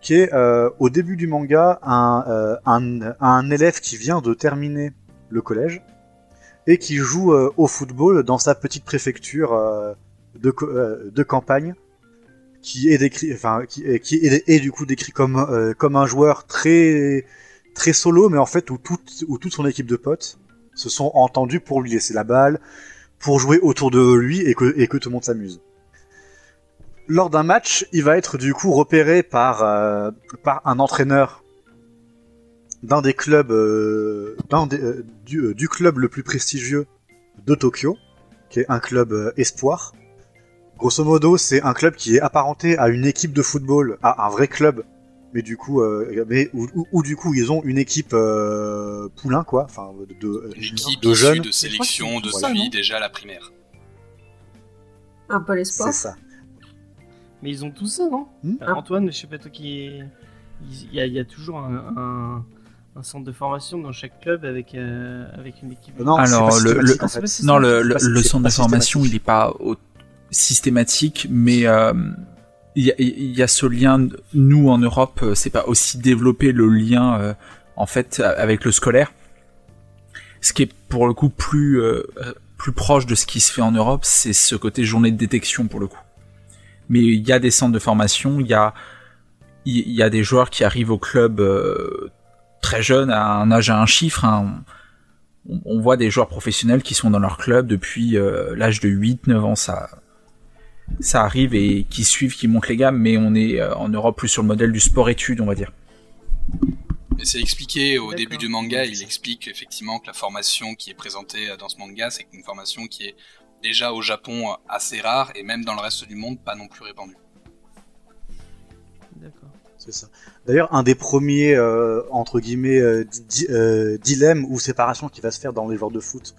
qui est au début du manga un, élève qui vient de terminer le collège et qui joue au football dans sa petite préfecture de campagne, qui est décrit, enfin, qui, est- qui est, du coup décrit comme euh, comme un joueur très très solo, mais en fait où toute où toute son équipe de potes se sont entendus pour lui laisser la balle, pour jouer autour de lui et que, et que tout le monde s'amuse. Lors d'un match, il va être du coup repéré par, euh, par un entraîneur d'un des clubs, euh, euh, du, euh, du club le plus prestigieux de Tokyo, qui est un club euh, espoir. Grosso modo, c'est un club qui est apparenté à une équipe de football, à un vrai club, mais du coup, euh, mais où, où- où, du coup ils ont une équipe euh, poulain quoi, enfin de, de, Une équipe de jeunes. de sélection, de ça, vie déjà à la primaire. Un peu l'espoir. C'est ça. Mais ils ont tout ça, non Hmm Euh, Antoine, je sais pas toi qui. Il y a, il y a toujours un, un- un centre de formation dans chaque club avec, euh, avec une équipe. Non, Alors, c'est pas le- le-. Non, le, centre de formation, il n'est pas au- systématique, mais euh, il y, a- y a ce lien. Nous, en Europe, euh, c'est pas aussi développé le lien, euh, en fait, avec le scolaire. Ce qui est pour le coup plus plus proche de ce qui se fait en Europe, c'est ce côté journée de détection pour le coup. Mais il y a des centres de formation, il y a il y a des joueurs qui arrivent au club euh, très jeunes, à un âge à un chiffre. hein. On, on voit des joueurs professionnels qui sont dans leur club depuis euh, l'âge de 8-9 ans. Ça, ça arrive et qui suivent, qui montent les gammes, mais on est euh, en Europe plus sur le modèle du sport-études, on va dire. C'est expliqué au début du manga, il explique effectivement que la formation qui est présentée dans ce manga, c'est une formation qui est déjà au Japon assez rare et même dans le reste du monde pas non plus répandue. D'accord. C'est ça. D'ailleurs, un des premiers, euh, entre guillemets, euh, di- euh, dilemmes ou séparations qui va se faire dans les joueurs de foot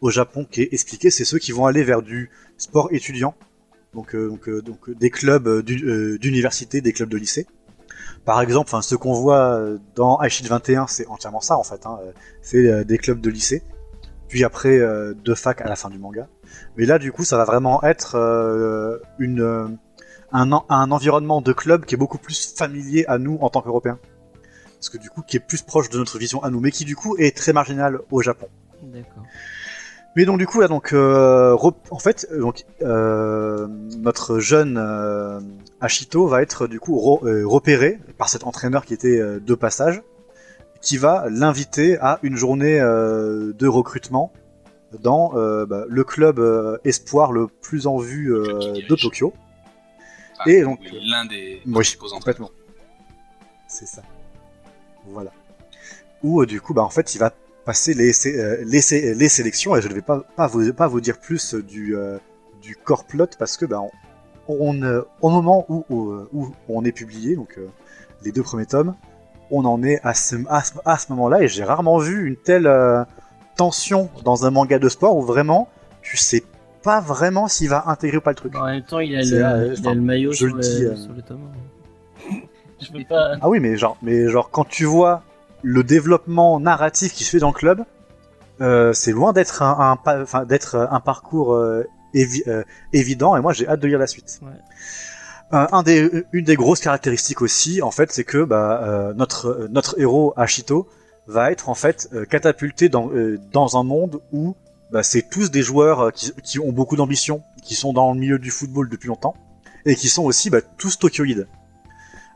au Japon, qui est expliqué, c'est ceux qui vont aller vers du sport étudiant, donc, euh, donc, euh, donc euh, des clubs d'u- d'université, des clubs de lycée. Par exemple, ce qu'on voit dans Aishid 21, c'est entièrement ça en fait. Hein, c'est des clubs de lycée, puis après de fac à la fin du manga. Mais là, du coup, ça va vraiment être une un, un environnement de club qui est beaucoup plus familier à nous en tant qu'Européens. Parce que du coup, qui est plus proche de notre vision à nous, mais qui du coup est très marginal au Japon. D'accord. Mais donc du coup, là, donc, euh, en fait, euh, donc, euh, notre jeune euh, Ashito va être du coup euh, repéré par cet entraîneur qui était euh, de passage, qui va l'inviter à une journée euh, de recrutement dans euh, bah, le club espoir le plus en vue euh, de Tokyo. Enfin, Et donc- l'un des Oui, complètement. C'est ça. Voilà. Où du coup, bah en fait, il va passer les, sé- euh, les, sé- les sélections et je ne vais pas, pas, vous, pas vous dire plus du, euh, du core plot parce que bah, on, on, euh, au moment où, où, euh, où on est publié, donc euh, les deux premiers tomes, on en est à ce, à ce, à ce moment-là et j'ai rarement vu une telle euh, tension dans un manga de sport où vraiment tu sais pas vraiment s'il va intégrer ou pas le truc. En même temps, il a, le, euh, il a le maillot je sur le le, dis, euh, sur le tome. (laughs) Je peux pas. Ah oui, mais genre, mais genre quand tu vois le développement narratif qui se fait dans le club, euh, c'est loin d'être un, un d'être un parcours euh, évi- euh, évident. Et moi, j'ai hâte de lire la suite. Ouais. Euh, un des, une des grosses caractéristiques aussi, en fait, c'est que bah, euh, notre euh, notre héros Ashito va être en fait euh, catapulté dans euh, dans un monde où bah, c'est tous des joueurs euh, qui, qui ont beaucoup d'ambition, qui sont dans le milieu du football depuis longtemps et qui sont aussi bah, tous tokyoïdes.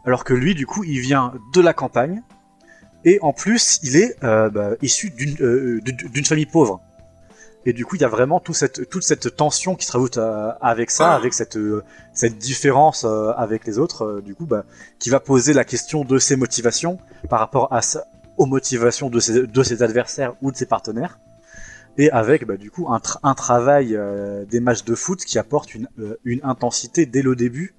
Alors que lui, du coup, il vient de la campagne et en plus, il est euh, bah, issu d'une euh, d'une famille pauvre. Et du coup, il y a vraiment tout cette, toute cette tension qui se rajoute euh, avec ça, avec cette, euh, cette différence euh, avec les autres, du coup, bah, qui va poser la question de ses motivations par rapport à sa- aux motivations de ses, de ses adversaires ou de ses partenaires. Et avec, bah, du coup, un, tra- un travail euh, des matchs de foot qui apporte une, euh, une intensité dès le début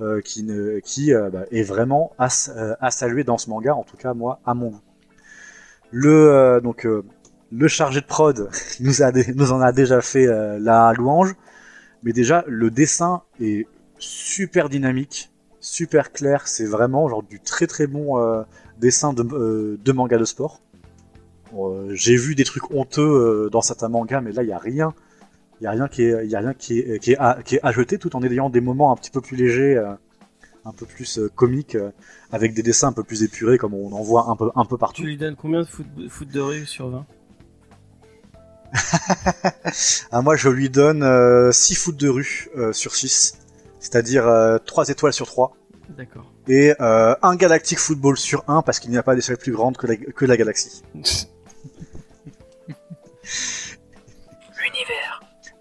euh, qui, euh, bah, est vraiment euh, à saluer dans ce manga, en tout cas, moi, à mon goût. Le, donc, le chargé de prod (laughs) nous, en a déjà fait la louange, mais déjà le dessin est super dynamique, super clair, c'est vraiment genre du très très bon dessin de, de manga de sport. J'ai vu des trucs honteux dans certains mangas, mais là il y a rien, il y a rien qui est, il y a rien qui est, qui est, à, qui est à jeter, tout en ayant des moments un petit peu plus légers, euh, un peu plus euh, comiques, euh, avec des dessins un peu plus épurés comme on en voit un peu un peu partout. Tu lui donnes combien de foot, foot de rue sur 20 (laughs) Ah, moi, je lui donne euh, 6 foot de rue euh, sur 6, c'est-à-dire euh, 3 étoiles sur 3, D'accord. et euh, un Galactic Football sur 1, parce qu'il n'y a pas d'échelle plus grande que la, que la galaxie. (laughs)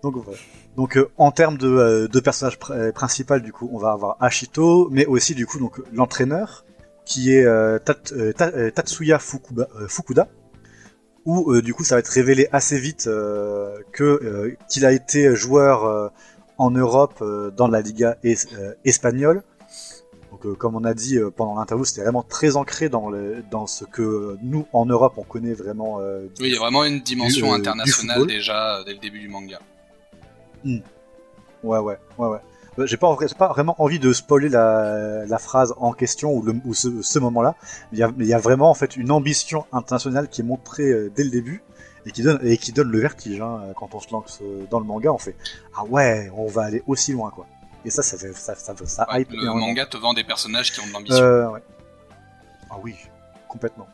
Donc voilà. Donc euh, en termes de, euh, de personnage pr- euh, principal, du coup, on va avoir Ashito, mais aussi du coup donc l'entraîneur, qui est euh, Tat- Ta- Tatsuya Fukuba- Fukuda, où du coup ça va être révélé assez vite que qu'il a été joueur en Europe dans la Liga es- espagnole. Donc comme on a dit pendant l'interview, c'était vraiment très ancré dans le, dans ce que nous en Europe on connaît vraiment. du- Oui, il y a vraiment une dimension Du, internationale déjà dès le début du manga. Ouais, ouais, ouais, ouais. Euh, J'ai pas, pas vraiment envie de spoiler la, la phrase en question ou, le, ou ce, ce moment-là. Mais il y a- y, vraiment en fait une ambition internationale qui est montrée euh, dès le début et qui donne et qui donne le vertige. Hein, quand on se lance euh, dans le manga, on fait ah ouais, on va aller aussi loin quoi. Et ça, ça ça, ça, ça, ça Ouais, hype le énormément. manga te vend des personnages qui ont de l'ambition. Euh, ouais. Ah oui, complètement.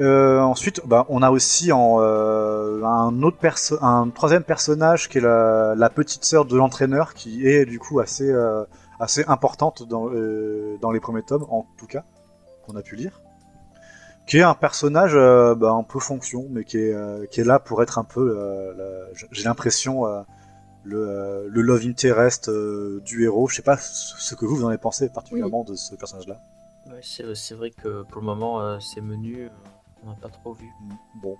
Euh, ensuite, bah, on a aussi en, euh, un autre perso un troisième personnage qui est la, la petite sœur de l'entraîneur, qui est du coup assez euh, assez importante dans euh, dans les premiers tomes, en tout cas qu'on a pu lire. Qui est un personnage euh, bah, un peu fonction, mais qui est euh, qui est là pour être un peu, euh, j'ai l'impression. euh, le, euh, le love interest euh, du héros. Je sais pas ce que vous, vous en avez pensé particulièrement de ce personnage-là. Ouais, c'est c'est vrai que pour le moment, euh, ces menus, euh, on n'a pas trop vu. Bon.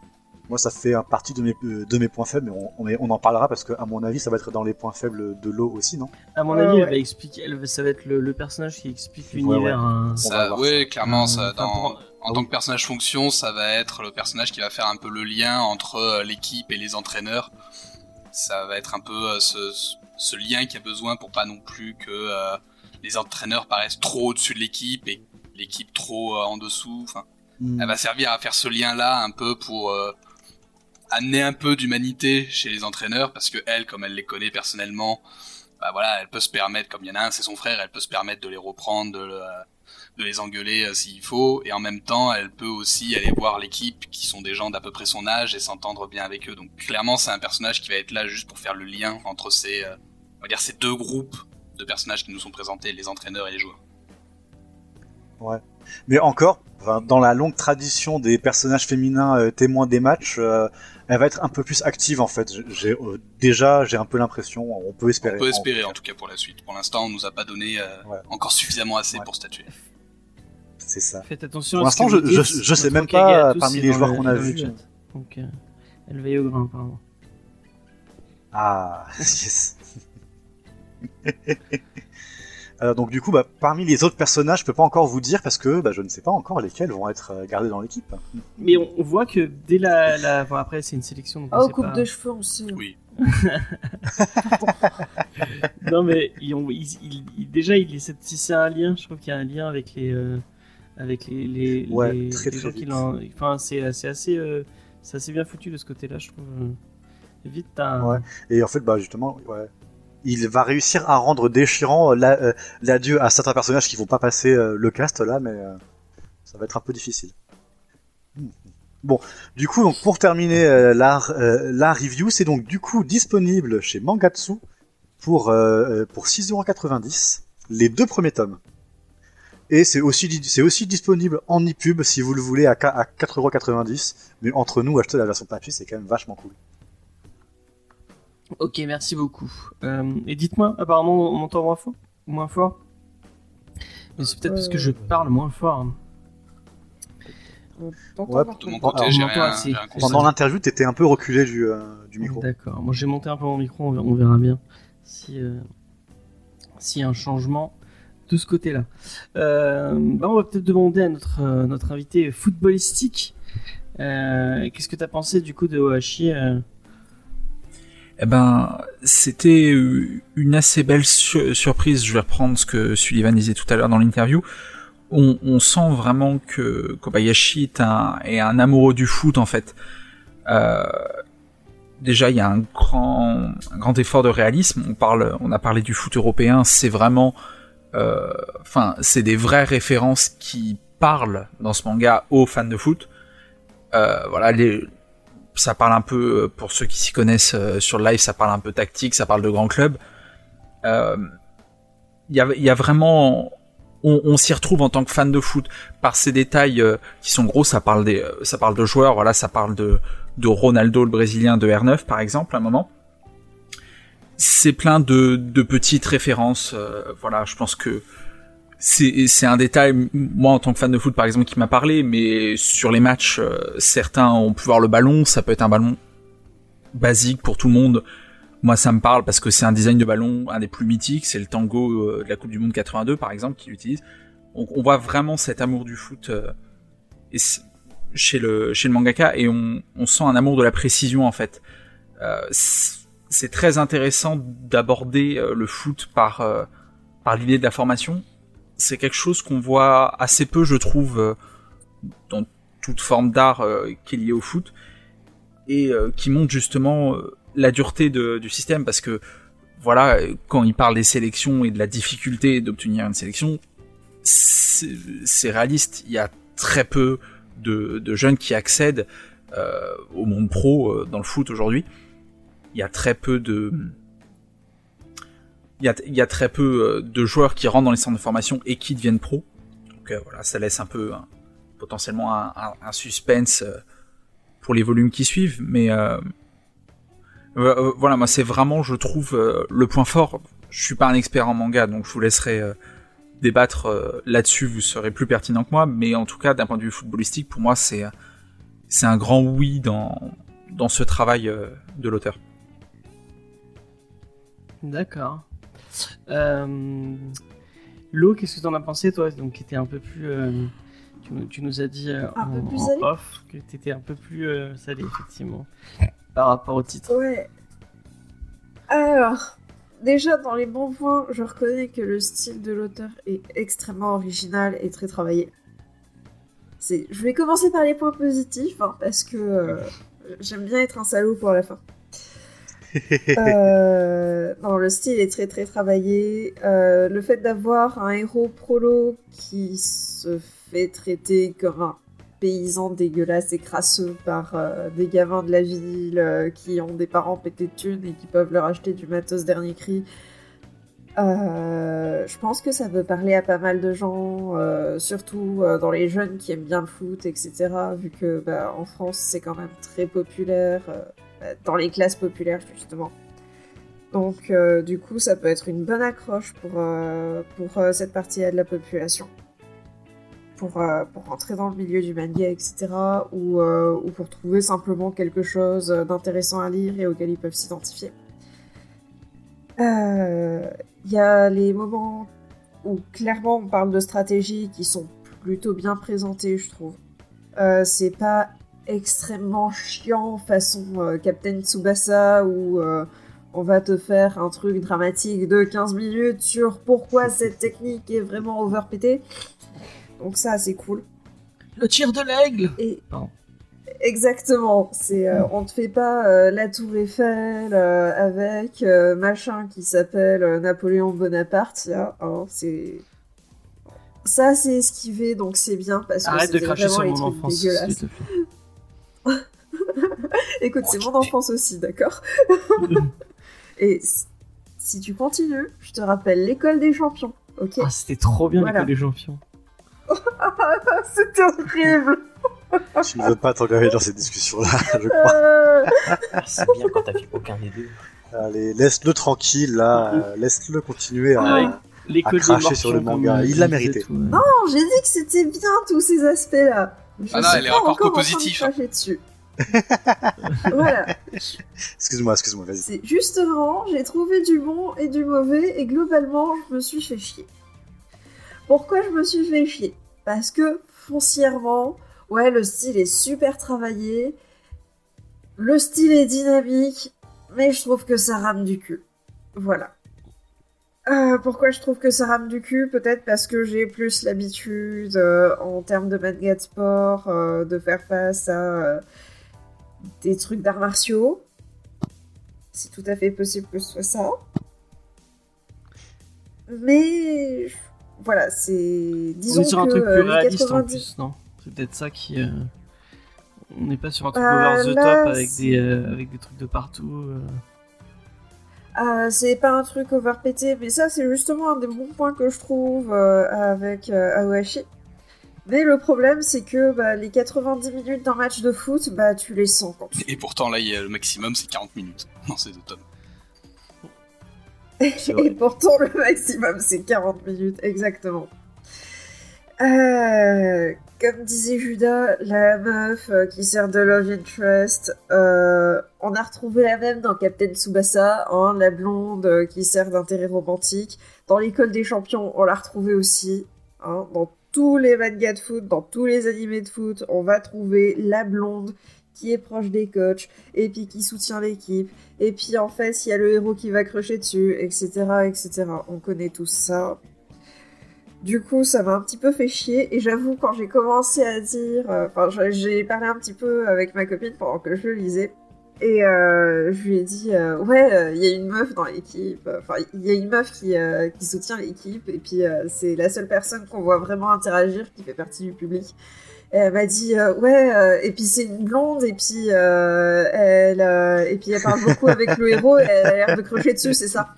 Moi, ça fait partie de mes, de mes points faibles, mais on, on, en parlera parce que, à mon avis, ça va être dans les points faibles de l'eau aussi, non? À mon avis, elle va expliquer, ça va être le, personnage qui explique l'univers. Hein. Oui, clairement, ça, dans, en tant que personnage fonction, ça va être le personnage qui va faire un peu le lien entre euh, l'équipe et les entraîneurs. Ça va être un peu euh, ce, ce, lien qui a besoin pour pas non plus que euh, les entraîneurs paraissent trop au-dessus de l'équipe et l'équipe trop en dessous. Enfin, hmm. elle va servir à faire ce lien-là un peu pour amener un peu d'humanité chez les entraîneurs parce que elle, comme elle les connaît personnellement, bah voilà, elle peut se permettre, comme il y en a un, c'est son frère, elle peut se permettre de les reprendre, de, de les engueuler euh, s'il faut, et en même temps, elle peut aussi aller voir l'équipe qui sont des gens d'à peu près son âge et s'entendre bien avec eux. Donc clairement, c'est un personnage qui va être là juste pour faire le lien entre ces, euh, on va dire, ces deux groupes de personnages qui nous sont présentés, les entraîneurs et les joueurs. Ouais. Mais encore, dans la longue tradition des personnages féminins euh, témoins des matchs, euh, elle va être un peu plus active en fait. J'ai euh, déjà, j'ai un peu l'impression, on peut espérer. On peut espérer en, tout cas pour la suite. Pour l'instant, on nous a pas donné encore suffisamment assez pour statuer. C'est ça. Faites attention. Pour l'instant, je, je, sais même pas parmi les joueurs qu'on a vus. Donc, elle veille au grain, apparemment. Ah, (laughs) yes. (laughs) Euh, donc du coup, bah, parmi les autres personnages, je peux pas encore vous dire parce que bah, je ne sais pas encore lesquels vont être euh, gardés dans l'équipe. Mais on, voit que dès la, après c'est une sélection. Donc oh, coupe de cheveux, on sait. Oui. (laughs) non mais déjà, il, si c'est un lien, je trouve qu'il y a un lien avec les, euh, avec les, les, ouais, très, très vite. Enfin, c'est assez, assez, c'est assez bien foutu de ce côté-là, je trouve. Vite, t'as. Ouais. Et en fait, bah justement, ouais il va réussir à rendre déchirant euh, euh, l'adieu à certains personnages qui vont pas passer euh, le cast là, mais ça va être un peu difficile. Hmm. Bon, du coup, donc pour terminer la, la review, c'est donc du coup disponible chez Mangatsu pour pour 6,90€ les deux premiers tomes. Et c'est aussi aussi disponible en e-pub si vous le voulez à, à 4,90€. Mais entre nous, acheter la version papier, c'est quand même vachement cool. Ok, merci beaucoup. Euh, et dites-moi, apparemment on m'entend moins fort Moins fort Mais c'est peut-être parce que je euh. parle moins fort. Hein. Pendant l'interview, t'étais un peu reculé du, euh, du micro. D'accord, moi j'ai monté un peu mon micro, on verra, bien si s'il y a un changement de ce côté-là. bah on va peut-être demander à notre, notre invité footballistique. Qu'est-ce que t'as pensé du coup de Ohashi eh ben, c'était une assez belle surprise. Je vais reprendre ce que Sullivan disait tout à l'heure dans l'interview. On, sent vraiment que Kobayashi est un, est un amoureux du foot en fait. Euh, déjà, il y a un grand, un grand effort de réalisme. On parle, on a parlé du foot européen. C'est vraiment, euh, enfin, c'est des vraies références qui parlent dans ce manga aux fans de foot. Euh, voilà, les, ça parle un peu, euh, pour ceux qui s'y connaissent euh, sur le live, ça parle un peu tactique, ça parle de grands clubs. Il euh, y, a, y, a, vraiment... On, on s'y retrouve en tant que fan de foot par ces détails qui sont gros. Ça parle des, ça parle de joueurs. Voilà, ça parle de, de Ronaldo, le Brésilien de R9 par exemple, à un moment. C'est plein de, de petites références. voilà, je pense que c'est un détail, moi en tant que fan de foot par exemple, qui m'a parlé, mais sur les matchs, euh, certains ont pu voir le ballon, ça peut être un ballon basique pour tout le monde. Moi ça me parle parce que c'est un design de ballon, un des plus mythiques, c'est le tango euh, de la Coupe du Monde 82 par exemple qui l'utilise. On, on, voit vraiment cet amour du foot euh, chez, le, mangaka et on, sent un amour de la précision en fait. c'est très intéressant d'aborder le foot par l'idée de la formation c'est quelque chose qu'on voit assez peu, je trouve, euh, dans toute forme d'art euh, qui est liée au foot, et euh, qui montre justement la dureté du système, parce que voilà, quand il parle des sélections et de la difficulté d'obtenir une sélection, c'est réaliste. Il y a très peu de, de jeunes qui accèdent au monde pro dans le foot aujourd'hui. Il y a très peu de il y a, très peu euh, de joueurs qui rentrent dans les centres de formation et qui deviennent pros. Donc euh, voilà, ça laisse un peu potentiellement un, suspense euh, pour les volumes qui suivent. Mais voilà, moi c'est vraiment, je trouve, le point fort. Je suis pas un expert en manga, donc je vous laisserai débattre là-dessus. Vous serez plus pertinent que moi. Mais en tout cas, d'un point de vue footballistique, pour moi, c'est c'est un grand oui dans, dans ce travail euh, de l'auteur. D'accord. Euh... Lo, qu'est-ce que t'en as pensé, toi Donc, qui était un peu plus. euh, tu, tu nous as dit euh, Un en, peu plus en off que t'étais un peu plus salé, effectivement, par rapport au titre. Ouais. Alors, déjà dans les bons points, je reconnais que le style de l'auteur est extrêmement original et très travaillé. C'est... Je vais commencer par les points positifs, hein, parce que euh, j'aime bien être un salaud pour la fin. Euh, non, le style est très très travaillé. Euh, le fait d'avoir un héros prolo qui se fait traiter comme un paysan dégueulasse et crasseux par euh, des gamins de la ville qui ont des parents pétés de thunes et qui peuvent leur acheter du matos dernier cri. Je pense que ça peut parler à pas mal de gens, surtout dans les jeunes qui aiment bien le foot, etc. Vu que bah, en France c'est quand même très populaire, dans les classes populaires justement. Donc euh, du coup ça peut être une bonne accroche pour, euh, pour euh, cette partie-là de la population. Pour, euh, pour rentrer dans le milieu du manga, etc. Ou, euh, ou pour trouver simplement quelque chose d'intéressant à lire et auquel ils peuvent s'identifier. Euh, Il y a les moments où clairement on parle de stratégie qui sont plutôt bien présentés, je trouve. Euh, c'est pas extrêmement chiant façon euh, Captain Tsubasa où euh, on va te faire un truc dramatique de 15 minutes sur pourquoi (laughs) cette technique est vraiment overpétée. Donc ça c'est cool. Le tir de l'aigle Et Pardon. exactement, c'est euh, on te fait pas euh, la Tour Eiffel avec machin qui s'appelle Napoléon Bonaparte, là, hein, c'est ça c'est esquivé donc c'est bien parce que cracher vraiment sur les trucs dégueulasses. (laughs) (laughs) Écoute, c'est mon enfance aussi, d'accord (laughs) (laughs) Et si- tu continues, je te rappelle l'école des champions, ok Ah, c'était trop bien Voilà. l'école des champions. C'était horrible Tu ne veux pas t'engager dans cette discussion-là, je crois. Euh, C'est bien quand t'as fait aucun des deux. Allez, laisse-le tranquille, là. euh, Laisse-le continuer Ah, à... Des cracher sur le manga, il l'a mérité. tout, ouais. Non, j'ai dit que c'était bien tous ces aspects-là. Je Ah non, elle est encore positive. cracher dessus. (laughs) voilà, Excuse-moi, excuse-moi, vas-y. c'est justement, j'ai trouvé du bon et du mauvais et globalement, je me suis fait chier. Pourquoi je me suis fait chier? Parce que foncièrement, ouais, le style est super travaillé, le style est dynamique, mais je trouve que ça rame du cul. Voilà. Euh, pourquoi je trouve que ça rame du cul? Peut-être parce que j'ai plus l'habitude, euh, en termes de manga de sport, euh, de faire face à des trucs d'arts martiaux. C'est tout à fait possible que ce soit ça. Mais voilà, c'est. Disons On est sur un que truc euh, plus les réaliste en 90 plus, non? C'est peut-être ça qui. euh, On n'est pas sur un truc Euh, over the là, top avec des, euh, avec des trucs de partout. euh. Ah, c'est pas un truc overpété, mais ça c'est justement un des bons points que je trouve euh, avec euh, Aohashi. Mais le problème c'est que bah, les 90 minutes d'un match de foot, bah tu les sens quand tu... Et pourtant, là, il y a le maximum, c'est 40 minutes (laughs) dans ces deux tomes. C'est vrai. Et (laughs) pourtant le maximum c'est 40 minutes, exactement. Euh, comme disait Judas, la meuf euh, qui sert de love interest, euh, on a retrouvé la même dans Captain Tsubasa, hein, la blonde euh, qui sert d'intérêt romantique. Dans l'école des champions, on l'a retrouvée aussi. hein, dans tous les mangas de foot, dans tous les animés de foot, on va trouver la blonde qui est proche des coachs et puis qui soutient l'équipe. Et puis en fait, il y a le héros qui va crocher dessus, etc., etc. On connaît tout ça. Du coup, ça m'a un petit peu fait chier. Et j'avoue, quand j'ai commencé à dire, euh, enfin, j'ai- parlé un petit peu avec ma copine pendant que je lisais. Et euh, je lui ai dit, euh, ouais, euh, il y a une meuf dans l'équipe. Enfin, il y a une meuf qui, euh, qui soutient l'équipe. Et puis, euh, c'est la seule personne qu'on voit vraiment interagir qui fait partie du public. Et elle m'a dit, euh, ouais, euh, et puis c'est une blonde. Et puis, euh, elle, euh, et puis elle parle beaucoup avec le héros. Et elle a l'air de crocher dessus, c'est ça.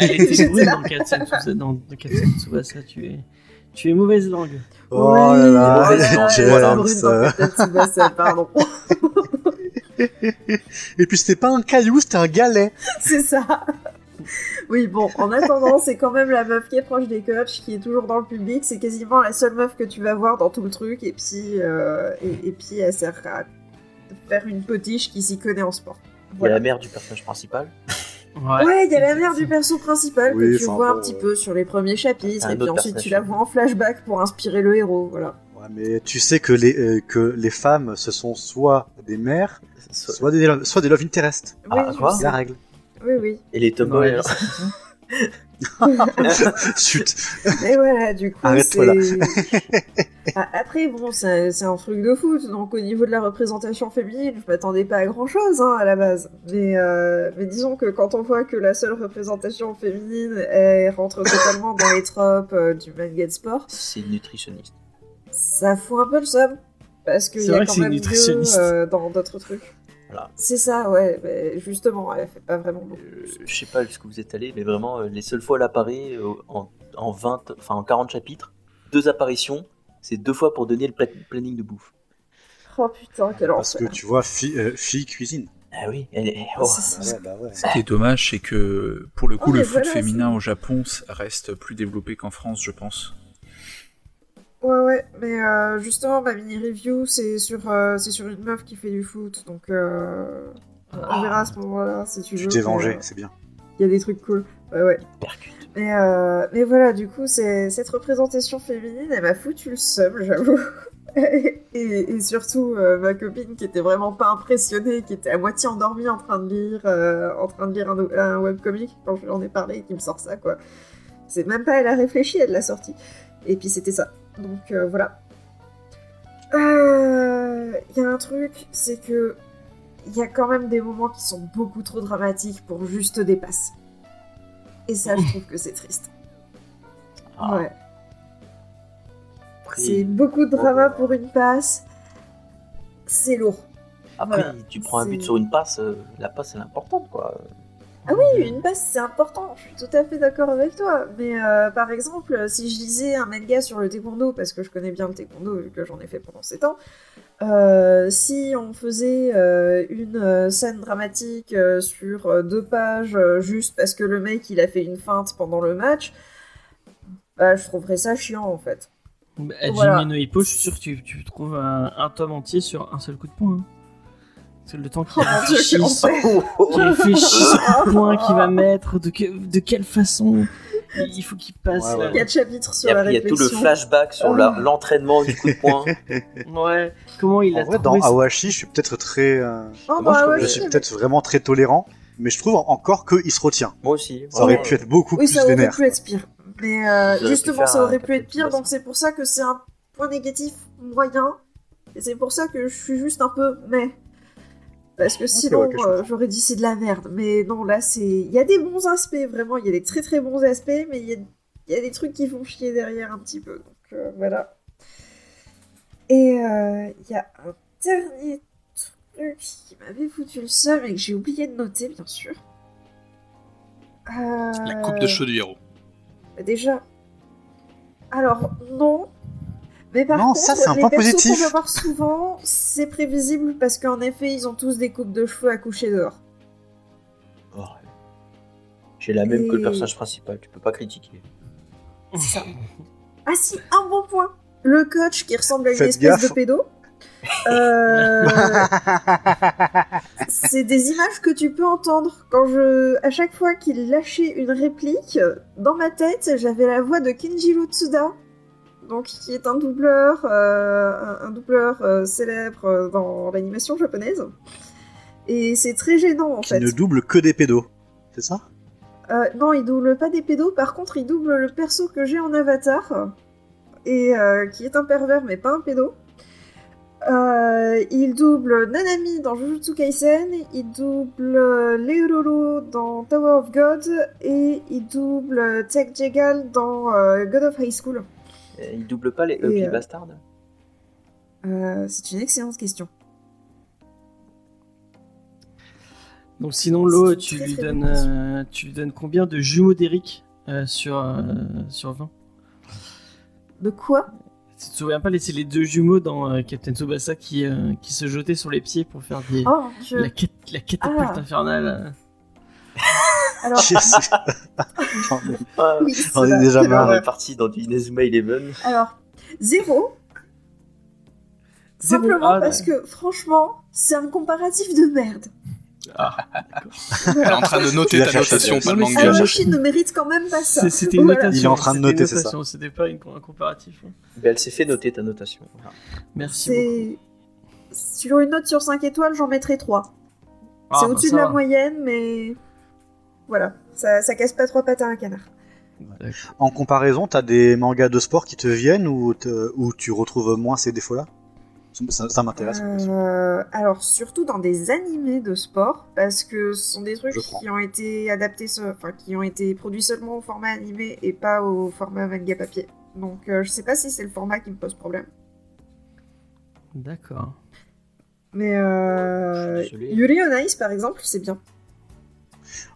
Elle était brune là. dans Katsuya Tsubasa- dans Tsubasa, tu es. Tu es mauvaise langue. Oh là là, Oui, James, brune dans euh. Pardon. (laughs) Et puis c'était pas un caillou, c'était un galet. (laughs) c'est ça. Oui, bon, en attendant, c'est quand même la meuf qui est proche des coachs, qui est toujours dans le public. C'est quasiment la seule meuf que tu vas voir dans tout le truc. Et puis, euh, et, et puis elle sert à faire une potiche qui s'y connaît en sport. Il y a Voilà. la mère du personnage principal. Ouais, il y a la mère du perso principal Oui, que tu vois un petit euh, peu sur les premiers chapitres. Et puis ensuite, tu la vois en flashback pour inspirer le héros. Voilà. Ouais, mais tu sais que les, euh, que les femmes, ce sont soit des mères, So- soit des, soit des love interest. Ah, quoi sais. C'est la règle. Oui, oui. Et les tomboys alors. (laughs) (laughs) Chut. Et voilà, du coup, Arrête-toi. Ah, (laughs) Après, bon, c'est un truc de foot, donc au niveau de la représentation féminine, je m'attendais pas à grand-chose hein, à la base. Mais, euh, mais disons que quand on voit que la seule représentation féminine, elle rentre totalement dans les tropes euh, du manga de sport, C'est nutritionniste. Ça fout un peu le seum. Parce qu'il C'est y a vrai que quand même nutritionniste. euh, dans d'autres trucs. Voilà. C'est ça, ouais, mais justement, elle fait pas vraiment beaucoup. Euh, je sais pas jusqu'où vous êtes allé, mais vraiment, euh, les seules fois où elle apparaît euh, en, en 20, enfin en 40 chapitres, deux apparitions, c'est deux fois pour donner le pla- planning de bouffe. Oh putain, quel Parce que enfer. tu vois, fille, euh, fille cuisine. Ah oui, elle est. Ah, oh. Ouais, bah ouais. Ce qui est dommage, c'est que pour le coup, Oh, mais le foot voilà, féminin au Japon reste plus développé qu'en France, je pense. Ouais, ouais, mais euh, justement, ma mini-review, c'est sur, euh, c'est sur une meuf qui fait du foot, donc euh, on verra à ce moment-là, si tu veux. Tu t'es vengé, c'est bien. Il y a des trucs cool. Ouais, ouais. Mais, euh, mais voilà, du coup, cette représentation féminine, elle m'a foutu le seum, j'avoue. (laughs) et, et surtout, euh, ma copine qui était vraiment pas impressionnée, qui était à moitié endormie en train de lire, euh, en train de lire un, un webcomic, quand je lui en ai parlé, et qui me sort ça, quoi. C'est même pas elle a réfléchi, elle l'a sorti. Et puis c'était ça. Donc euh, voilà. Euh, Il y a un truc, c'est que il y a quand même des moments qui sont beaucoup trop dramatiques pour juste des passes. Et ça, je (laughs) trouve que c'est triste. Ah, Ouais. C'est beaucoup de drama pour une passe. C'est lourd. après, voilà. tu prends un but sur une passe, euh, la passe elle est importante quoi. Ah oui, une passe, c'est important. Je suis tout à fait d'accord avec toi. Mais euh, par exemple, si je lisais un manga sur le taekwondo, parce que je connais bien le taekwondo vu que j'en ai fait pendant 7 ans, euh, si on faisait euh, une scène dramatique sur deux pages juste parce que le mec il a fait une feinte pendant le match, bah, je trouverais ça chiant en fait. Bah, Hajime Voilà. no Hippo, je suis sûr que tu, tu trouves un, un tome entier sur un seul coup de poing. hein. C'est le temps qu'il Oh réfléchisse, enfer. qu'il réfléchisse au (laughs) point qu'il va mettre, de, que- de quelle façon il faut qu'il passe. Ouais, ouais. là. Quatre chapitres sur la il y a tout le flashback sur l'entraînement du coup de poing. (laughs) Ouais, comment il a En vrai, trouvé dans Awashi, je suis peut-être très. euh, Oh, Moi, bah, je ouais, je oui, suis mais- peut-être vraiment très tolérant, mais je trouve encore qu'il se retient. Moi aussi. Ça aurait pu être beaucoup Oui, plus ça aurait vénère. pu être pire. Mais euh, justement, faire ça aurait pu être pire, donc c'est pour ça que c'est un point négatif moyen. Et c'est pour ça que je suis juste un peu mais. Parce que sinon, ok, je euh, j'aurais dit c'est de la merde. Mais non, là, c'est. Il y a des bons aspects, vraiment. Il y a des très très bons aspects, mais il y a, il y a des trucs qui font chier derrière un petit peu. Donc euh, voilà. Et euh, il y a un dernier truc qui m'avait foutu le seum et que j'ai oublié de noter, bien sûr. La coupe de cheveux du héros. bah, Déjà. Alors, non. Mais par Non, contre, ça, c'est un les point positif. qu'on va voir souvent, c'est prévisible parce qu'en effet, ils ont tous des coupes de cheveux à coucher dehors. Oh, ouais. J'ai la même que le personnage principal, tu peux pas critiquer. C'est ça. Ah si, un bon point. Le coach qui ressemble à une Faites espèce gaffe. de pédo. Euh, (laughs) c'est des images que tu peux entendre. Quand je, à chaque fois qu'il lâchait une réplique, dans ma tête, j'avais la voix de Kenjiro Tsuda, donc qui est un doubleur, euh, un, un doubleur euh, célèbre euh, dans l'animation japonaise. Et c'est très gênant en Qui fait. ne double que des pédos. C'est ça? Euh, non, il double pas des pédos, par contre, il double le perso que j'ai en avatar, et qui est un pervers mais pas un pédo. Il double Nanami dans Jujutsu Kaisen, il double Leororo dans Tower of God, et il double Tech Jegal dans God of High School. Euh, Il double pas les Ugly euh, Bastards Euh, c'est une excellente question. Donc sinon, Lo, tu lui donnes, euh, tu lui donnes combien de jumeaux d'Eric euh, sur, euh, sur 20 De quoi? Tu te souviens pas, c'est les deux jumeaux dans euh, Captain Tsubasa qui, euh, qui se jetaient sur les pieds pour faire des, Oh, je... la, la catapulte Ah. infernale. (laughs) Alors, J'en ai- Ah, oui, on est déjà parti dans du Inazuma Eleven. Alors, zéro. Zéro. Simplement Ah, parce que, franchement, c'est un comparatif de merde. Elle est en train de noter ta notation, pas le mais manga. c'est- Ayoshi ne mérite quand même pas ça. C'était une Voilà. notation. Il est en train de noter, c'est notation, C'était pas une, un comparatif. hein. Ben, elle s'est fait noter ta notation. Voilà. Merci beaucoup. Sur une note sur 5 étoiles, j'en mettrais 3. Ah, c'est bah, au-dessus ça de la va. moyenne, mais... Voilà, ça, ça casse pas trois pattes à un canard. En comparaison, t'as des mangas de sport qui te viennent ou, ou tu retrouves moins ces défauts-là? Ça, ça m'intéresse. Euh, alors, surtout dans des animés de sport, parce que ce sont des trucs qui ont été adaptés, enfin, qui ont été produits seulement au format animé et pas au format manga papier. Donc, euh, je sais pas si c'est le format qui me pose problème. D'accord. Mais euh. Yuri on Ice, par exemple, c'est bien.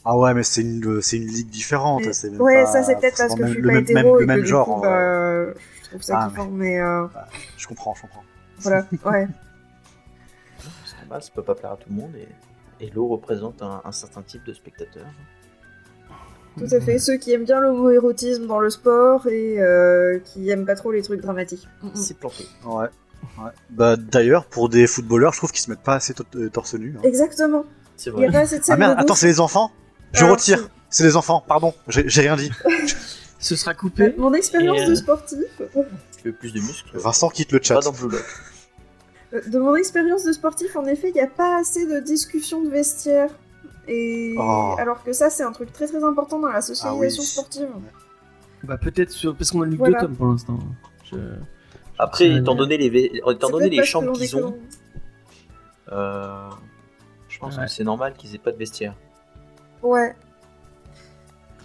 Ah ouais, mais c'est une, c'est une ligue différente. Même ouais, pas ça c'est peut-être parce que forcément je suis le pas même- hétéro même- et le même que du genre. coup, en vrai. bah, je trouve ça Ah, kiffant, mais euh, (laughs) Je comprends, je comprends. voilà, ouais. (laughs) C'est normal, ça peut pas plaire à tout le monde. Et, et l'eau représente un, un certain type de spectateur. Tout à fait. Ceux qui aiment bien l'homo-érotisme dans le sport et euh, qui aiment pas trop les trucs dramatiques. C'est planté. Ouais. ouais. Bah, D'ailleurs, pour des footballeurs, je trouve qu'ils se mettent pas assez to- euh, torse nu. hein. Exactement. C'est Il y a vrai. pas assez de Ah merde, de attends, c'est les enfants Je Ah, retire. C'est les enfants, pardon, j'ai rien dit. (laughs) Ce sera coupé. Mon expérience Et, euh, de sportif, Tu veux plus de muscles Vincent quitte le chat. Pas dans Blue Lock. (laughs) euh, de mon expérience de sportif, en effet, il n'y a pas assez de discussions de vestiaire. Et Oh. alors que ça, c'est un truc très très important dans la socialisation oui. sportive. Bah peut-être sur... parce qu'on a lu Voilà. deux tomes pour l'instant. Je... Après, étant donné les, étant donné les chambres qu'ils ont, euh, je pense Ouais. que c'est normal qu'ils aient pas de vestiaire. Ouais.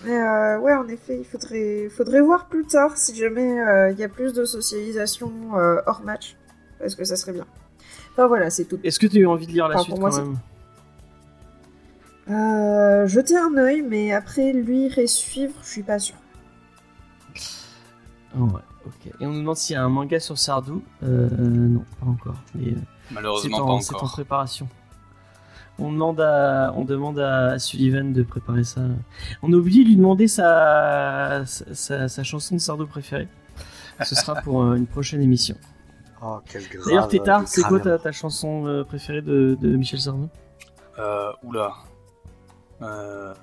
Mais euh, ouais, en effet, il faudrait, faudrait voir plus tard si jamais euh, il y a plus de socialisation euh, hors match. Parce que ça serait bien. Enfin voilà, c'est tout. Est-ce que tu as eu envie de lire la Enfin, suite pour moi, quand c'est- même Euh, jeter un œil, mais après lire et suivre, je suis pas sûre. Ah ouais, ok. Et on nous demande s'il y a un manga sur Sardou. Euh, non, pas encore. Mais euh, Malheureusement, en, pas c'est en préparation. On demande, à, on demande à Sullivan de préparer ça. On a oublié de lui demander sa, sa, sa- sa chanson de Sardou préférée. Ce sera pour euh, une prochaine émission. Oh, quel grave. D'ailleurs, Tétard, c'est quoi ta, ta chanson euh, préférée de, de Michel Sardou? Euh, oula. Euh,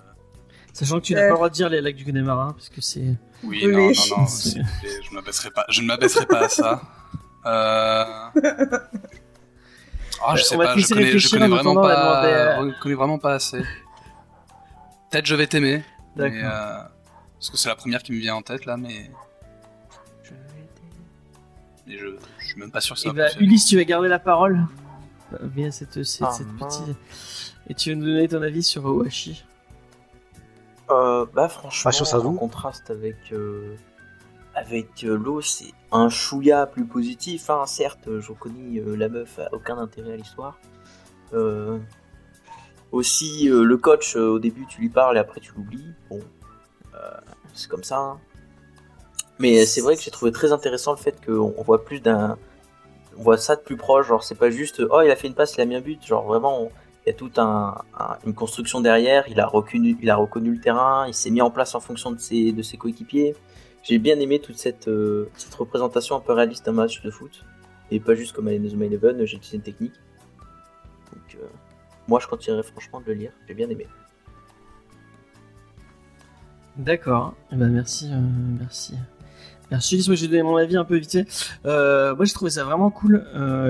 Sachant que tu n'as Euh. pas le droit de dire les lacs du Connemara, parce que c'est. oui, non, non, non, (laughs) je ne m'abaisserai pas, je ne m'abaisserai pas à ça. Euh... (laughs) Ah, je On sais va te pas, je laisser connais, je réfléchir connais en vraiment pas, à- je connais vraiment pas assez. Peut-être je vais t'aimer. mais, D'accord. euh, Parce que c'est la première qui me vient en tête là, mais. Et je, je suis même pas sûr que ça Et va bah. Ulysse, tu vas garder la parole euh, via cette, cette, Ah, cette mince. petite. Et tu vas nous donner ton avis sur Owashi. Euh, bah franchement, Ah, en contraste avec euh, avec euh, l'eau, c'est un chouïa plus positif. Hein. Certes, je reconnais euh, la meuf a aucun intérêt à l'histoire. Euh, aussi, euh, le coach, euh, au début, tu lui parles et après tu l'oublies. Bon, euh, c'est comme ça. hein. Mais c'est vrai que j'ai trouvé très intéressant le fait qu'on on voit plus d'un, on voit ça de plus proche. Genre, c'est pas juste, oh, il a fait une passe, il a mis un but. Genre, vraiment, il y a toute un, un- une construction derrière. Il a reconnu, le terrain. Il s'est mis en place en fonction de ses coéquipiers. J'ai bien aimé toute cette, euh, cette représentation un peu réaliste d'un match de foot. Et pas juste comme à Inazuma Eleven, j'ai utilisé une technique. Donc, euh, moi, je continuerai franchement de le lire. J'ai bien aimé. D'accord. Eh ben, merci, euh, merci. Merci moi j'ai donné mon avis un peu vite. Euh, moi j'ai trouvé ça vraiment cool.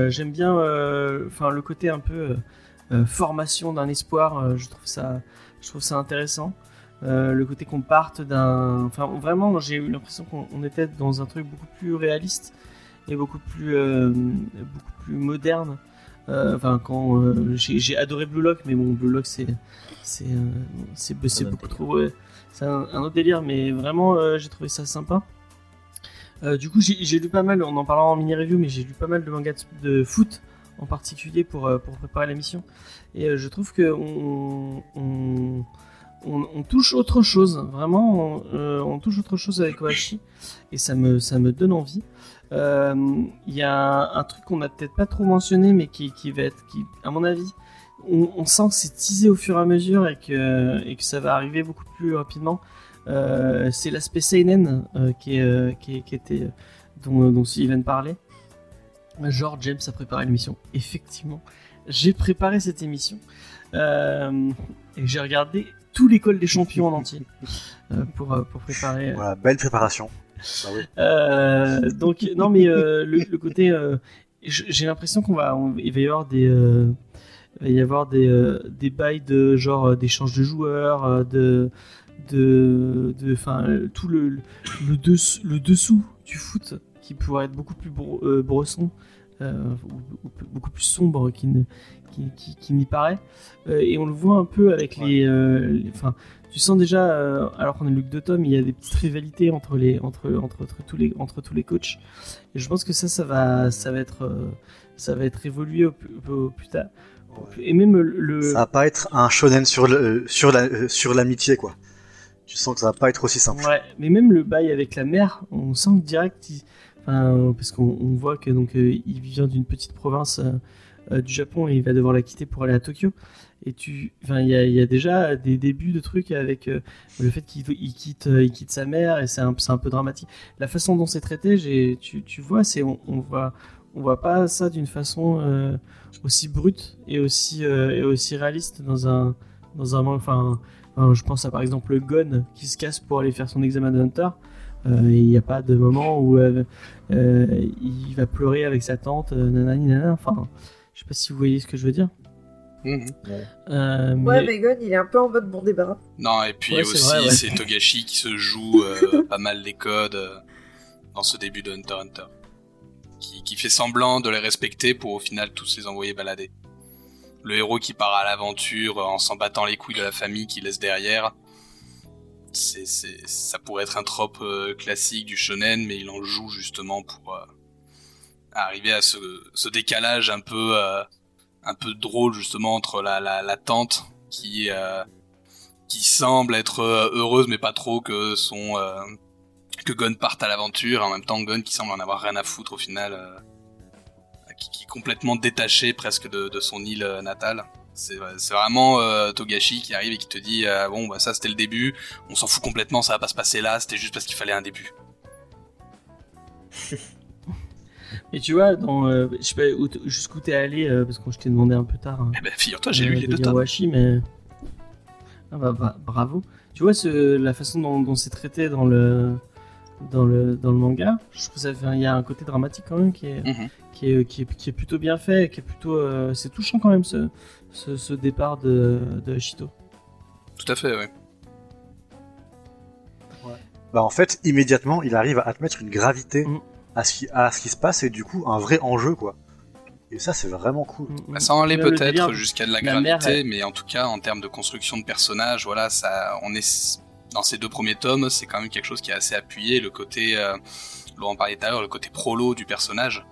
J'aime bien le côté un peu formation d'un espoir. je, trouve ça, je trouve ça intéressant. Euh, le côté qu'on parte d'un. Enfin vraiment, j'ai eu l'impression qu'on on était dans un truc beaucoup plus réaliste et beaucoup plus, euh, beaucoup plus moderne. Euh, Enfin, quand j'ai adoré Blue Lock, mais bon, Blue Lock c'est c'est c'est beaucoup délire. trop. ouais, c'est un, un autre délire, mais vraiment j'ai trouvé ça sympa. Du coup, j'ai lu pas mal, on en parlera en mini review, mais j'ai lu pas mal de mangas de, foot en particulier pour, pour préparer l'émission. Et je trouve que on, on, on- touche autre chose, vraiment, on, euh, on touche autre chose avec Ohashi, et ça me, ça me donne envie. Euh, Il y a un, truc qu'on n'a peut-être pas trop mentionné, mais qui, qui va être, qui, à mon avis, on, on sent que c'est teasé au fur et à mesure et que, et que ça va arriver beaucoup plus rapidement. Euh, c'est l'aspect seinen qui, est, qui, était dont, dont Sylvain parlait. Genre James a préparé l'émission. Effectivement, j'ai préparé cette émission et j'ai regardé tout l'école des champions en entier euh, pour, euh, pour préparer. Voilà, belle préparation. Oui. Euh, donc non mais euh, le, le côté euh, j'ai l'impression qu'on va on- il va y avoir des euh, il va y avoir des euh, des bails de genre euh, d'échange de joueurs euh, de de de enfin euh, tout le le dessous, le dessous du foot qui pourrait être beaucoup plus bro- euh, euh, ou beaucoup plus sombre qu'il ne qui, qui, qui n'y paraît Euh, et on le voit un peu avec les euh, les- enfin tu sens déjà, euh, alors qu'on est Luc de Tom, il y a des petites rivalités entre les entre entre, entre tous les entre tous les coachs. Et je pense que ça, ça va ça va être euh, ça va être évolué au, plus- au plus tard. Et même le Ça va pas être un shonen sur le, euh, sur la, euh, sur l'amitié, quoi. Tu sens que ça va pas être aussi simple. Ouais, mais même le bail avec la mère, on sent que direct, il- parce qu'on on voit que donc euh, il vient d'une petite province euh, euh, du Japon et il va devoir la quitter pour aller à Tokyo. Et tu, enfin, il y a, déjà des débuts de trucs avec euh, le fait qu'il il quitte, euh, il quitte sa mère et c'est un, un peu dramatique. La façon dont c'est traité, tu, vois, c'est on, on voit, on voit pas ça d'une façon euh, aussi brute et aussi euh, et aussi réaliste dans un dans un enfin je pense à par exemple le Gon qui se casse pour aller faire son examen de Hunter. Euh, Il n'y a pas de moment où euh, euh, il va pleurer avec sa tante, euh, nanani nanana. Enfin, je sais pas si vous voyez ce que je veux dire. Mhm. Euh, mais- Ouais, Megan, il est un peu en mode bon débarras. Non, et puis Ouais, c'est aussi, vrai, ouais. c'est Togashi qui se joue euh, pas mal les codes euh, dans ce début de Hunter x Hunter. Qui, qui fait semblant de les respecter pour au final tous les envoyer balader. Le héros qui part à l'aventure en s'en battant les couilles de la famille qu'il laisse derrière. C'est, ça pourrait être un trope euh, classique du shonen, mais il en joue justement pour euh, arriver à ce, décalage un peu, euh, un peu drôle justement entre la, la, la tante qui, euh, qui semble être heureuse mais pas trop que son que Gon parte à l'aventure en même temps Gon qui semble en avoir rien à foutre au final qui, est complètement détaché presque de, son île natale c'est vraiment euh, Togashi qui arrive et qui te dit euh, bon bah ça c'était le début on s'en fout complètement ça va pas se passer là c'était juste parce qu'il fallait un début (laughs) Et tu vois, dans, euh, je sais pas jusqu'où t'es allé, euh, parce que je t'ai demandé un peu tard. hein, eh ben figure-toi j'ai lu les de deux tomes mais ah bah, bah, bravo. Tu vois ce, la façon dont, dont c'est traité dans le dans le dans le manga, je trouve ça il y a un côté dramatique quand même qui est Mhm. qui est, qui est, qui est plutôt bien fait, qui est plutôt euh, c'est touchant quand même ce ce, ce départ de de Shito. tout à fait ouais Bah en fait, immédiatement, il arrive à te mettre une gravité Mm. à, ce qui, à ce qui se passe et du coup un vrai enjeu quoi. Et ça c'est vraiment cool. Bah, ça en peut-être jusqu'à de la, la mère, gravité, elle- mais en tout cas en termes de construction de personnages, voilà, ça, on est dans ces deux premiers tomes, c'est quand même quelque chose qui est assez appuyé. Le côté, euh, Laurent parlait tout à l'heure, le côté prolo du personnage,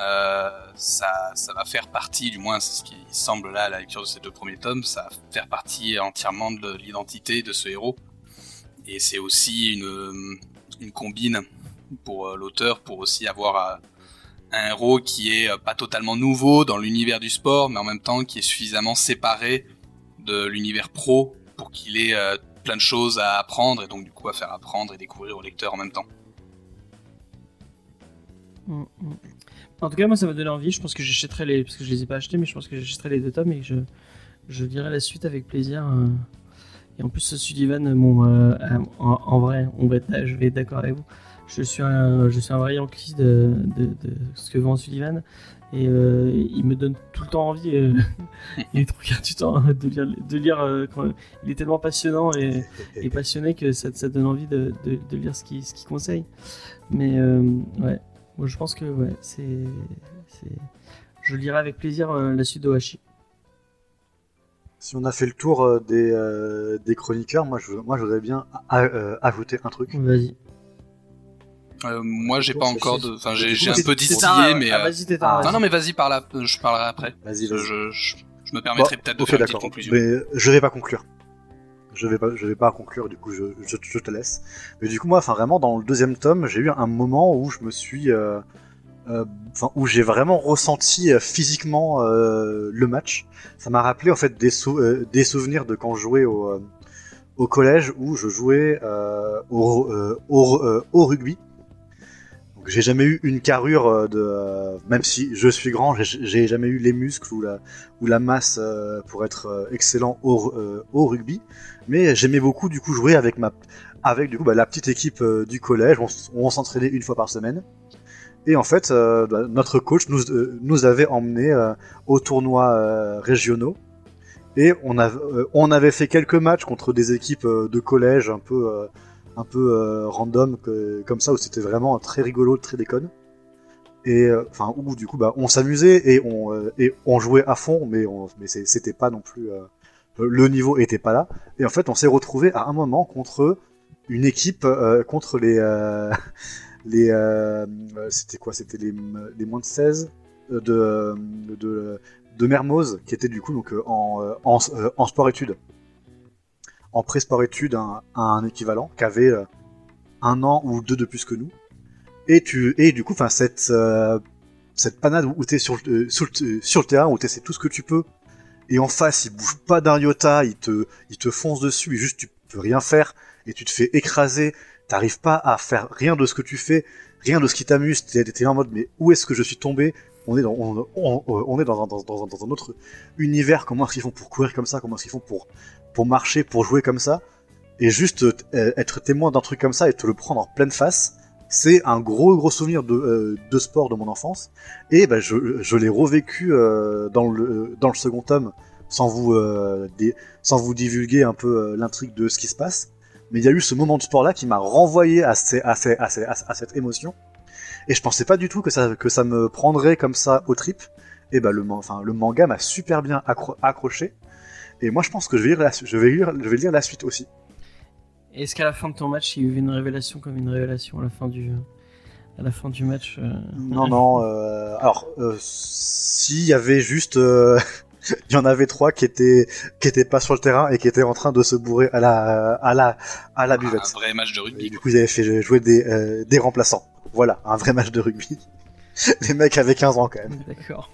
euh, ça, ça va faire partie, du moins c'est ce qui semble là à la lecture de ces deux premiers tomes, ça va faire partie entièrement de l'identité de ce héros. Et c'est aussi une, une combine pour euh, l'auteur pour aussi avoir euh, un héros qui est pas totalement nouveau dans l'univers du sport, mais en même temps qui est suffisamment séparé de l'univers pro pour qu'il ait plein de choses à apprendre et donc du coup à faire apprendre et découvrir au lecteur en même temps. Mm, mm. En tout cas, moi, ça m'a donné envie. Je pense que j'achèterai les, parce que je les ai pas achetés, mais je pense que j'achèterai les deux tomes et je, je lirai la suite avec plaisir. euh. Et en plus, Sullivan, bon, euh, en, en vrai, je vais être d'accord avec vous. Je suis un, je suis un vrai Yankee de, de, de ce que vend Sullivan et euh, il me donne tout le temps envie. euh, (laughs) il est trop gratuitant hein, de lire, de lire. euh, quand, il est tellement passionnant et, passionné que ça, ça donne envie de, lire ce qu'il conseille. Mais ouais, moi je pense que ouais, c'est, c'est, je lirai avec plaisir euh, la suite d'Ohashi. Si on a fait le tour euh, des, euh, des chroniqueurs, moi je, moi je voudrais bien a- euh, ajouter un truc. Vas-y. Euh, moi j'ai pas encore de, enfin j'ai j'ai un peu distillé, mais ah, vas-y, ah, vas-y. non non mais vas-y par là, je parlerai après. Vas-y, Je, vas-y. je, je, je me permettrai peut-être de ok, faire une petite d'accord. conclusion. Mais je vais pas conclure. Je vais pas, je vais pas conclure, du coup je, te laisse. Mais du coup moi, enfin vraiment dans le deuxième tome, j'ai eu un moment où je me suis, euh, euh, où j'ai vraiment ressenti euh, physiquement euh, le match. Ça m'a rappelé en fait des, sou- des souvenirs de quand je jouais au, collège où je jouais au, au, au rugby. J'ai jamais eu une carrure de, même si je suis grand, j'ai- jamais eu les muscles ou la masse pour être excellent au rugby. Mais j'aimais beaucoup du coup jouer avec bah, la petite équipe euh, du collège. On, s'entraînait une fois par semaine. Et en fait, euh, bah, notre coach nous, euh, avait emmenés aux tournois régionaux. Et on, avait fait quelques matchs contre des équipes de collège un peu, un peu random, comme ça, où c'était vraiment très rigolo, très déconne. Et enfin, où du coup, bah, on s'amusait et on, jouait à fond, mais, mais c'était pas non plus. Euh, le niveau était pas là. Et en fait, on s'est retrouvé à un moment contre une équipe, euh, contre les. euh, (laughs) les euh, euh, c'était quoi c'était les, les moins de 16 euh, de de, de Mermoz qui était du coup donc en en, en sport études en pré-sport études un, un équivalent qui avait un an ou deux de plus que nous et tu et du coup cette cette panade où sur le- euh, sur le, sur le terrain où t'essaies tout ce que tu peux et en face il bouge pas d'un iota il te il te fonce dessus et juste tu peux rien faire et tu te fais écraser. T'arrives pas à faire rien de ce que tu fais, rien de ce qui t'amuse, t'es t'es en mode mais où est-ce que je suis tombé? On est dans, on, on- on est dans un, dans, dans un autre univers, comment est-ce qu'ils font pour courir comme ça, comment est-ce qu'ils font pour, pour marcher, pour jouer comme ça, et juste euh, être témoin d'un truc comme ça et te le prendre en pleine face, c'est un gros gros souvenir de, euh, de sport de mon enfance, et bah, je, l'ai revécu euh, dans, le, dans le second tome, sans vous, euh, sans vous divulguer un peu l'intrigue de ce qui se passe, mais il y a eu ce moment de sport là qui m'a renvoyé à, à, à, à, cette émotion. Et je pensais pas du tout que ça que ça me prendrait comme ça au trip. Et bah le enfin le manga m'a super bien accro- accroché. Et moi je pense que je vais lire je vais lire je vais lire la suite aussi Est-ce qu'à la fin de ton match, il y a eu une révélation comme une révélation à la fin du, à la fin du match euh, non non euh, alors euh, s'il y avait juste euh, (laughs) il y en avait trois qui étaient qui étaient pas sur le terrain et qui étaient en train de se bourrer à la à la à la Un buvette vrai match de Et rugby. du coup, ils avaient fait jouer des, euh, des remplaçants. Voilà, un vrai match de rugby. (laughs) Les mecs avaient 15 ans quand même. D'accord.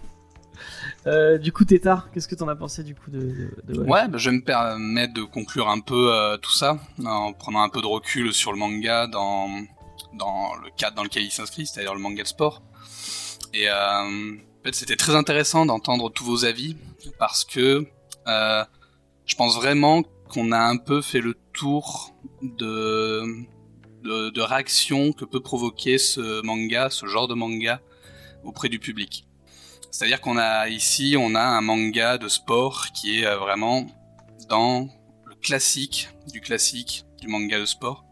Euh, du coup, Tétard, qu'est-ce que t'en as pensé du coup de, de, de- Ouais, bah, je vais me permettre de conclure un peu euh, tout ça en prenant un peu de recul sur le manga dans dans le cadre dans lequel il s'inscrit, c'est-à-dire le manga de sport. Et euh, en fait, c'était très intéressant d'entendre tous vos avis parce que euh, je pense vraiment qu'on a un peu fait le tour de de, de réaction que peut provoquer ce manga, ce genre de manga auprès du public. C'est-à-dire qu'on a ici, on a un manga de sport qui est euh, vraiment dans le classique du classique du manga de sport.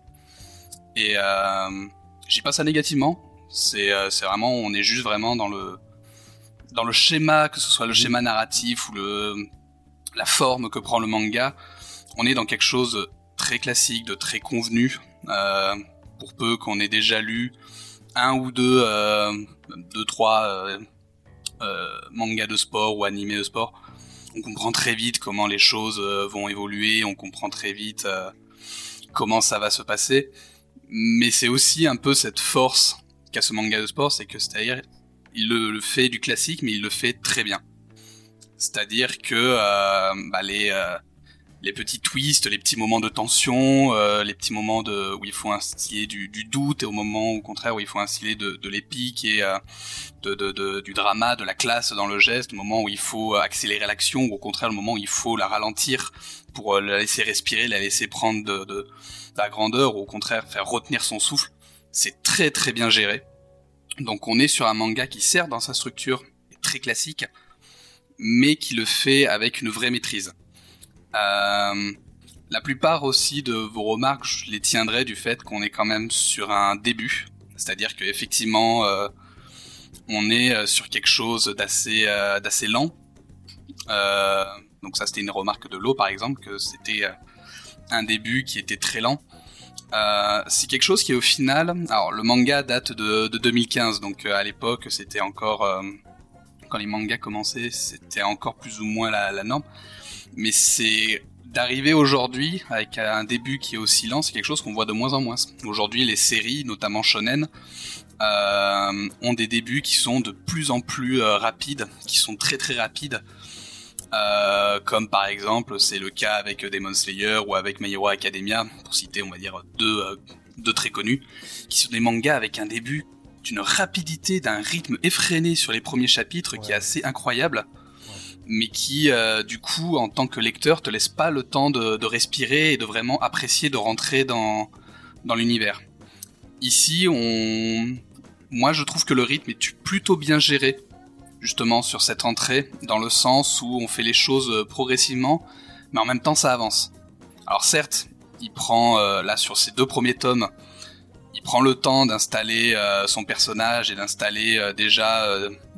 Et euh, j'y pas ça négativement. C'est euh, c'est vraiment, on est juste vraiment dans le dans le schéma, que ce soit le schéma narratif ou le la forme que prend le manga. On est dans quelque chose de très classique, de très convenu. Euh, pour peu qu'on ait déjà lu un ou deux, euh, deux trois euh, manga de sport ou animé de sport, on comprend très vite comment les choses euh, vont évoluer, on comprend très vite euh, comment ça va se passer. Mais c'est aussi un peu cette force qu'a ce manga de sport, c'est que c'est-à-dire il le, le fait du classique, mais il le fait très bien. C'est-à-dire que euh, bah, les euh, les petits twists, les petits moments de tension, euh, les petits moments de où il faut instiller du, du doute et au moment au contraire où il faut instiller de, de l'épique et euh, de, de, de- du drama, de la classe dans le geste, le moment où il faut accélérer l'action ou au contraire le moment où il faut la ralentir pour euh, la laisser respirer, la laisser prendre de, la grandeur ou au contraire faire retenir son souffle. C'est très très bien géré. Donc on est sur un manga qui sert dans sa structure très classique, mais qui le fait avec une vraie maîtrise. Euh, la plupart aussi de vos remarques, je les tiendrai du fait qu'on est quand même sur un début, c'est-à-dire qu'effectivement, euh, on est euh, sur quelque chose d'assez lent. Donc ça, c'était une remarque de l'eau, par exemple, que c'était un début qui était très lent. C'est quelque chose qui au final, alors le manga date de, de 2015, donc à l'époque c'était encore quand les mangas commençaient, c'était encore plus ou moins la norme mais c'est d'arriver aujourd'hui avec un début qui est oscillant, c'est quelque chose qu'on voit de moins en moins. Aujourd'hui, les séries, notamment shonen, euh, ont des débuts qui sont de plus en plus euh, rapides, qui sont très très rapides. Euh, comme par exemple, c'est le cas avec Demon Slayer ou avec My Hero Academia, pour citer, on va dire, deux, euh, deux très connus, qui sont des mangas avec un début d'une rapidité, d'un rythme effréné sur les premiers chapitres qui est assez incroyable, mais qui, euh, du coup, en tant que lecteur, te laisse pas le temps de, respirer et de vraiment apprécier, de rentrer dans, dans l'univers. Ici, on, moi, je trouve que le rythme est plutôt bien géré, justement, sur cette entrée, dans le sens où on fait les choses euh, progressivement, mais en même temps, ça avance. Alors certes, il prend, euh, là, sur ces deux premiers tomes, il prend le temps d'installer euh, son personnage et d'installer déjà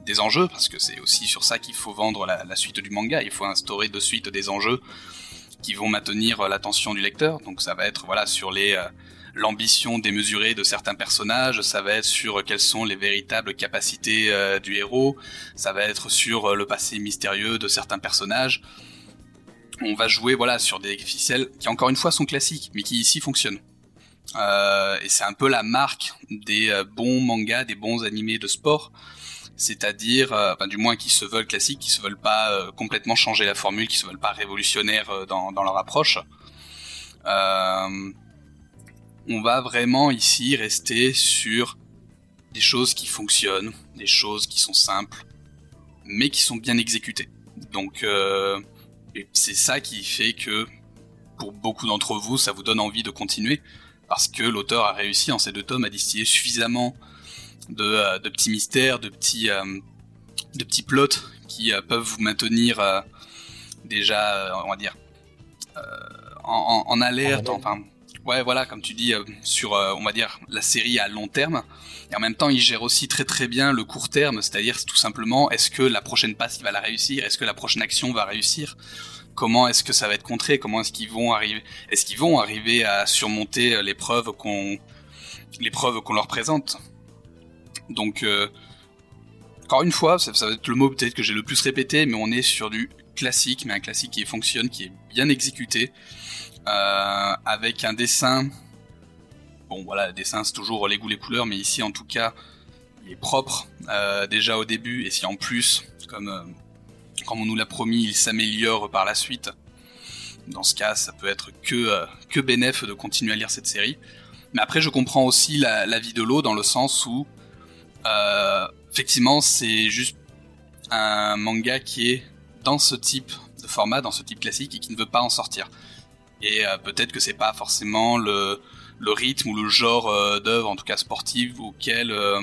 des enjeux, parce que c'est aussi sur ça qu'il faut vendre la, suite du manga. Il faut instaurer de suite des enjeux qui vont maintenir euh, l'attention du lecteur. Donc ça va être voilà sur euh, l'ambition démesurée de certains personnages, ça va être sur quelles sont les véritables capacités euh, du héros, ça va être sur le passé mystérieux de certains personnages. On va jouer voilà sur des ficelles qui encore une fois sont classiques, mais qui ici fonctionnent. Euh, et c'est un peu la marque des euh, bons mangas, des bons animés de sport, c'est-à-dire, euh, enfin, du moins qui se veulent classiques, qui se veulent pas euh, complètement changer la formule, qui se veulent pas révolutionnaires euh, dans, dans, leur approche. On va vraiment ici rester sur des choses qui fonctionnent, des choses qui sont simples, mais qui sont bien exécutées. Donc, c'est ça qui fait que pour beaucoup d'entre vous, ça vous donne envie de continuer parce que l'auteur a réussi en ces deux tomes à distiller suffisamment de, euh, de petits mystères, de petits, euh, de petits plots qui euh, peuvent vous maintenir déjà, on va dire, en, en, en, alerte, enfin, ouais, voilà, comme tu dis, sur, on va dire, la série à long terme. Et en même temps, il gère aussi très très bien le court terme, c'est-à-dire tout simplement, est-ce que la prochaine passe il va la réussir, est-ce que la prochaine action va réussir? Comment est-ce que ça va être contré, comment est-ce qu'ils vont arriver, est-ce qu'ils vont arriver à surmonter l'épreuve qu'on, l'épreuve qu'on leur présente? Donc, euh, encore une fois, ça, va être le mot peut-être que j'ai le plus répété, mais on est sur du classique, mais un classique qui fonctionne, qui est bien exécuté, euh, avec un dessin. Bon, voilà, le dessin c'est toujours les goûts, les couleurs, mais ici en tout cas, il est propre euh, déjà au début, et si en plus, comme comme on nous l'a promis, il s'améliore par la suite. Dans ce cas, ça peut être que, que bénéf de continuer à lire cette série. Mais après, je comprends aussi la, vie de l'eau dans le sens où, effectivement, c'est juste un manga qui est dans ce type de format, dans ce type classique, et qui ne veut pas en sortir. Et euh, peut-être que c'est pas forcément le, rythme ou le genre euh, d'œuvre, en tout cas sportive, auquel, euh,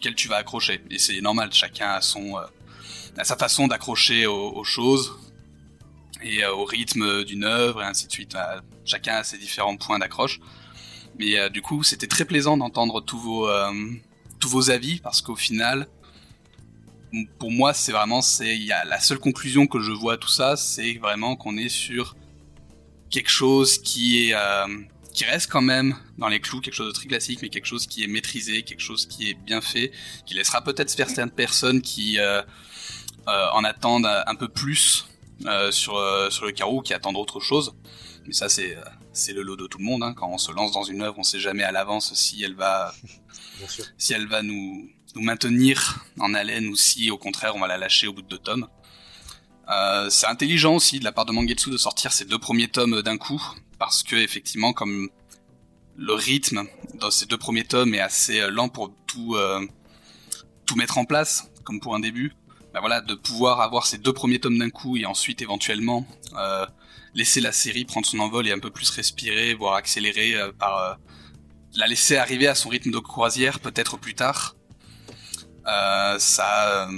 tu vas accrocher. Et c'est normal, chacun a sa façon d'accrocher aux, choses et euh, au rythme d'une œuvre et ainsi de suite. Euh, chacun a ses différents points d'accroche. Mais euh, du coup, c'était très plaisant d'entendre tous vos tous vos avis parce qu'au final, pour moi, c'est vraiment c'est il y a la seule conclusion que je vois à tout ça, c'est vraiment qu'on est sur quelque chose qui est qui reste quand même dans les clous, quelque chose de très classique, mais quelque chose qui est maîtrisé, quelque chose qui est bien fait, qui laissera peut-être certaines personnes qui euh, euh, en attendent un peu plus euh, sur, euh, sur le carreau, qui attendent autre chose. Mais ça, c'est c'est le lot de tout le monde. Hein. Quand on se lance dans une œuvre, on sait jamais à l'avance si elle va si elle va nous nous maintenir en haleine ou si au contraire on va la lâcher au bout de deux tomes. Euh, c'est intelligent aussi de la part de Mangetsu de sortir ces deux premiers tomes d'un coup, parce que effectivement, comme le rythme dans ces deux premiers tomes est assez lent pour tout euh, tout mettre en place, comme pour un début, bah voilà, de pouvoir avoir ces deux premiers tomes d'un coup et ensuite éventuellement euh, laisser la série prendre son envol et un peu plus respirer, voire accélérer euh, par euh, la laisser arriver à son rythme de croisière peut-être plus tard. Euh, ça,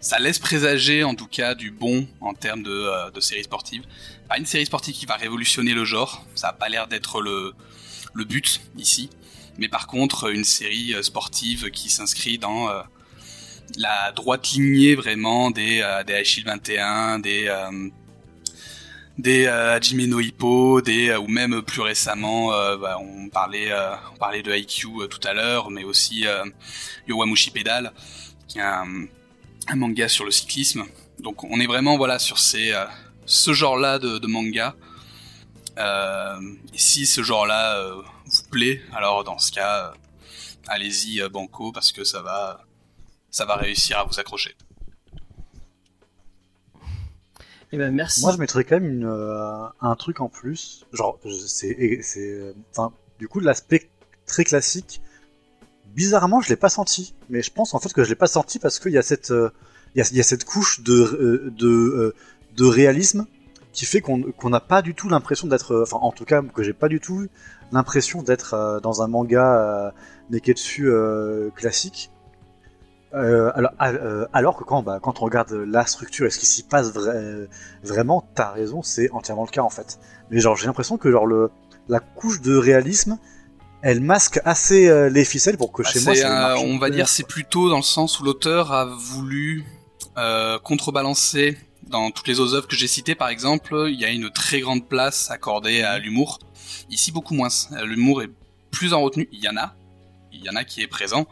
ça laisse présager en tout cas du bon en termes de, de série sportive. Pas une série sportive qui va révolutionner le genre, ça a pas l'air d'être le, but ici, mais par contre une série sportive qui s'inscrit dans la droite lignée vraiment des euh, des Aishil 21, des euh, des euh, no Hippo, des euh, ou même plus récemment, euh, bah, on parlait euh, on parlait de IQ tout à l'heure, mais aussi Yowamushi Pedal, qui est un, manga sur le cyclisme. Donc on est vraiment voilà sur ces ce genre-là de, de manga. Si ce genre-là vous plaît, alors dans ce cas, allez-y banco parce que ça va, ça va réussir à vous accrocher. Eh ben. Moi, je mettrais quand même une, euh, un truc en plus. Genre, c'est, enfin, du coup, l'aspect très classique. Bizarrement, je l'ai pas senti, mais je pense en fait que je l'ai pas senti parce qu'il y a cette, euh, il y, cette couche de, euh, de, de réalisme qui fait qu'on n'a pas du tout l'impression d'être, enfin, en tout cas, que j'ai pas du tout l'impression d'être dans un manga euh, Neketsu classique. Euh, alors, euh, alors que quand, bah, quand on regarde la structure et ce qui s'y passe vrai- vraiment, t'as raison, c'est entièrement le cas en fait. Mais genre, j'ai l'impression que genre le, la couche de réalisme, elle masque assez euh, les ficelles pour que Bah, chez moi, ça on va dire c'est plutôt dans le sens où l'auteur a voulu euh, contrebalancer dans toutes les autres œuvres que j'ai citées. Par exemple il y a une très grande place accordée à l'humour. Ici beaucoup moins. Euh, l'humour est plus en retenue. Il y en a. Il y en a qui est présent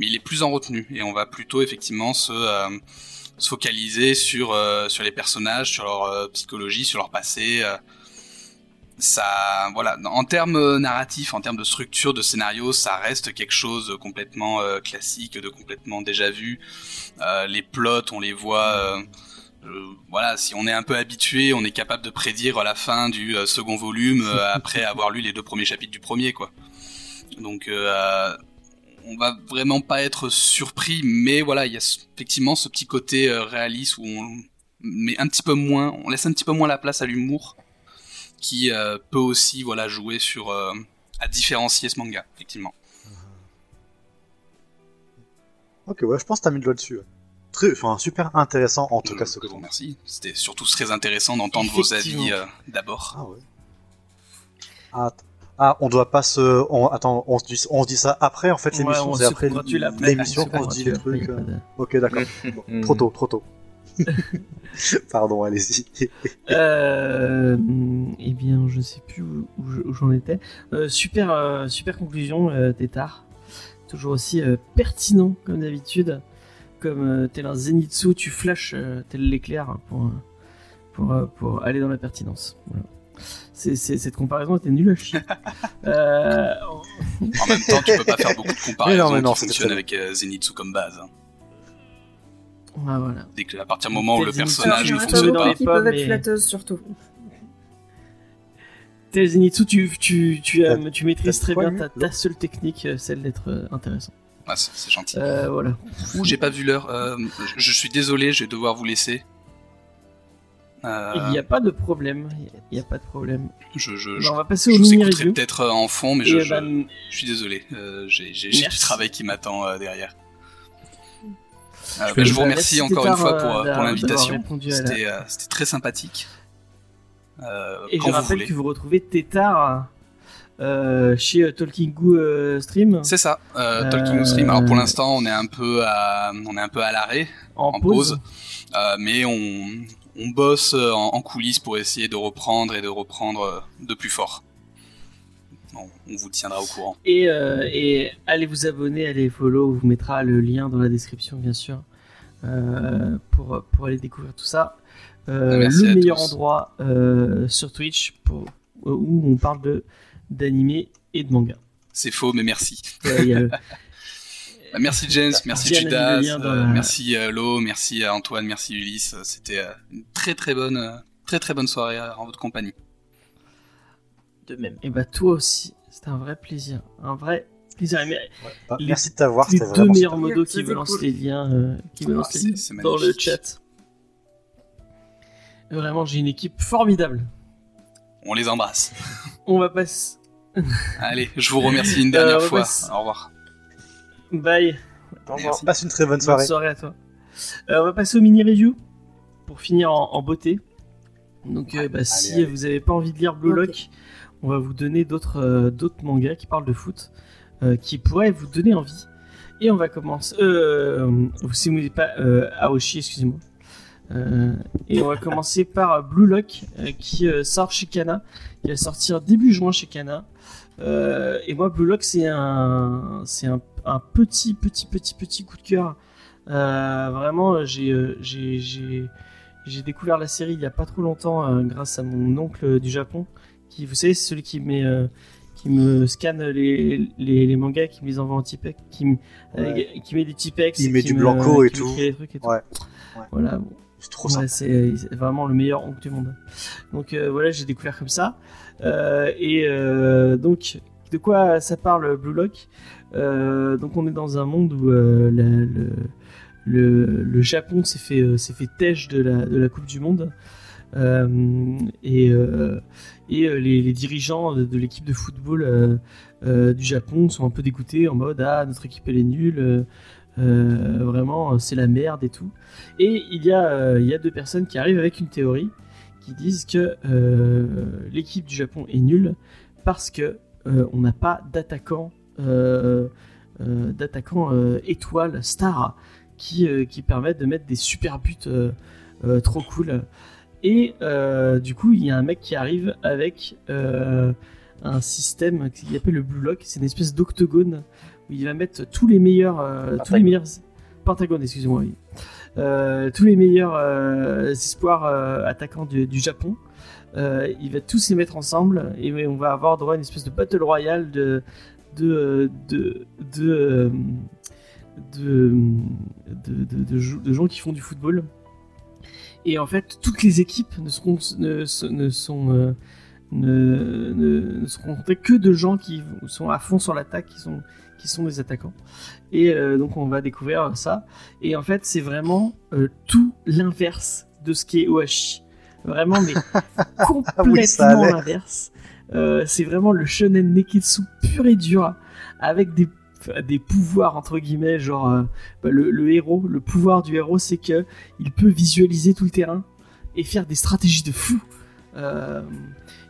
mais il est plus en retenue et on va plutôt effectivement se euh, se focaliser sur euh, sur les personnages sur leur euh, psychologie sur leur passé euh, ça voilà. En termes narratifs en termes de structure de scénario ça reste quelque chose de complètement euh, classique de complètement déjà vu. Euh, les plots on les voit euh, euh, voilà si on est un peu habitué on est capable de prédire la fin du euh, second volume euh, après avoir lu les deux premiers chapitres du premier quoi. Donc euh, on va vraiment pas être surpris mais voilà il y a effectivement ce petit côté euh, réaliste où on met un petit peu moins on laisse un petit peu moins la place à l'humour qui euh, peut aussi voilà jouer sur euh, à différencier ce manga effectivement. Ok, ouais, je pense que t'as mis le doigt dessus. Très, enfin, super intéressant en tout Je- cas ce que vous remercie. C'était surtout très intéressant d'entendre vos avis euh, d'abord. Ah ouais. Ah, ah, on doit pas se. on- attends, on se, dit, on se dit ça après en fait Ouais, l'émission, on c'est se après l'émission On se qu'on se dit les trucs. euh. Ok, d'accord. Bon, (laughs) trop tôt, trop tôt. (laughs) Pardon, allez-y. Euh, eh bien, je sais plus où, où je- où j'en étais. Euh, super, euh, super conclusion, euh, Tétard. Toujours aussi euh, pertinent comme d'habitude. Comme euh, tel un Zenitsu, tu flashes euh, tel l'éclair pour, pour, pour aller dans la pertinence. Voilà. C'est, c'est- cette comparaison était nulle à chier. Euh, (laughs) En même temps, tu peux pas faire beaucoup de Mais comparaisons non, mais non, qui fonctionnent avec euh, Zenitsu comme base. hein. ah, voilà. Dès que à partir du moment où le personnage ne fonctionne pas, les qui pommes peuvent être flatteuses surtout. (laughs) Tel Zenitsu, tu, tu, tu, euh, tu maîtrises très bien ta, ta seule technique, euh, celle d'être euh, intéressant. ah, c'est c'est gentil. Euh, voilà. Ouh, j'ai pas vu l'heure. Euh, je, je suis désolé, je vais devoir vous laisser. Euh, Il n'y a pas de problème. Il n'y a pas de problème. je, je, je, on va passer je au vous mini écouterai review. peut-être euh, en fond, mais je, euh, je, je suis désolé. Euh, j'ai du travail qui m'attend derrière. Euh, Je bah, je vous remercie merci, encore une fois pour, euh, l'invitation. la- C'était euh, très sympathique. Et quand je vous rappelle voulez. que vous retrouvez Tétard chez Talking Goo Stream C'est ça, Talking Stream. Alors pour l'instant, on est un peu à, on est un peu à l'arrêt, en, en pause. pause, mais on, on bosse euh, en, en coulisses pour essayer de reprendre et de reprendre euh, de plus fort. On, on vous tiendra au courant. Et, euh, et allez vous abonner, allez follow, on vous mettra le lien dans la description bien sûr euh, pour, pour aller découvrir tout ça. Euh, Merci le meilleur tous. endroit sur Twitch pour, où on parle de d'animé et de manga. C'est faux, mais merci. Il y a le- (laughs) merci James, merci a mis le Judas, euh, merci euh, Lo, merci à Antoine, merci Ulysse. C'était euh, une très très bonne, très très bonne soirée euh, en votre compagnie. de même. Et bah toi aussi, c'était un vrai plaisir, un vrai plaisir. Et mais- Bah, Les- merci de t'avoir, les deux vraiment meilleurs super. modos qui balancent cool. les liens, euh, qui balancent Ah, les liens dans le chat. Vraiment, j'ai une équipe formidable. On les embrasse. On va passer. Allez, je vous remercie une dernière Euh, fois. Au revoir. Bye. Au revoir. Passe une très bonne Bonne soirée. soirée à toi. Euh, on va passer au mini review pour finir en, en beauté. Donc, euh, bah, si allez. vous n'avez pas envie de lire Blue. Lock, on va vous donner d'autres euh, d'autres mangas qui parlent de foot, euh, qui pourraient vous donner envie. Et on va commencer. Euh, si vous n'êtes pas euh, Aoshi, excusez-moi. Euh, et on va commencer par Blue Lock euh, qui euh, sort chez Kana, qui va sortir début juin chez Kana. Et moi, Blue Lock, c'est un, c'est un, un petit, petit, petit, petit coup de cœur. Vraiment, j'ai, j'ai, j'ai, j'ai découvert la série il y a pas trop longtemps grâce à mon oncle du Japon, qui, vous savez, c'est celui qui met, qui me scanne les, les, les mangas, qui me les envoie en Tipex, qui, me- Ouais. euh, qui met des Tipex, Il met qui du me- blanco et qui me tout. crée des trucs et tout. Ouais. Ouais. Voilà. bon. C'est trop Ouais, c'est c'est vraiment le meilleur oncle du monde. Donc euh, voilà, j'ai découvert comme ça. Euh, et euh, donc, de quoi ça parle Blue Lock? Donc on est dans un monde où la- le, le, le Japon s'est fait, s'est fait têche de la, de la Coupe du Monde. Euh, et euh, et les, les dirigeants de, de l'équipe de football euh, du Japon sont un peu dégoûtés en mode ah notre équipe elle est nulle euh, euh, vraiment c'est la merde et tout et il y a euh, il y a deux personnes qui arrivent avec une théorie qui disent que euh, l'équipe du Japon est nulle parce que euh, on n'a pas d'attaquant euh, euh, d'attaquant euh, étoile star qui euh, qui permettent de mettre des super buts euh, euh, trop cool et euh, du coup, il y a un mec qui arrive avec euh, un système qu'il appelle le Blue Lock. C'est une espèce d'octogone il va mettre tous les meilleurs, euh, tous les Pentagone. meilleurs Pentagone, excusez-moi. oui. Euh, tous les meilleurs euh, espoirs attaquants du, du Japon. Il va tous les mettre ensemble et on va avoir droit à une espèce de battle royale de de de de, de, de, de- de jou- de gens qui font du football. Et en fait, toutes les équipes ne seront, ne, ne sont, euh, ne, ne, seront que de gens qui sont à fond sur l'attaque, qui sont, qui sont des attaquants. Et euh, donc, on va découvrir ça. Et en fait, c'est vraiment euh, tout l'inverse de ce qui est Ohashi. Vraiment, mais (laughs) complètement ça allait. l'inverse. Euh, c'est vraiment le shonen neketsu pur et dur, avec des des pouvoirs entre guillemets genre bah, le, le héros le pouvoir du héros c'est que il peut visualiser tout le terrain et faire des stratégies de fou Euh,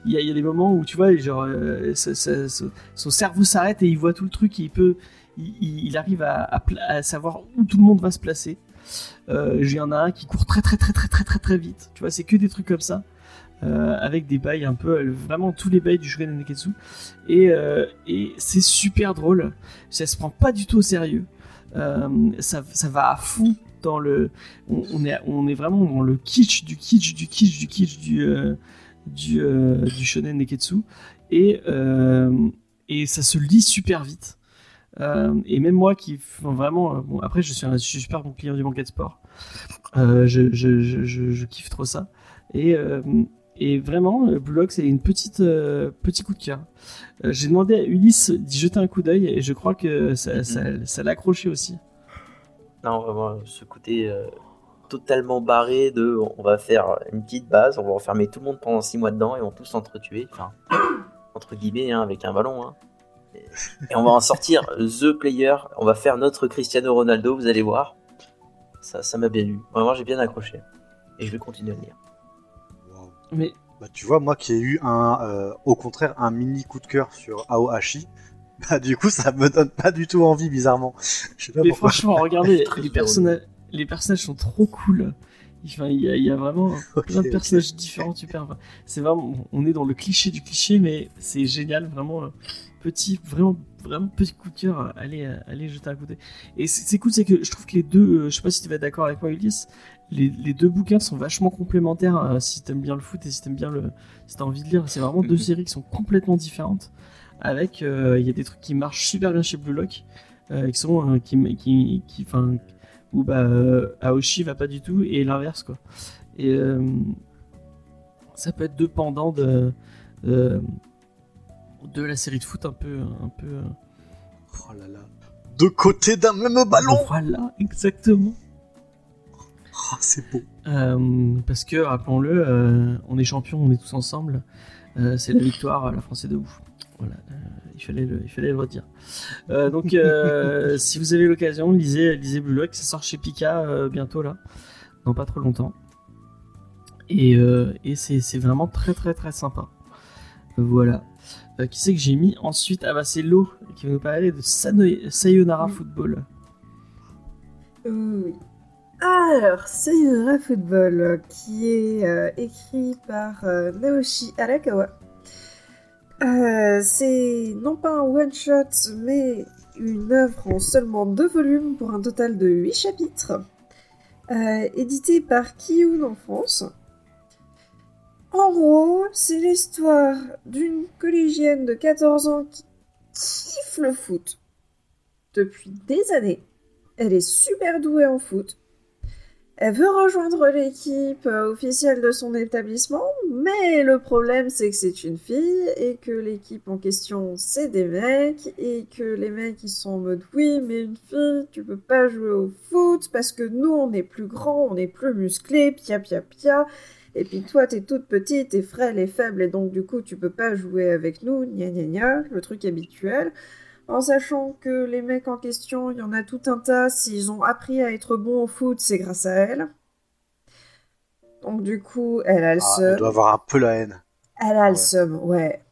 il y, a- il des moments où tu vois genre euh, son cerveau s'arrête et il voit tout le truc et il peut il, il- il arrive à, savoir où tout le monde va se placer. Euh, j'ai un a un qui court très très très très très très très vite. Tu vois c'est que des trucs comme ça. Euh, avec des bails un peu euh, vraiment tous les bails du Shonen Neketsu et, euh, c'est super drôle. Ça se prend pas du tout au sérieux. Euh, ça, ça va à fond dans le on, est on est vraiment dans le kitsch du kitsch du kitsch du kitsch du euh, du, euh, du shonen neketsu. Et euh, et ça se lit super vite. Euh, et même moi qui enfin, vraiment euh, bon après je suis un super bon client du banquet de sport. Je, je, je, je, je kiffe trop ça. Et et vraiment, Blue Lock, c'est une petite euh, petit coup de cœur. Euh, J'ai demandé à Ulysse d'y jeter un coup d'œil et je crois que ça, ça, ça l'a accroché aussi. Non, vraiment, ce côté euh, totalement barré de on va faire une petite base, on va enfermer tout le monde pendant 6 mois dedans et on tous s'entretuer. Enfin, (coughs) entre guillemets, hein, avec un ballon. hein. Et, et on va en sortir The Player, on va faire notre Cristiano Ronaldo, vous allez voir. Ça ça m'a bien lu. Vraiment, j'ai bien accroché. Et je vais continuer à lire. Wow. Mais Bah, tu vois, moi qui ai eu un, euh, au contraire, un mini coup de cœur sur Aohashi, bah du coup, ça me donne pas du tout envie, bizarrement. Je sais pas Mais pourquoi. franchement, regardez, (laughs) les drôle. Les personnages sont trop cool. Enfin, il y a, il y a vraiment (laughs) plein de personnages différents, super. Enfin, C'est vraiment, on est dans le cliché du cliché, mais c'est génial, vraiment euh, petit, vraiment, vraiment petit coup de cœur. Allez, allez jeter un coup d'œil. Et c'est cool, c'est que je trouve que les deux, euh, je sais pas si tu vas être d'accord avec moi, Ulysse, les, les deux bouquins sont vachement complémentaires. euh, si t'aimes bien le foot et si t'aimes bien le, si t'as envie de lire, c'est vraiment deux Mhm. séries qui sont complètement différentes. Avec, euh, il y a des trucs qui marchent super bien chez Blue Lock, euh, qui sont, qui, qui, qui, enfin, où bah euh, Aoshi va pas du tout et l'inverse quoi. Et euh, ça peut être deux pendants de, de de la série de foot un peu un peu. euh, Oh là là. Deux côtés d'un même ballon Voilà, exactement. Ah, C'est beau. Euh, parce que rappelons-le, euh, on est champion, on est tous ensemble. Euh, c'est la victoire, la France est debout. Voilà, euh, il fallait le, il fallait le redire. Euh, donc, euh, (laughs) si vous avez l'occasion, lisez, lisez Blue Lock, ça sort chez Pika euh, bientôt là, dans pas trop longtemps. Et, euh, et c'est c'est vraiment très très très sympa. Voilà. Euh, qui c'est que j'ai mis ensuite? Ah bah c'est Lo qui va nous parler de Sayonara Football. Oui. Alors, Sayonara Football, qui est euh, écrit par euh, Naoshi Arakawa. Euh, c'est non pas un one-shot, mais une œuvre en seulement deux volumes pour un total de 8 chapitres. euh, édité par Kiyun en France. En gros, c'est l'histoire d'une collégienne de 14 ans qui kiffe le foot depuis des années. Elle est super douée en foot. Elle veut rejoindre l'équipe euh, officielle de son établissement, mais le problème c'est que c'est une fille et que l'équipe en question c'est des mecs et que les mecs ils sont en mode oui mais une fille tu peux pas jouer au foot parce que nous on est plus grands, on est plus musclés, pia pia pia. Et puis toi t'es toute petite, t'es frêle et faible et donc du coup tu peux pas jouer avec nous, gna gna gna, le truc habituel en sachant que les mecs en question, il y en a tout un tas, s'ils ont appris à être bons au foot, c'est grâce à elle. Donc du coup, elle a le Ah, seum. elle doit avoir un peu la haine. Elle a le seum, ouais.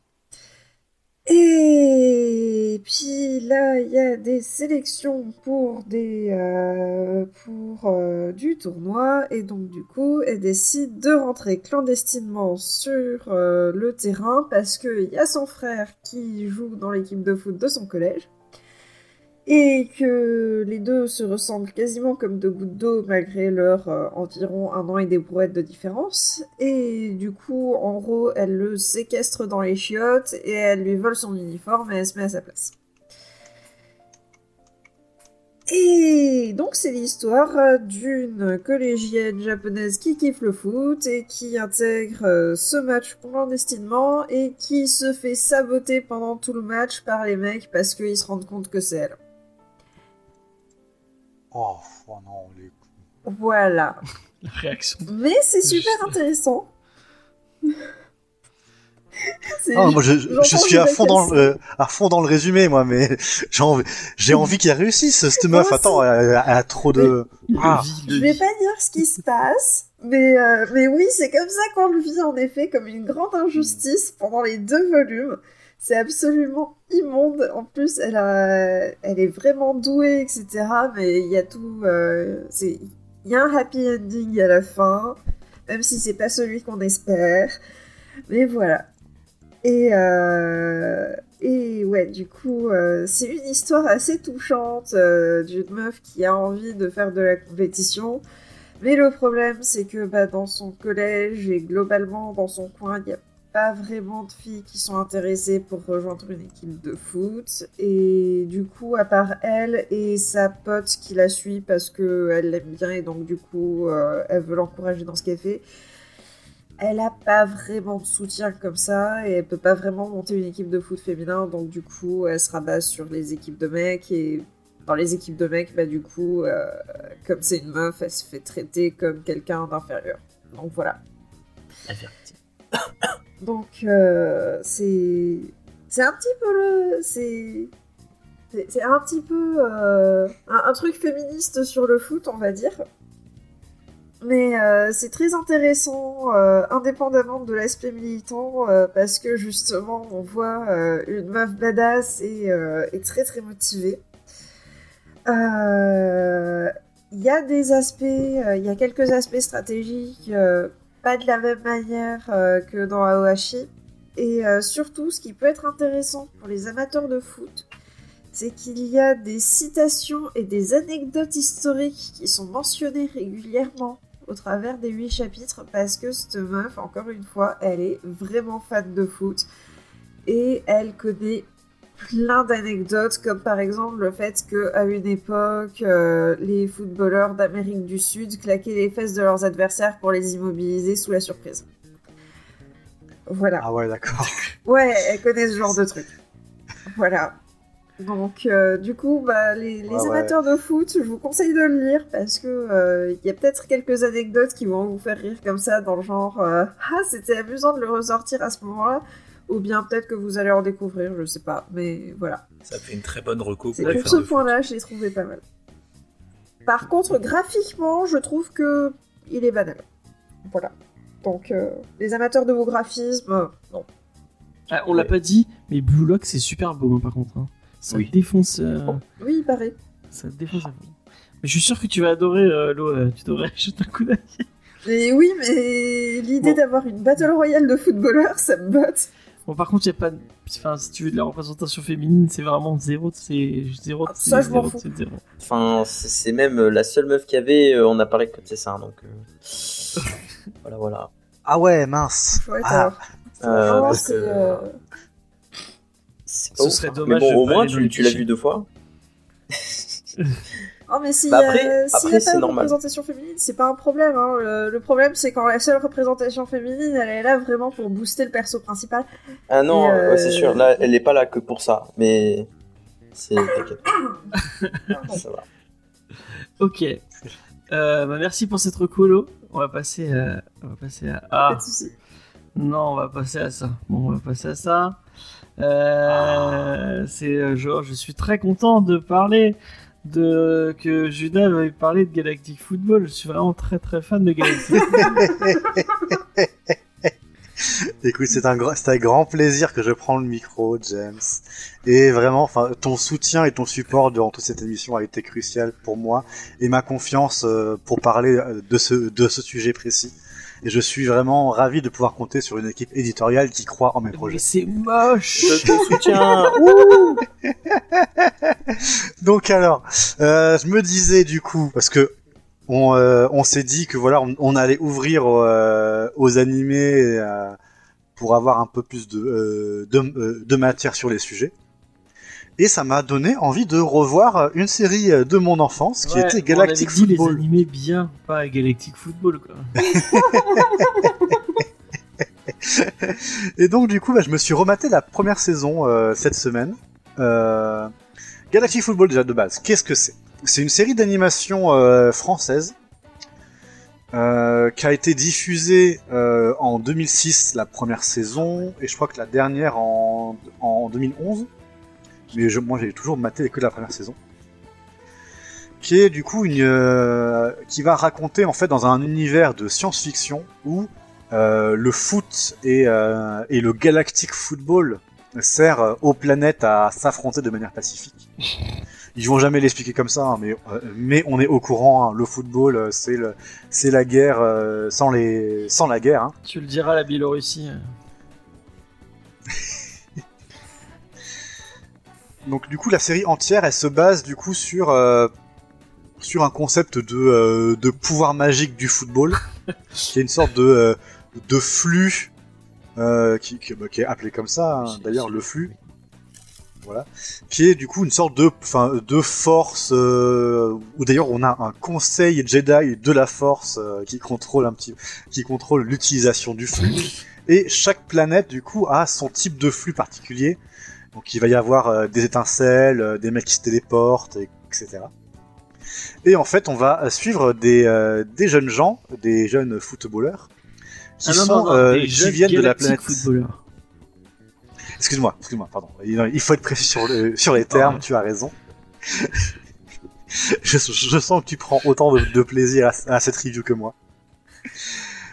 Et puis là, il y a des sélections pour des euh, pour euh, du tournoi. Et donc du coup, elle décide de rentrer clandestinement sur euh, le terrain parce que il y a son frère qui joue dans l'équipe de foot de son collège et que les deux se ressemblent quasiment comme deux gouttes d'eau malgré leur euh, environ un an et des brouettes de différence. Et du coup, en gros, elle le séquestre dans les chiottes et elle lui vole son uniforme et elle se met à sa place. Et donc c'est l'histoire euh, d'une collégienne japonaise qui kiffe le foot et qui intègre euh, ce match clandestinement et qui se fait saboter pendant tout le match par les mecs parce qu'ils se rendent compte que c'est elle. Oh, oh non, les... Voilà. (laughs) La réaction. Mais c'est super intéressant. (laughs) Ah, moi, je, suis à fond, dans, le- euh, à fond dans le résumé, moi, mais (laughs) j'ai envie, j'ai envie qu'il réussisse, cette meuf. Attends, elle a trop de... Ah. Je vais pas dire ce qui se passe, mais, euh, mais oui, c'est comme ça qu'on le vit en effet, comme une grande injustice pendant les deux volumes. C'est absolument immonde. En plus, elle, a, elle est vraiment douée, etc. Mais il y a tout. euh, Il y a un happy ending à la fin, même si c'est pas celui qu'on espère. Mais voilà. Et, euh, et ouais, du coup, euh, c'est une histoire assez touchante euh, d'une meuf qui a envie de faire de la compétition. Mais le problème, c'est que bah, dans son collège et globalement dans son coin, il n'y a pas vraiment de filles qui sont intéressées pour rejoindre une équipe de foot. Et du coup, à part elle et sa pote qui la suit parce qu'elle l'aime bien et donc du coup, euh, elle veut l'encourager dans ce qu'elle fait, elle a pas vraiment de soutien comme ça et elle peut pas vraiment monter une équipe de foot féminin. Donc du coup, elle se rabat sur les équipes de mecs et dans les équipes de mecs, bah du coup, euh, comme c'est une meuf, elle se fait traiter comme quelqu'un d'inférieur. Donc voilà. Donc euh, c'est c'est un petit peu le c'est un petit peu euh, un, truc féministe sur le foot, on va dire. Mais euh, c'est très intéressant, indépendamment de l'aspect militant, parce que justement, on voit une meuf badass et, et très très motivée. Il y a des aspects, il y a quelques aspects stratégiques, pas de la même manière euh, que dans Aohashi. Et euh, surtout, ce qui peut être intéressant pour les amateurs de foot, c'est qu'il y a des citations et des anecdotes historiques qui sont mentionnées régulièrement au travers des huit chapitres parce que cette meuf, encore une fois, elle est vraiment fan de foot et elle connaît plein d'anecdotes comme par exemple le fait que à une époque euh, les footballeurs d'Amérique du Sud claquaient les fesses de leurs adversaires pour les immobiliser sous la surprise. Voilà. Ah ouais, d'accord. (laughs) Ouais, elle connaît ce genre de truc. Voilà. Donc, euh, du coup, bah, les, les Ouais, ouais. amateurs de foot, je vous conseille de le lire parce que euh, il y a peut-être quelques anecdotes qui vont vous faire rire comme ça, dans le genre Ah, c'était amusant de le ressortir à ce moment-là. Ou bien peut-être que vous allez en découvrir, je sais pas. Mais voilà. Ça fait une très bonne reco C'est pour ce point-là, je l'ai trouvé pas mal. Par contre, graphiquement, je trouve que il est banal. Voilà. Donc, euh, les amateurs de beau graphisme, euh, non. Ah, on l'a pas dit, mais Blue Lock c'est super beau hein, par contre. hein. Ça Oui. défonce. euh, Oui, il paraît. Ça défonce fond. Mais je suis sûr que tu vas adorer euh, Lo, euh, tu devrais (laughs) jeter un coup d'œil. Mais oui, mais l'idée Bon. d'avoir une battle royale de footballeurs, ça me botte. Bon, par contre, il y a pas. de- Enfin, si tu veux de la représentation féminine, c'est vraiment zéro. C'est zéro. Ah, c'est ça, je m'en zéro, fous. c'est zéro. Enfin, c'est même euh, la seule meuf qu'il y avait, euh, on a parlé que de ça, donc. euh, (laughs) voilà, voilà. Ah ouais, mince. Ouais, Ah. Euh, euh, euh, c'est Ce ouf, serait dommage Mais bon, au moins, tu, tu l'as vu deux fois. (laughs) Oh, mais s'il Bah après- s'il y a pas de normal. représentation féminine, c'est pas un problème. Hein. Le, le problème, c'est quand la seule représentation féminine, elle est là vraiment pour booster le perso principal. Ah non, euh, ouais, c'est sûr, là, elle est pas là que pour ça, mais. C'est. T'inquiète. (coughs) ça va. Ok. Euh, bah, merci pour cette recolo. On va passer à. On va passer à. Pas Ah, de soucis. non, on va passer à ça. Bon, on va passer à ça. Euh, C'est euh, genre, je suis très content de parler de que Judas veuille parler de Galactic Football. Je suis vraiment très très fan de Galactic. (laughs) Écoute, c'est un un grand plaisir que je prends le micro, James. Et vraiment, enfin, ton soutien et ton support durant toute cette émission a été crucial pour moi et ma confiance euh, pour parler euh, de ce, de ce sujet précis. Et je suis vraiment ravi de pouvoir compter sur une équipe éditoriale qui croit en mes projets. C'est moche. Je te (laughs) soutiens Donc alors, euh, je me disais du coup, parce que on, euh, on s'est dit que voilà, on, on allait ouvrir euh, aux animés euh, pour avoir un peu plus de, euh, de, euh, de matière sur les sujets. Et ça m'a donné envie de revoir une série euh, de mon enfance qui Ouais, était on Galactic avait dit les Football. animés bien, pas Galactic Football quoi. (laughs) Et donc du coup, bah, je me suis rematé la première saison euh, cette semaine. Euh, Galactic Football déjà de base, qu'est-ce que c'est? C'est une série d'animation euh, française euh, qui a été diffusée euh, en 2006 la première saison et je crois que la dernière en, en 2011. Mais moi j'ai toujours maté que la première saison. Qui est du coup une euh, qui va raconter en fait dans un univers de science-fiction où euh, le foot et, euh, et le galactic football sert aux planètes à s'affronter de manière pacifique. Ils vont jamais l'expliquer comme ça, hein, mais, mais on est au courant. hein, le football, c'est la guerre sans les, sans la guerre. hein. Tu le diras à la Biélorussie. Donc du coup, la série entière, elle se base du coup sur euh, sur un concept de euh, de pouvoir magique du football, (laughs) qui est une sorte de euh, de flux euh, qui, qui, bah, qui est appelé comme ça. hein, D'ailleurs, le flux. Voilà, qui est du coup une sorte de, enfin, de force, euh, où d'ailleurs on a un conseil Jedi de la force euh, qui contrôle un petit, qui contrôle l'utilisation du flux. Et chaque planète du coup a son type de flux particulier. Donc il va y avoir euh, des étincelles, euh, des mecs qui se téléportent, et- etc. Et en fait, on va euh, suivre des, euh, des jeunes gens, des jeunes footballeurs, qui Ah non, sont non, non, euh, des qui viennent de la planète. Footballeurs. Excuse-moi, excuse-moi, pardon. Il il faut être précis sur, le- sur les termes, Ouais. tu as raison. (laughs) je, je sens que tu prends autant de, de plaisir à, à cette review que moi.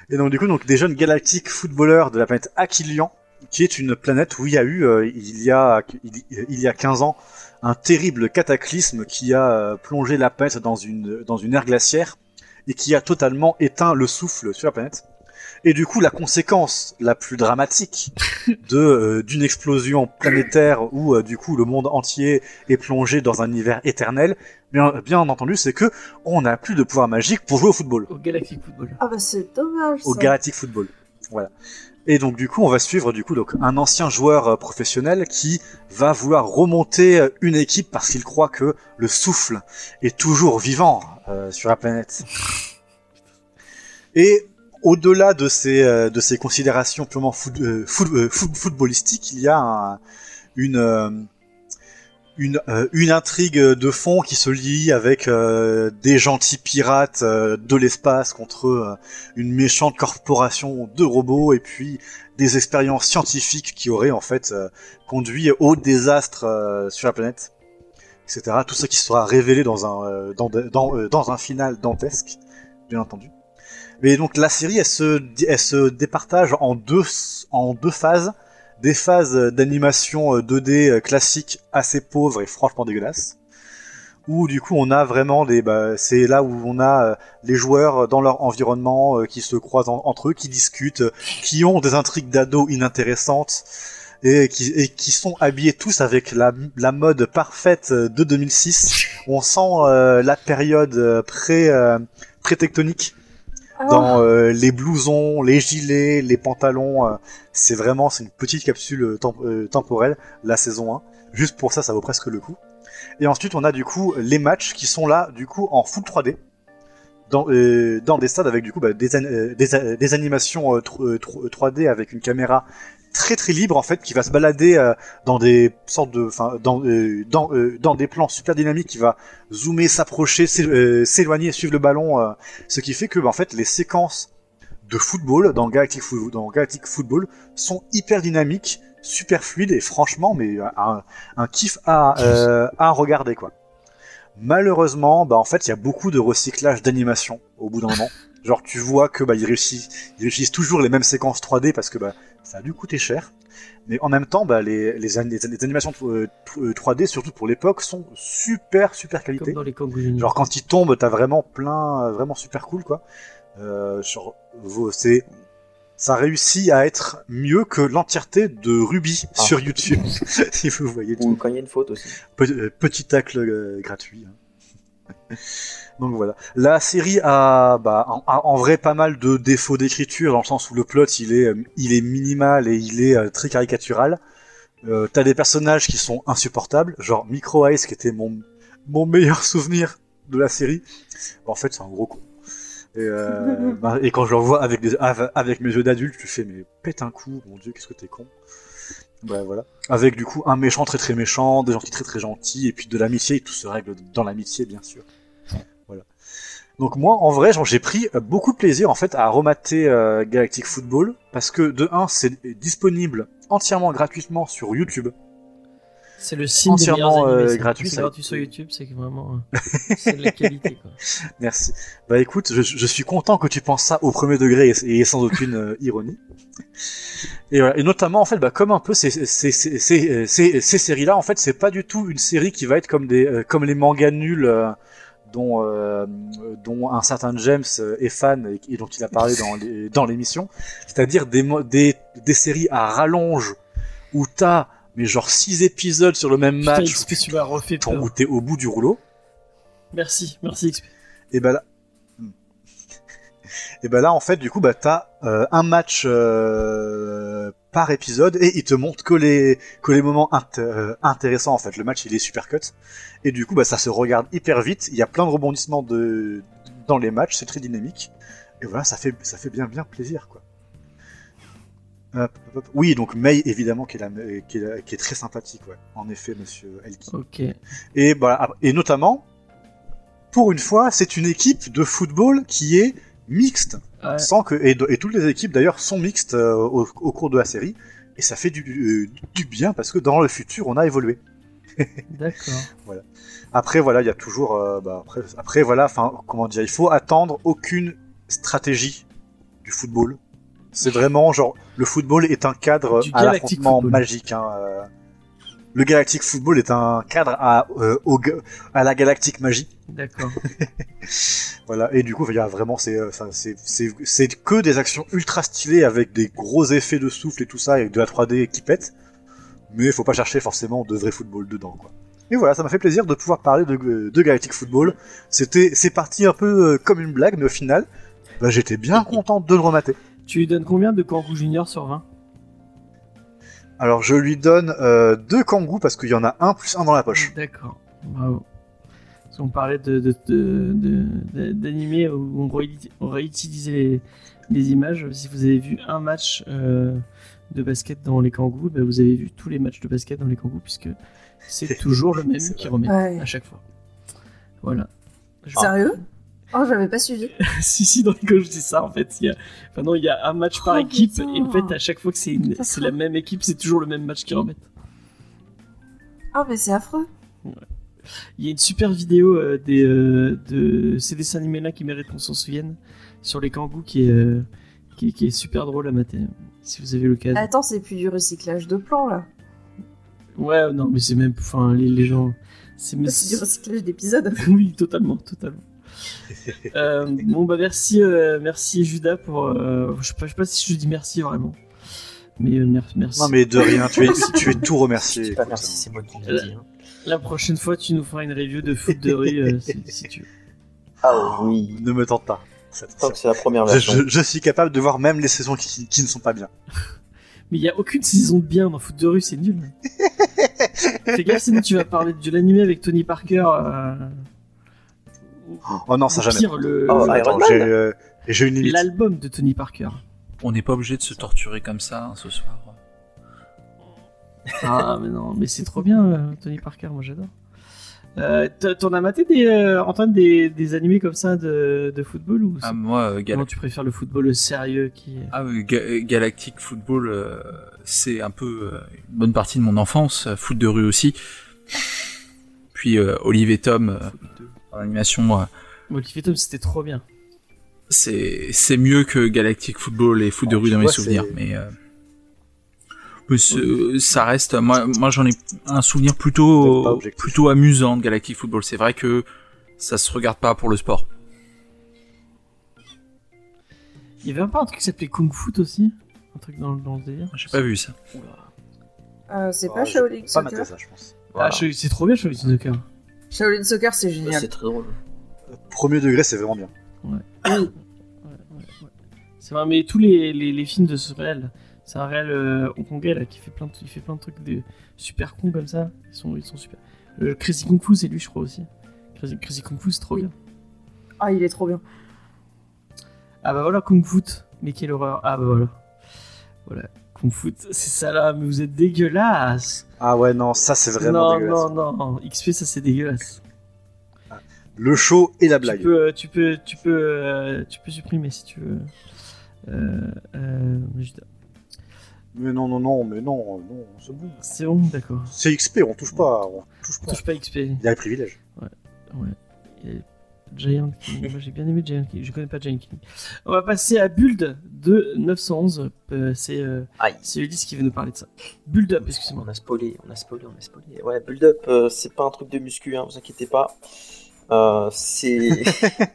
Et donc du coup, donc des jeunes galactiques footballeurs de la planète Aquilian, qui est une planète où il y a eu, euh, il, y a, il, il y a 15 ans, un terrible cataclysme qui a euh, plongé la planète dans une, dans une ère glaciaire et qui a totalement éteint le souffle sur la planète. Et du coup, la conséquence la plus dramatique (laughs) de euh, d'une explosion planétaire où euh, du coup le monde entier est plongé dans un univers éternel, bien, bien entendu, c'est que on n'a plus de pouvoir magique pour jouer au football, Au Galactic Football. Ah bah c'est dommage. au. Galactic Football. Voilà. Et donc du coup, on va suivre du coup donc un ancien joueur euh, professionnel qui va vouloir remonter euh, une équipe parce qu'il croit que le souffle est toujours vivant euh, sur la planète. Et au-delà de ces euh, de ces considérations purement euh, foot- foot- footballistiques, il y a un- une une, euh, intrigue de fond qui se lie avec euh, des gentils pirates euh, de l'espace contre euh, une méchante corporation de robots et puis des expériences scientifiques qui auraient en fait euh, conduit au désastre sur la planète, etc. Tout ça qui sera révélé dans un dans, dans, dans un final dantesque, bien entendu. Mais donc la série, elle se elle se départage en deux en deux phases, des phases d'animation euh, 2D classique assez pauvres et franchement dégueulasses où du coup on a vraiment des bah, c'est là où on a euh, les joueurs dans leur environnement euh, qui se croisent en- entre eux, qui discutent, euh, qui ont des intrigues d'ado inintéressantes, et qui, sont habillés tous avec la, mode parfaite de 2006. On sent euh, la période euh, pré euh, pré-tectonique Ah, dans euh, les blousons, les gilets, les pantalons. euh, c'est vraiment c'est une petite capsule euh, temp- temporelle la saison 1. Juste pour ça, ça vaut presque le coup. Et ensuite, on a du coup les matchs qui sont là du coup en full 3D dans, dans des stades avec du coup bah, des, des, animations euh, tr- euh, tr- 3D avec une caméra très très libre en fait qui va se balader euh, dans des sortes de enfin dans euh, dans euh, dans des plans super dynamiques qui va zoomer s'approcher euh, s'éloigner suivre le ballon euh, ce qui fait que bah, en fait les séquences de football dans Galactic, dans Football sont hyper dynamiques super fluides et franchement mais un, un kiff à à regarder quoi. Malheureusement bah en fait il y a beaucoup de recyclage d'animation au bout d'un moment genre tu vois que bah ils réussissent ils réussissent toujours les mêmes séquences 3D parce que bah ça a dû coûter cher mais en même temps bah les les, an- les, les animations euh, 3D surtout pour l'époque sont super super Comme qualité dans les. Genre quand il tombe, t'as vraiment plein, euh, vraiment super cool quoi. Euh, genre, c'est, ça réussit à être mieux que l'entièreté de Ruby Ah. sur YouTube, (laughs) si vous voyez. Ou Tout. quand il y a une faute aussi. Pe- euh, petit tacle euh, gratuit. hein. (laughs) Donc voilà. La série a, bah, en, a- en vrai pas mal de défauts d'écriture dans le sens où le plot il est, euh, il est minimal et il est euh, très caricatural. Euh, T'as des personnages qui sont insupportables, genre Micro Ice qui était mon mon meilleur (laughs) souvenir de la série. Bah, en fait, c'est un gros con. Et, euh, (laughs) bah, et quand je le vois avec, des, av- avec mes yeux d'adulte, tu fais mais pète un coup, mon dieu, qu'est-ce que t'es con. Bah voilà. Avec du coup un méchant très très méchant, des gentils très très gentils, et puis de l'amitié, tout se règle dans l'amitié bien sûr. Donc moi, en vrai, j'ai pris euh, beaucoup de plaisir en fait à remater euh, Galactic Football parce que de 1, c'est disponible entièrement gratuitement sur YouTube. C'est le signe entièrement, euh, gratuit, C'est gratuit sur YouTube, c'est vraiment euh, (laughs) c'est de la qualité. Quoi. Merci. Bah écoute, je, je suis content que tu penses ça au premier degré et, et sans aucune euh, ironie. Et, voilà. et notamment en fait, bah, comme un peu ces, ces, ces, ces, ces, séries-là, en fait, c'est pas du tout une série qui va être comme des euh, comme les mangas nuls euh, dont euh, dont un certain James euh, est fan et, et dont il a parlé dans les- (laughs) dans l'émission, c'est-à-dire des mo- des des séries à rallonge où t'as mais genre six épisodes sur le même Putain, match XP, tu m'as refait où, où t'es au bout du rouleau. Merci, merci XP. Et ben là. Et ben là en fait du coup bah t'as euh, un match euh, par épisode et il te montre que les que les moments int- euh, intéressants en fait. Le match il est super cut et du coup bah ça se regarde hyper vite. Il y a plein de rebondissements de dans les matchs, c'est très dynamique et voilà ça fait ça fait bien bien plaisir quoi. Hop, hop, hop. Oui, donc May évidemment qui est, la, qui, est la- qui est très sympathique, ouais. En effet, Monsieur Elki. Et, voilà, et notamment, pour une fois, c'est une équipe de football qui est mixte. Ouais. Sans que, et, et toutes les équipes d'ailleurs sont mixtes euh, au, au cours de la série. Et ça fait du, du, du bien parce que dans le futur, on a évolué. (laughs) D'accord. Après, voilà, il y a toujours. euh, bah, après, après, voilà, enfin, comment dire, il faut attendre aucune stratégie du football. C'est vraiment genre, le football est un cadre Du à l'affrontement magique. Hein, euh. Le Galactic Football est un cadre à, euh, au ga- à la galactique magie. D'accord. (laughs) Voilà, et du coup, il y a vraiment, c'est, euh, c'est, c'est, c'est que des actions ultra stylées avec des gros effets de souffle et tout ça, et de la 3D qui pète. Mais faut pas chercher forcément de vrai football dedans, quoi. Et voilà, ça m'a fait plaisir de pouvoir parler de, de Galactic Football. C'était, c'est parti un peu euh, comme une blague, mais au final, bah, j'étais bien content de le remater. tu lui donnes combien de Kangoo Junior sur 20 Alors, je lui donne euh, deux kangous parce qu'il y en a un plus un dans la poche. D'accord. Bravo. Parce qu'on parlait de, de, de, de- de- d'animés où on, réuti- on réutilisait les, les images. Si vous avez vu un match euh, de basket dans les Kangoo, bah, vous avez vu tous les matchs de basket dans les Kangoo puisque c'est (laughs) toujours le même qui remet Ouais. à chaque fois. Voilà. Je- Sérieux? Oh, j'avais pas suivi. (laughs) si, si, dans les coachs, c'est ça en fait. Il y a... Enfin, non, il y a un match par Oh, équipe putain. et en fait, à chaque fois que c'est, une... la même équipe, c'est toujours le même match qui remettent. Ah, mais c'est affreux. Il y a une super vidéo euh, des, euh, de ces dessins animés là qui méritent qu'on s'en souvienne sur les kangous qui est, euh, qui, qui est super drôle à mater si vous avez l'occasion. Attends, c'est plus du recyclage de plans là. Ouais, non, mais c'est même. Enfin, les, les gens. C'est du recyclage d'épisodes. (laughs) oui, totalement, totalement. Euh, bon, bah merci, euh, merci Judas pour. euh, je, sais pas, je sais pas si je dis merci vraiment. Mais euh, merci, merci. Non mais de rien, tu es, tu es tout remercié. Je dis pas merci, c'est moi qui l'ai dit. hein. La prochaine fois, tu nous feras une review de foot de rue euh, si, si tu veux. Ah oui, Ne me tente pas. Ça- tant que c'est la première Je, version. je- je suis capable de voir même les saisons qui, qui ne sont pas bien. (laughs) Mais il y a aucune saison de bien dans foot de rue, c'est nul. (laughs) Fais gaffe, sinon tu vas parler de l'animé avec Tony Parker. Oh non, ça jamais. pire, le- Oh, Attends, j'ai euh, j'ai une limite. l'album de Tony Parker. On n'est pas obligé de se torturer comme ça hein, ce soir. Ah, (laughs) mais non, mais c'est trop bien, euh, Tony Parker, moi j'adore. Euh, T'en as maté des, euh, Antoine, des, des animés comme ça de, de football ou Ah, moi, euh, Gal- comment tu préfères le football sérieux qui ah, Ga- Galactic Football, euh, c'est un peu euh, une bonne partie de mon enfance. Foot de rue aussi. Puis euh, Olive et Tom euh, en animation, Tom, c'était trop bien. c'est c'est mieux que Galactic Football et Foot de rue dans mes souvenirs. Mais euh, mais ça reste. Moi, moi j'en ai un souvenir plutôt pas plutôt amusant de Galactic Football. C'est vrai que ça se regarde pas pour le sport. Il y avait pas un truc qui s'appelait Kung Foot aussi Un truc dans, dans le délire J'ai pas vu ça. Euh, c'est Oh, pas Shaolin Pas maté Soccer ça, je pense. Voilà. Ah, c'est trop bien, Shaolin Soccer. Shaolin Soccer, c'est génial. C'est très drôle. Premier degré, c'est vraiment bien. Ouais, ouais, ouais. C'est vrai, mais tous les, les, les films de ce réel, c'est un réel euh, hongkongais là, qui fait plein de, il fait plein de trucs de super cons comme ça. Ils sont, ils sont super. Le Crazy Kung Fu, c'est lui, je crois aussi. Crazy, Crazy Kung Fu, c'est trop Oui. bien. Ah, il est trop bien. Ah bah voilà, Kung Fu. Mais quelle horreur. Ah bah voilà. Voilà, Kung Fu, c'est ça là, mais vous êtes dégueulasse. Ah ouais, non, ça c'est vraiment non, dégueulasse. non, non, XP, ça c'est dégueulasse. Le show et la Tu blague. peux, euh, tu peux, tu peux, euh, tu peux supprimer si tu veux. Euh, euh, Mais non, non, non, mais non, non, c'est bon. c'est bon, d'accord. C'est XP, on touche pas, on touche pas. Touche pas XP. Il y a les privilèges. Ouais. Et Giant King. Moi j'ai bien aimé Giant King. Je connais pas Giant King. On va passer à Build de 911. Euh, c'est euh, c'est Ulysse qui veut nous parler de ça. Build Up, excusez-moi. On a spoilé, on a spoilé, on a spoilé. Ouais, Build Up, euh, c'est pas un truc de muscu, hein, vous inquiétez pas. Euh, c'est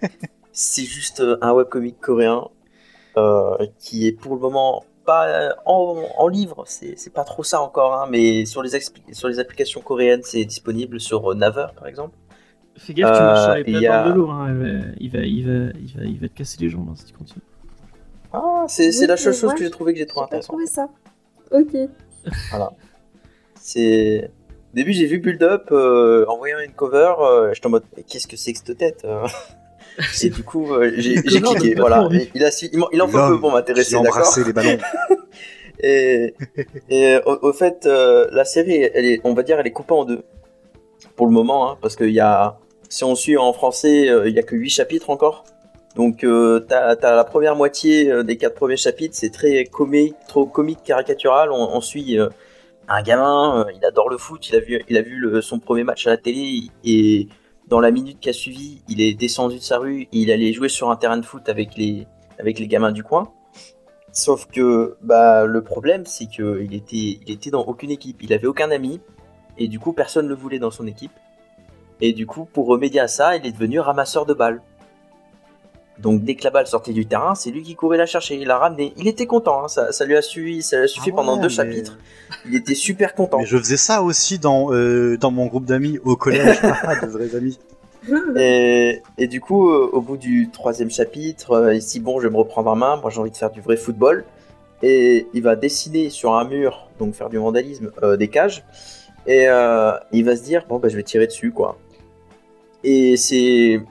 (laughs) c'est juste euh, un webcomic coréen qui est pour le moment pas en, en livre, c'est pas trop ça encore, hein, mais sur les, expli- sur les applications coréennes, c'est disponible sur Naver par exemple. Fais gaffe, tu marches sur les Euh, il a- de l'eau. Hein. Il, va, il, va, il, va, il, va, il va te casser les jambes hein, si tu continues. Ah, c'est Oui, la seule chose que j'ai trouvé que j'ai trouvé J'ai intéressant. trouvé ça. Ok. C'est. Au début, j'ai vu Build Up euh, en voyant une cover, euh, j'étais en mode mais qu'est-ce que c'est que cette tête euh (laughs) Et du coup, euh, j'ai j'ai cliqué. Voilà. Et il, a, su- il, il en faut peu pour m'intéresser, d'accord embrassait les ballons. (laughs) Et, et au, au fait, euh, la série, elle est, on va dire, elle est coupée en deux pour le moment, hein, parce qu'il y a, si on suit en français, euh, il y a que 8 chapitres encore. Donc, euh, t'as as la première moitié euh, des quatre premiers chapitres, c'est très comique, trop comique, caricatural. On, suit un gamin, il adore le foot, il a vu, il a vu son premier match à la télé et dans la minute qui a suivi, il est descendu de sa rue, il allait jouer sur un terrain de foot avec les, avec les gamins du coin. Sauf que bah, le problème, c'est qu'il était, il était dans aucune équipe. Il avait aucun ami. Et du coup, personne ne le voulait dans son équipe. Et du coup, pour remédier à ça, il est devenu ramasseur de balles. Donc dès que la balle sortait du terrain, c'est lui qui courait la chercher. Il l'a ramené. Il était content. hein. Ça, ça lui a suffi, ça lui a suffi Ah pendant deux mais- chapitres. Il était super content. Mais je faisais ça aussi dans, euh, dans mon groupe d'amis au collège. (laughs) De vrais amis. Et, et du coup, euh, au bout du troisième chapitre, euh, il dit bon, je vais me reprendre en main. Moi, j'ai envie de faire du vrai football. Et il va dessiner sur un mur, donc faire du vandalisme, euh, des cages. Et euh, il va se dire bon, bah, je vais tirer dessus, quoi. Et c'est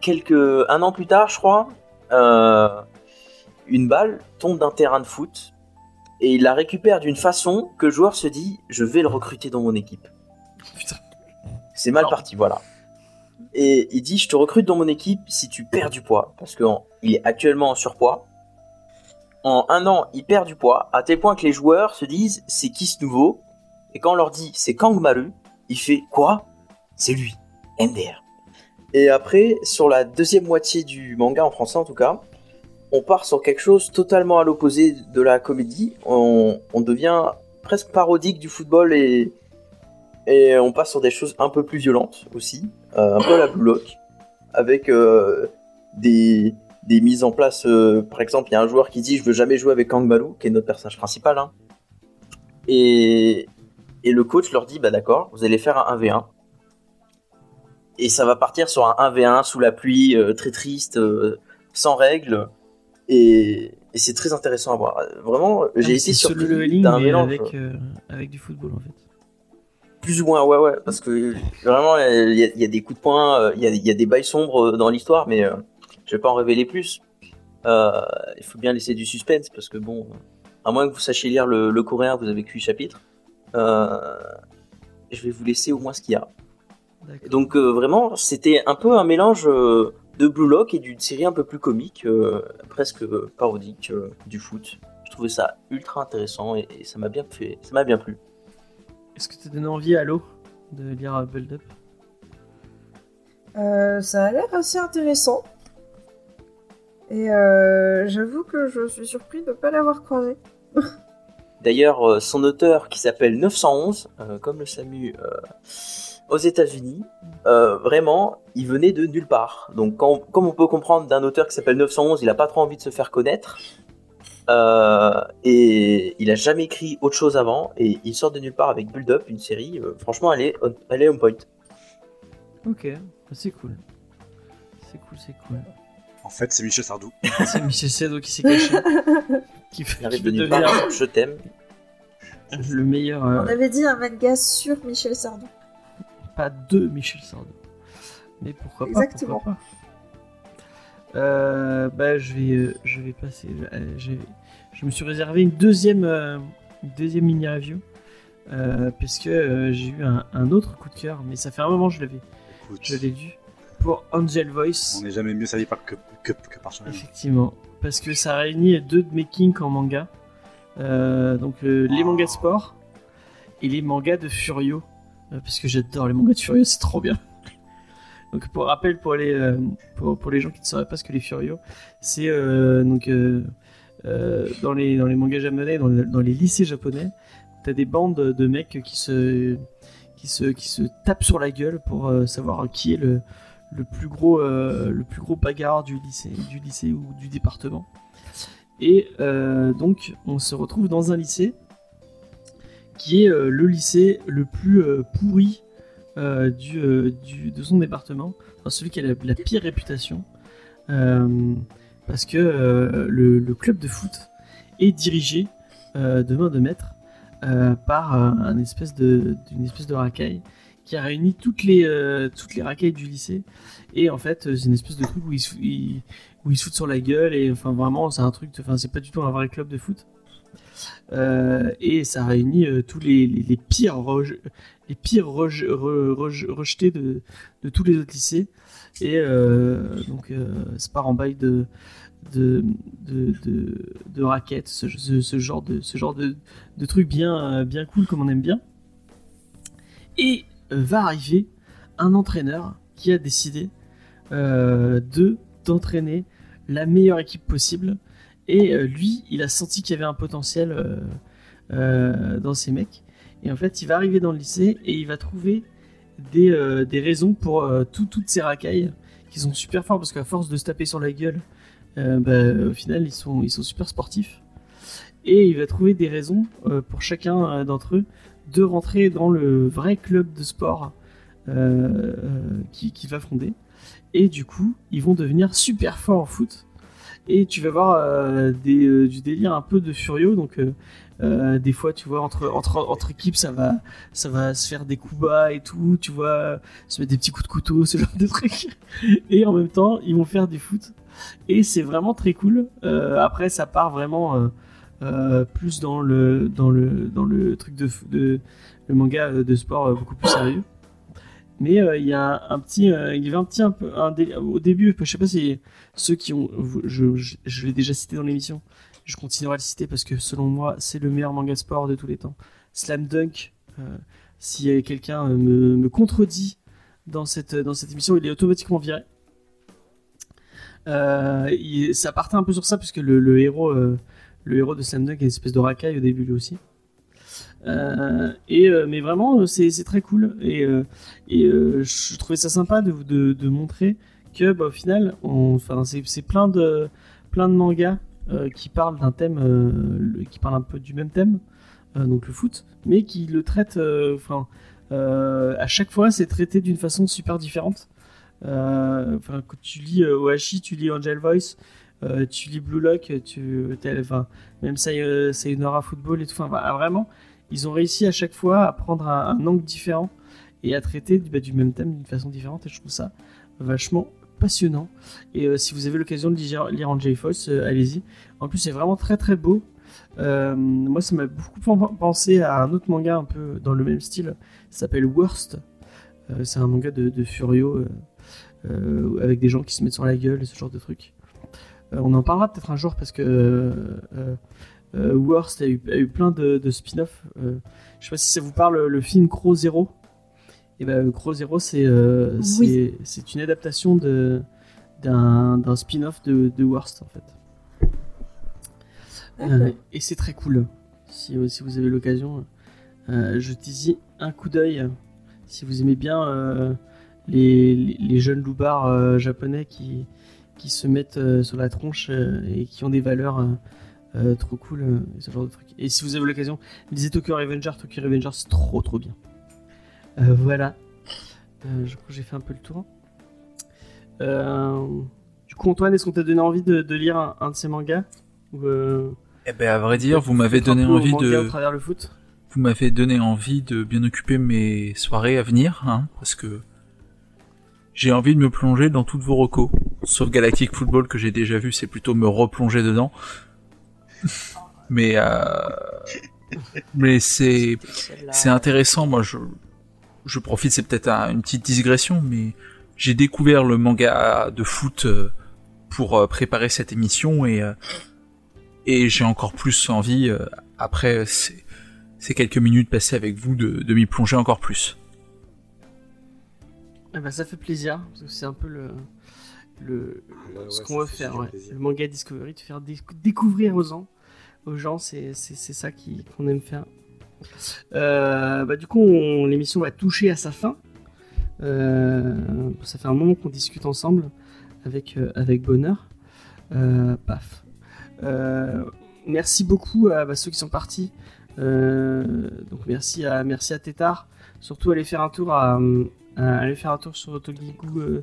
quelques un an plus tard, je crois, euh, une balle tombe d'un terrain de foot et il la récupère d'une façon que le joueur se dit je vais le recruter dans mon équipe. Putain. C'est mal parti, voilà. Et il dit je te recrute dans mon équipe si tu perds du poids parce qu'il est actuellement en surpoids. En un an, il perd du poids à tel point que les joueurs se disent c'est qui ce nouveau? Et quand on leur dit c'est Kang Maru, il fait quoi? C'est lui, MDR. Et après, sur la deuxième moitié du manga en français en tout cas, on part sur quelque chose totalement à l'opposé de la comédie. On, devient presque parodique du football et, on passe sur des choses un peu plus violentes aussi, euh, un peu à la Blue Lock, avec euh, des, mises en place. euh, par exemple, il y a un joueur qui dit je veux jamais jouer avec Kang Maru, qui est notre personnage principal. hein. Et, et le coach leur dit, bah d'accord, vous allez faire un 1v1. Et ça va partir sur un 1v1 sous la pluie, euh, très triste, euh, sans règles. Et, et c'est très intéressant à voir. Vraiment, j'ai Ah, été c'est sur le surpris leveling d'un mélange. avec, euh, avec du football en fait. Plus ou moins, ouais, ouais, parce que vraiment, il y, a- il y a des coups de poing, il y a, il y a des bails sombres dans l'histoire, mais je vais pas en révéler plus. Il faut bien laisser du suspense, parce que bon, à moins que vous sachiez lire le, le coréen, vous avez que 8 chapitres. Je vais vous laisser au moins ce qu'il y a. Donc euh, vraiment, c'était un peu un mélange euh, de Blue Lock et d'une série un peu plus comique, euh, presque parodique euh, du foot. Je trouvais ça ultra intéressant et, et ça m'a bien fait, ça m'a bien plu. Est-ce que tu donné envie à l'eau de lire Build Up? Euh, ça a l'air assez intéressant. Et euh, j'avoue que je suis surpris de ne pas l'avoir croisé. D'ailleurs, son auteur qui s'appelle 911, euh, comme le SAMU euh, aux États-Unis, euh, vraiment, il venait de nulle part. Donc, quand- comme on peut comprendre d'un auteur qui s'appelle 911, il a pas trop envie de se faire connaître. Euh, et il a jamais écrit autre chose avant. Et il sort de nulle part avec Build Up, une série. euh, franchement, elle est, on, elle est on point. Ok, c'est cool. C'est cool, c'est cool. En fait, c'est Michel Sardou. (laughs) C'est Michel Sado qui s'est caché. (laughs) qui Il fait qui de nulle devenir part. Je t'aime. le meilleur. euh, On avait dit un manga sur Michel Sardou. Pas de Michel Sardou. Mais pourquoi pas Exactement. pourquoi pas. Euh, bah, je vais, euh, je vais passer. euh, je, me suis réservé une deuxième, euh, une deuxième mini review euh, puisque euh, j'ai eu un, un autre coup de cœur, mais ça fait un moment que je l'avais, Écoute, je l'ai lu pour Angel Voice. on n'est jamais mieux servi par que, que, que par soi-même. Effectivement, parce que ça réunit deux de mes kinks en manga. Euh, donc euh, les Oh. mangas de sport et les mangas de Furio. Euh, parce que j'adore les mangas de Furio, c'est trop bien. (laughs) Donc pour rappel pour les, euh, pour, les gens qui ne sauraient pas ce que les Furio, c'est euh, donc dans, les, dans les mangas japonais, dans, dans les lycées japonais, t'as des bandes de mecs qui se, qui se, qui se tapent sur la gueule pour savoir qui est le, le plus gros le plus gros bagarre du lycée du lycée ou du département et donc on se retrouve dans un lycée qui est euh, le lycée le plus euh, pourri euh, de son département celui qui a la, pire réputation parce que le, club de foot est dirigé de main de maître par euh, un espèce de, racaille qui a réuni toutes les, euh, du lycée. Et en fait, c'est une espèce de truc où ils, se- où foutent sur la gueule. Et enfin, vraiment, c'est un truc. Enfin, c'est pas du tout un vrai club de foot. Euh, et ça réunit euh, tous les, pires, rejetés de, tous les autres lycées. Et euh, donc, ça part en bail de, raquettes, ce, genre de, ce trucs bien, cool comme on aime bien. Et va arriver un entraîneur qui a décidé de d'entraîner la meilleure équipe possible. Et euh, lui, il a senti qu'il y avait un potentiel euh, euh, dans ces mecs. Et en fait, il va arriver dans le lycée et il va trouver des, des raisons pour tout- toutes ces racailles qui sont super forts parce qu'à force de se taper sur la gueule, bah, au final, ils sont, ils sont super sportifs. Et il va trouver des raisons pour chacun d'entre eux de rentrer dans le vrai club de sport euh, euh, qui, qui va fonder. Et du coup, ils vont devenir super forts en foot. Et tu vas voir euh, des, euh, du délire un peu de furio. Donc, euh, euh, des fois, tu vois, entre, entre, entre équipes, ça va, ça va se faire des coups bas et tout. Tu vois, se mettre des petits coups de couteau, ce genre de trucs. (laughs) Et en même temps, ils vont faire du foot. Et c'est vraiment très cool. Euh, après, ça part vraiment euh, plus dans le, dans, le, dans le truc de, de le manga de sport beaucoup plus sérieux. Mais euh, il y a un petit, euh, il y avait un petit un peu au début, je sais pas si ceux qui ont, je, l'ai déjà cité dans l'émission, je continuerai à le citer parce que selon moi c'est le meilleur manga sport de tous les temps. Slam Dunk, euh, si quelqu'un me, contredit dans cette dans cette émission, il est automatiquement viré. Ça partait un peu sur ça puisque le, héros, le héros de Slam Dunk est une espèce de racaille au début lui aussi. Euh, et euh, mais vraiment euh, c'est très cool et et je trouvais ça sympa de, de, montrer que bah, au final enfin c'est plein de plein de mangas qui parlent d'un thème qui parlent un peu du même thème donc le foot, mais qui le traite, euh, enfin, à chaque fois, c'est traité d'une façon super différente. Enfin, quand tu lis Ohashi, tu lis Angel Voice, tu lis Blue Lock, tu, même Say- Sayonara Football et tout. Enfin, bah, vraiment, ils ont réussi à chaque fois à prendre un, angle différent et à traiter du, bah, du même thème d'une façon différente. Et je trouve ça vachement passionnant. Et euh, si vous avez l'occasion de lire, lire Angel Voice, euh, allez-y. En plus, c'est vraiment très très beau. Euh, moi, ça m'a beaucoup pen- pensé à un autre manga un peu dans le même style. Ça s'appelle Worst. C'est un manga de, de Furio avec des gens qui se mettent sur la gueule et ce genre de trucs. On en parlera peut-être un jour parce que Worst a eu, a eu plein de, de spin-off. Euh, je sais pas si ça vous parle le film Crow Zero. Et ben Crow Zero, c'est euh, Oui. une adaptation de d'un spin-off de, de Worst en fait. Euh, et c'est très cool. Si, euh, si vous avez l'occasion, euh, jetez-y un coup d'œil. Si vous aimez bien euh, les, les- les jeunes loupards euh, japonais qui, qui se mettent euh, sur la tronche euh, et qui ont des valeurs euh, trop cool, euh, et ce genre de trucs. Et si vous avez l'occasion, lisez Tokyo Revenger. Tokyo Revenger, c'est trop trop bien. Euh, voilà. Je crois que j'ai fait un peu le tour. Du coup, Antoine, est-ce qu'on t'a donné envie de, de lire un, un de ces mangas Ou, Eh ben, à vrai dire, vous m'avez donné envie de, au travers le foot vous m'avez donné envie de bien occuper mes soirées à venir, hein, parce que j'ai envie de me plonger dans toutes vos recos. Sauf Galactic Football que j'ai déjà vu, c'est plutôt me replonger dedans. Mais euh, mais c'est c'est intéressant. Moi, je je profite, c'est peut-être un- une petite digression, mais j'ai découvert le manga de foot euh, pour euh, préparer cette émission et et j'ai encore plus envie après ces, ces quelques minutes passées avec vous de, de m'y plonger encore plus. Eh ben, ça fait plaisir, parce que c'est un peu le, le, Ouais, ce ouais, qu'on veut faire. ouais. Le manga Discovery, de faire déc- découvrir aux gens, aux gens c'est ça qu'on aime faire. Euh, bah, du coup, on- l'émission va toucher à sa fin. Euh, ça fait un moment qu'on discute ensemble avec, euh, avec bonheur. Paf. Merci beaucoup à bah, ceux qui sont partis. Donc merci à merci à Tétard. Surtout allez faire un tour à, allez faire un tour sur Talking Goo,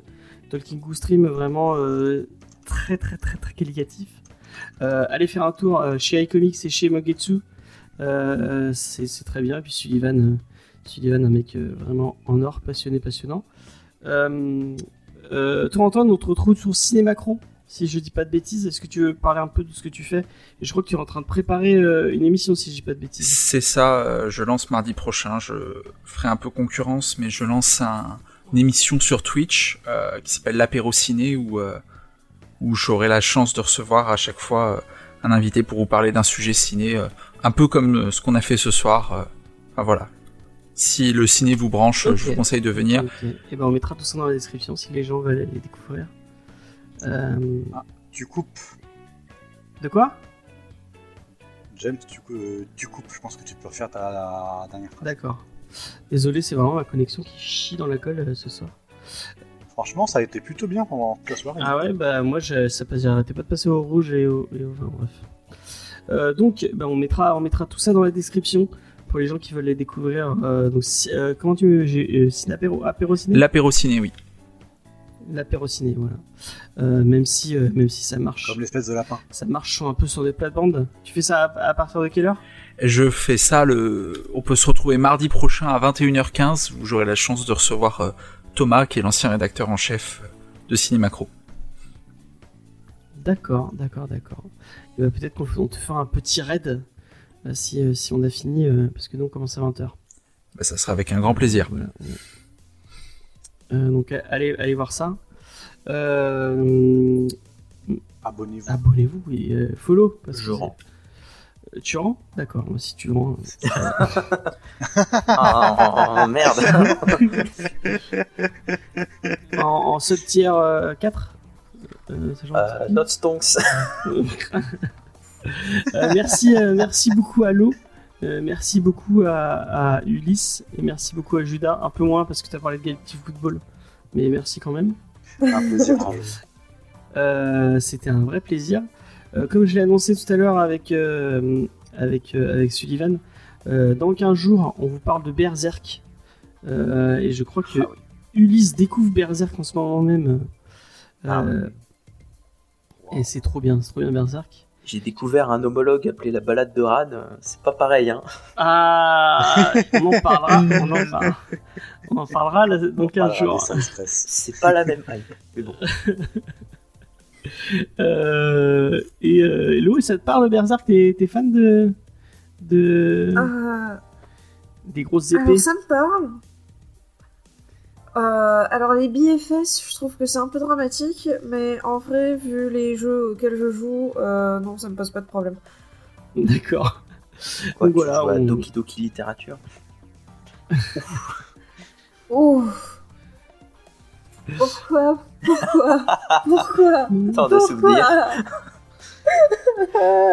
Goo Stream vraiment très très très très qualitatif. Euh, allez faire un tour euh, chez iComics et chez Mogetsu. Euh, c'est très bien. Et puis Sullivan, Sullivan un mec vraiment en or, passionné, passionnant. Euh, euh, toi Antoine, on te sur Cinémacron. Si je dis pas de bêtises, est-ce que tu veux parler un peu de ce que tu fais? Je crois que tu es en train de préparer une émission, si je dis pas de bêtises. C'est ça, je lance mardi prochain, je ferai un peu concurrence, mais je lance un- une émission sur Twitch qui s'appelle l'apéro ciné où, où j'aurai la chance de recevoir à chaque fois euh, un invité pour vous parler d'un sujet ciné, euh, un peu comme euh, ce qu'on a fait ce soir. Enfin voilà. Si le ciné vous branche, je vous conseille de venir. Ok. Et ben on mettra tout ça dans la description si les gens veulent aller les découvrir. Euh, Tu coupes, De quoi? James, tu, euh, tu coupes. Je pense que tu peux refaire ta la dernière phrase. D'accord. Désolé, c'est vraiment ma connexion qui chie dans la colle euh, ce soir. Franchement, ça a été plutôt bien pendant toute la soirée. Ah ouais, bah moi je- ça passe, j'arrêtais pas de passer au rouge et au, et au vin, bref. Euh, donc, bah, on mettra, on mettra tout ça dans la description pour les gens qui veulent les découvrir. Euh, donc, si- euh, comment tu, j'ai, euh, ciné apéro, apéro ciné, L'apéro ciné, oui. l'apéro ciné, voilà. Euh, même si, euh, même si ça marche, Comme l'espèce de lapin. ça marche un peu sur des plates-bandes. Tu fais ça à, à partir de quelle heure? Je fais ça le. On peut se retrouver mardi prochain à 21h15 où j'aurai la chance de recevoir euh, Thomas, qui est l'ancien rédacteur en chef de Cinémacro. D'accord, d'accord, d'accord. Et bah, peut-être qu'on f- on te fera un petit raid euh, si, euh, si on a fini, euh, parce que nous on commence à 20h. Bah, ça sera avec un grand plaisir. Voilà. Euh, donc allez, allez voir ça. Euh, Abonnez-vous. Abonnez-vous et euh, follow. Parce Je que Tu rends D'accord, moi, si tu rends. (laughs) euh, Ah, merde. (laughs) En, en sub tier 4 euh, que- Euh, Not Stonks. (laughs) Euh, merci, euh, merci beaucoup à Lo. Euh, merci beaucoup à, à Ulysse et merci beaucoup à Judas. Un peu moins parce que tu as parlé de Galactic Football, mais merci quand même. Un plaisir. Euh, C'était un vrai plaisir. Euh, comme je l'ai annoncé tout à l'heure avec, euh, avec, euh, avec Sullivan, dans 15 jours, on vous parle de Berserk. Et je crois que Ah oui. Ulysse découvre Berserk en ce moment même. Ah Et c'est trop bien, c'est trop bien Berserk. J'ai découvert un homologue appelé la balade de Ran. C'est pas pareil, hein. Ah, on en parlera, on en parlera. On en parlera là, dans 15 Voilà, jours. C'est pas la même hype. Mais bon. (laughs) Euh, et euh, ça te parle Berserk? T'es fan de, de Euh, des grosses épées? alors ça me parle. Euh, alors les BFS, je trouve que c'est un peu dramatique, mais en vrai, vu les jeux auxquels je joue, euh, non, ça me pose pas de problème. (laughs) D'accord. Donc tu voilà, on- Doki Doki Littérature? Ouh. (laughs) Pourquoi Pourquoi Pourquoi Attends, de souvenirs. (laughs)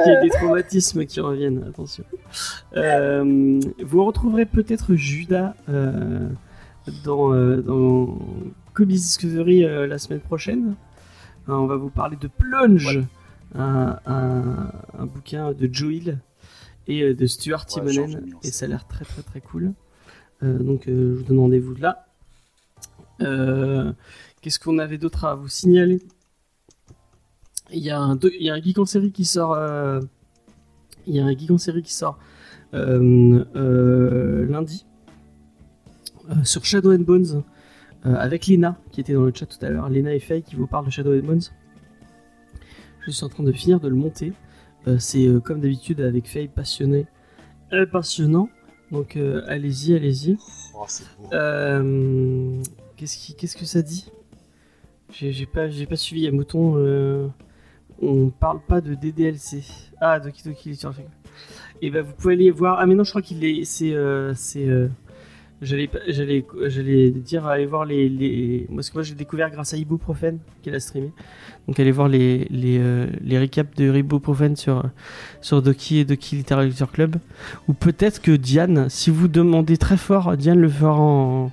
Il y a des traumatismes qui reviennent, attention. Euh, vous retrouverez peut-être Judas euh, dans, euh, dans Comics Discovery euh, la semaine prochaine. Euh, on va vous parler de Plunge, un, un- un bouquin de Joe Hill et euh, de Stuart Ouais, Timonen, et ça a l'air très très très cool. Euh, donc euh, je vous donne rendez-vous là. Euh, Qu'est-ce qu'on avait d'autre à vous signaler? Il y a un, do- il y a un geek en série qui sort. euh, il y a un geek en série qui sort euh, euh, lundi sur Shadow and Bones avec Lena qui était dans le chat tout à l'heure. Lena et Faye qui vous parlent de Shadow and Bones. Je suis en train de finir de le monter. C'est comme d'habitude avec Faye passionné, passionnant. Donc euh, allez-y, allez-y. Oh. Euh, Qu'est-ce qui- qu'est-ce que ça dit? J'ai pas, j'ai pas suivi. à Mouton. euh, on parle pas de DDLC. Ah, Doki Doki Literature. Et ben vous pouvez aller voir. Ah mais non, je crois qu'il est. C'est. euh, euh, J'allais, dire aller voir les, les... Moi, parce que moi j'ai découvert grâce à Ibuprofen qu'elle a streamé. Donc allez voir les les, euh, les recaps de Ibuprofen sur sur Doki et Doki Literature Club. Ou peut-être que Diane, si vous demandez très fort, Diane le fera en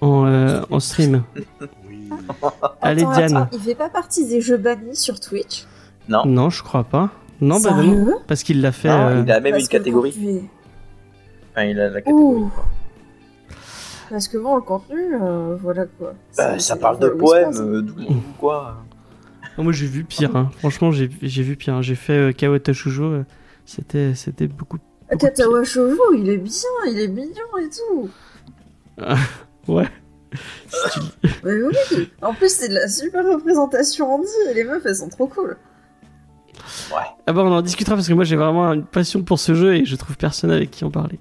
en, en stream. (laughs) (laughs) Allez, Attends, Diane. attends, il fait pas partie des jeux bannis sur Twitch Non, Non, je crois pas. Non, bah non, parce qu'il l'a fait. Non, euh, il a même Parce une catégorie. contenu- Enfin, il a la catégorie. Ouh. Parce que bon, le contenu, euh, voilà quoi. Bah, C'est- ça parle de poèmes, euh, d'où ou quoi. non, moi j'ai vu pire. hein. Franchement, j'ai j'ai vu pire. J'ai fait euh, Kawata Shoujo. euh, C'était c'était beaucoup. beaucoup. Katawa Shoujo, il est bien, il est mignon et tout. (laughs) Ouais. Mais oui, en plus c'est de la super représentation Andy, et les meufs elles sont trop cool. Ah bah on en discutera parce que moi j'ai vraiment une passion pour ce jeu et je trouve personne avec qui en parler.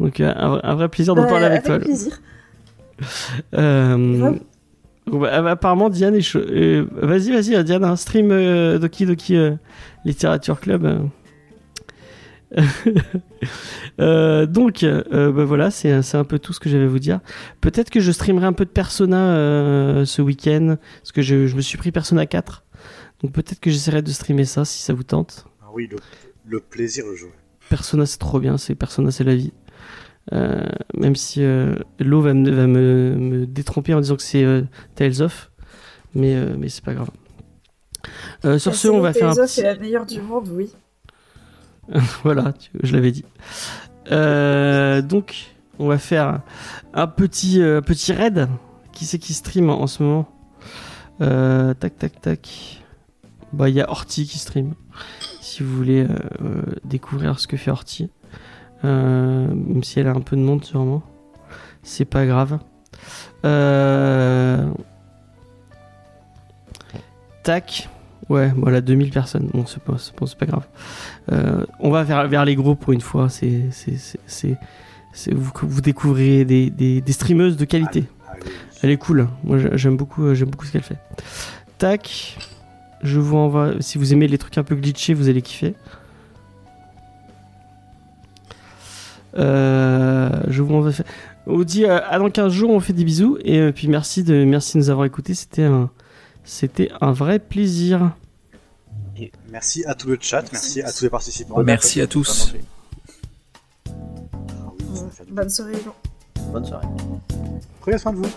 Donc euh, un, vrai- un vrai plaisir d'en Ouais, parler avec, toi. plaisir. Euh, bah, ah, apparemment Diane est chaud. Euh, vas-y, vas-y, Diane, un stream euh, Doki Doki euh, Literature Club. (laughs) euh. Donc, euh, bah voilà, c'est c'est un peu tout ce que j'avais à vous dire. Peut-être que je streamerai un peu de Persona euh, ce week-end, parce que je, je me suis pris Persona 4. Donc peut-être que j'essaierai de streamer ça si ça vous tente. Ah oui, le, le plaisir de jouer. Persona c'est trop bien, c'est Persona c'est la vie. Euh, même si euh, Lo va, me, va me, me détromper en disant que c'est euh, Tales of, mais, euh, mais c'est pas grave. Euh, sur ce, on va série faire un Tales of petit... est la meilleure du monde, oui. (laughs) Voilà, je l'avais dit. Euh, donc, on va faire un petit, euh, petit raid. Qui c'est qui stream en ce moment Euh, Tac, tac, tac. Bah, il y a Horty qui stream. Si vous voulez découvrir ce que fait Horty. Même si elle a un peu de monde, sûrement. C'est pas grave. Tac. Ouais, voilà, 2000 personnes. Bon, c'est pas, c'est pas, grave. Euh, on va vers, vers les gros pour une fois. C'est, c'est, vous, vous découvrez des, des, des streameuses de qualité. Elle est cool. Moi, j'ai- j'aime beaucoup, euh, j'aime beaucoup ce qu'elle fait. Tac. Je vous envoie. Si vous aimez les trucs un peu glitchés, vous allez kiffer. Euh, je vous envoie. On dit à dans 15 jours. On fait des bisous et puis merci de merci de nous avoir écoutés. C'était un c'était un vrai plaisir. Merci à tout le chat, merci, à tous les participants. Merci à tous. Bonne soirée, Bonne soirée. Prenez soin de vous.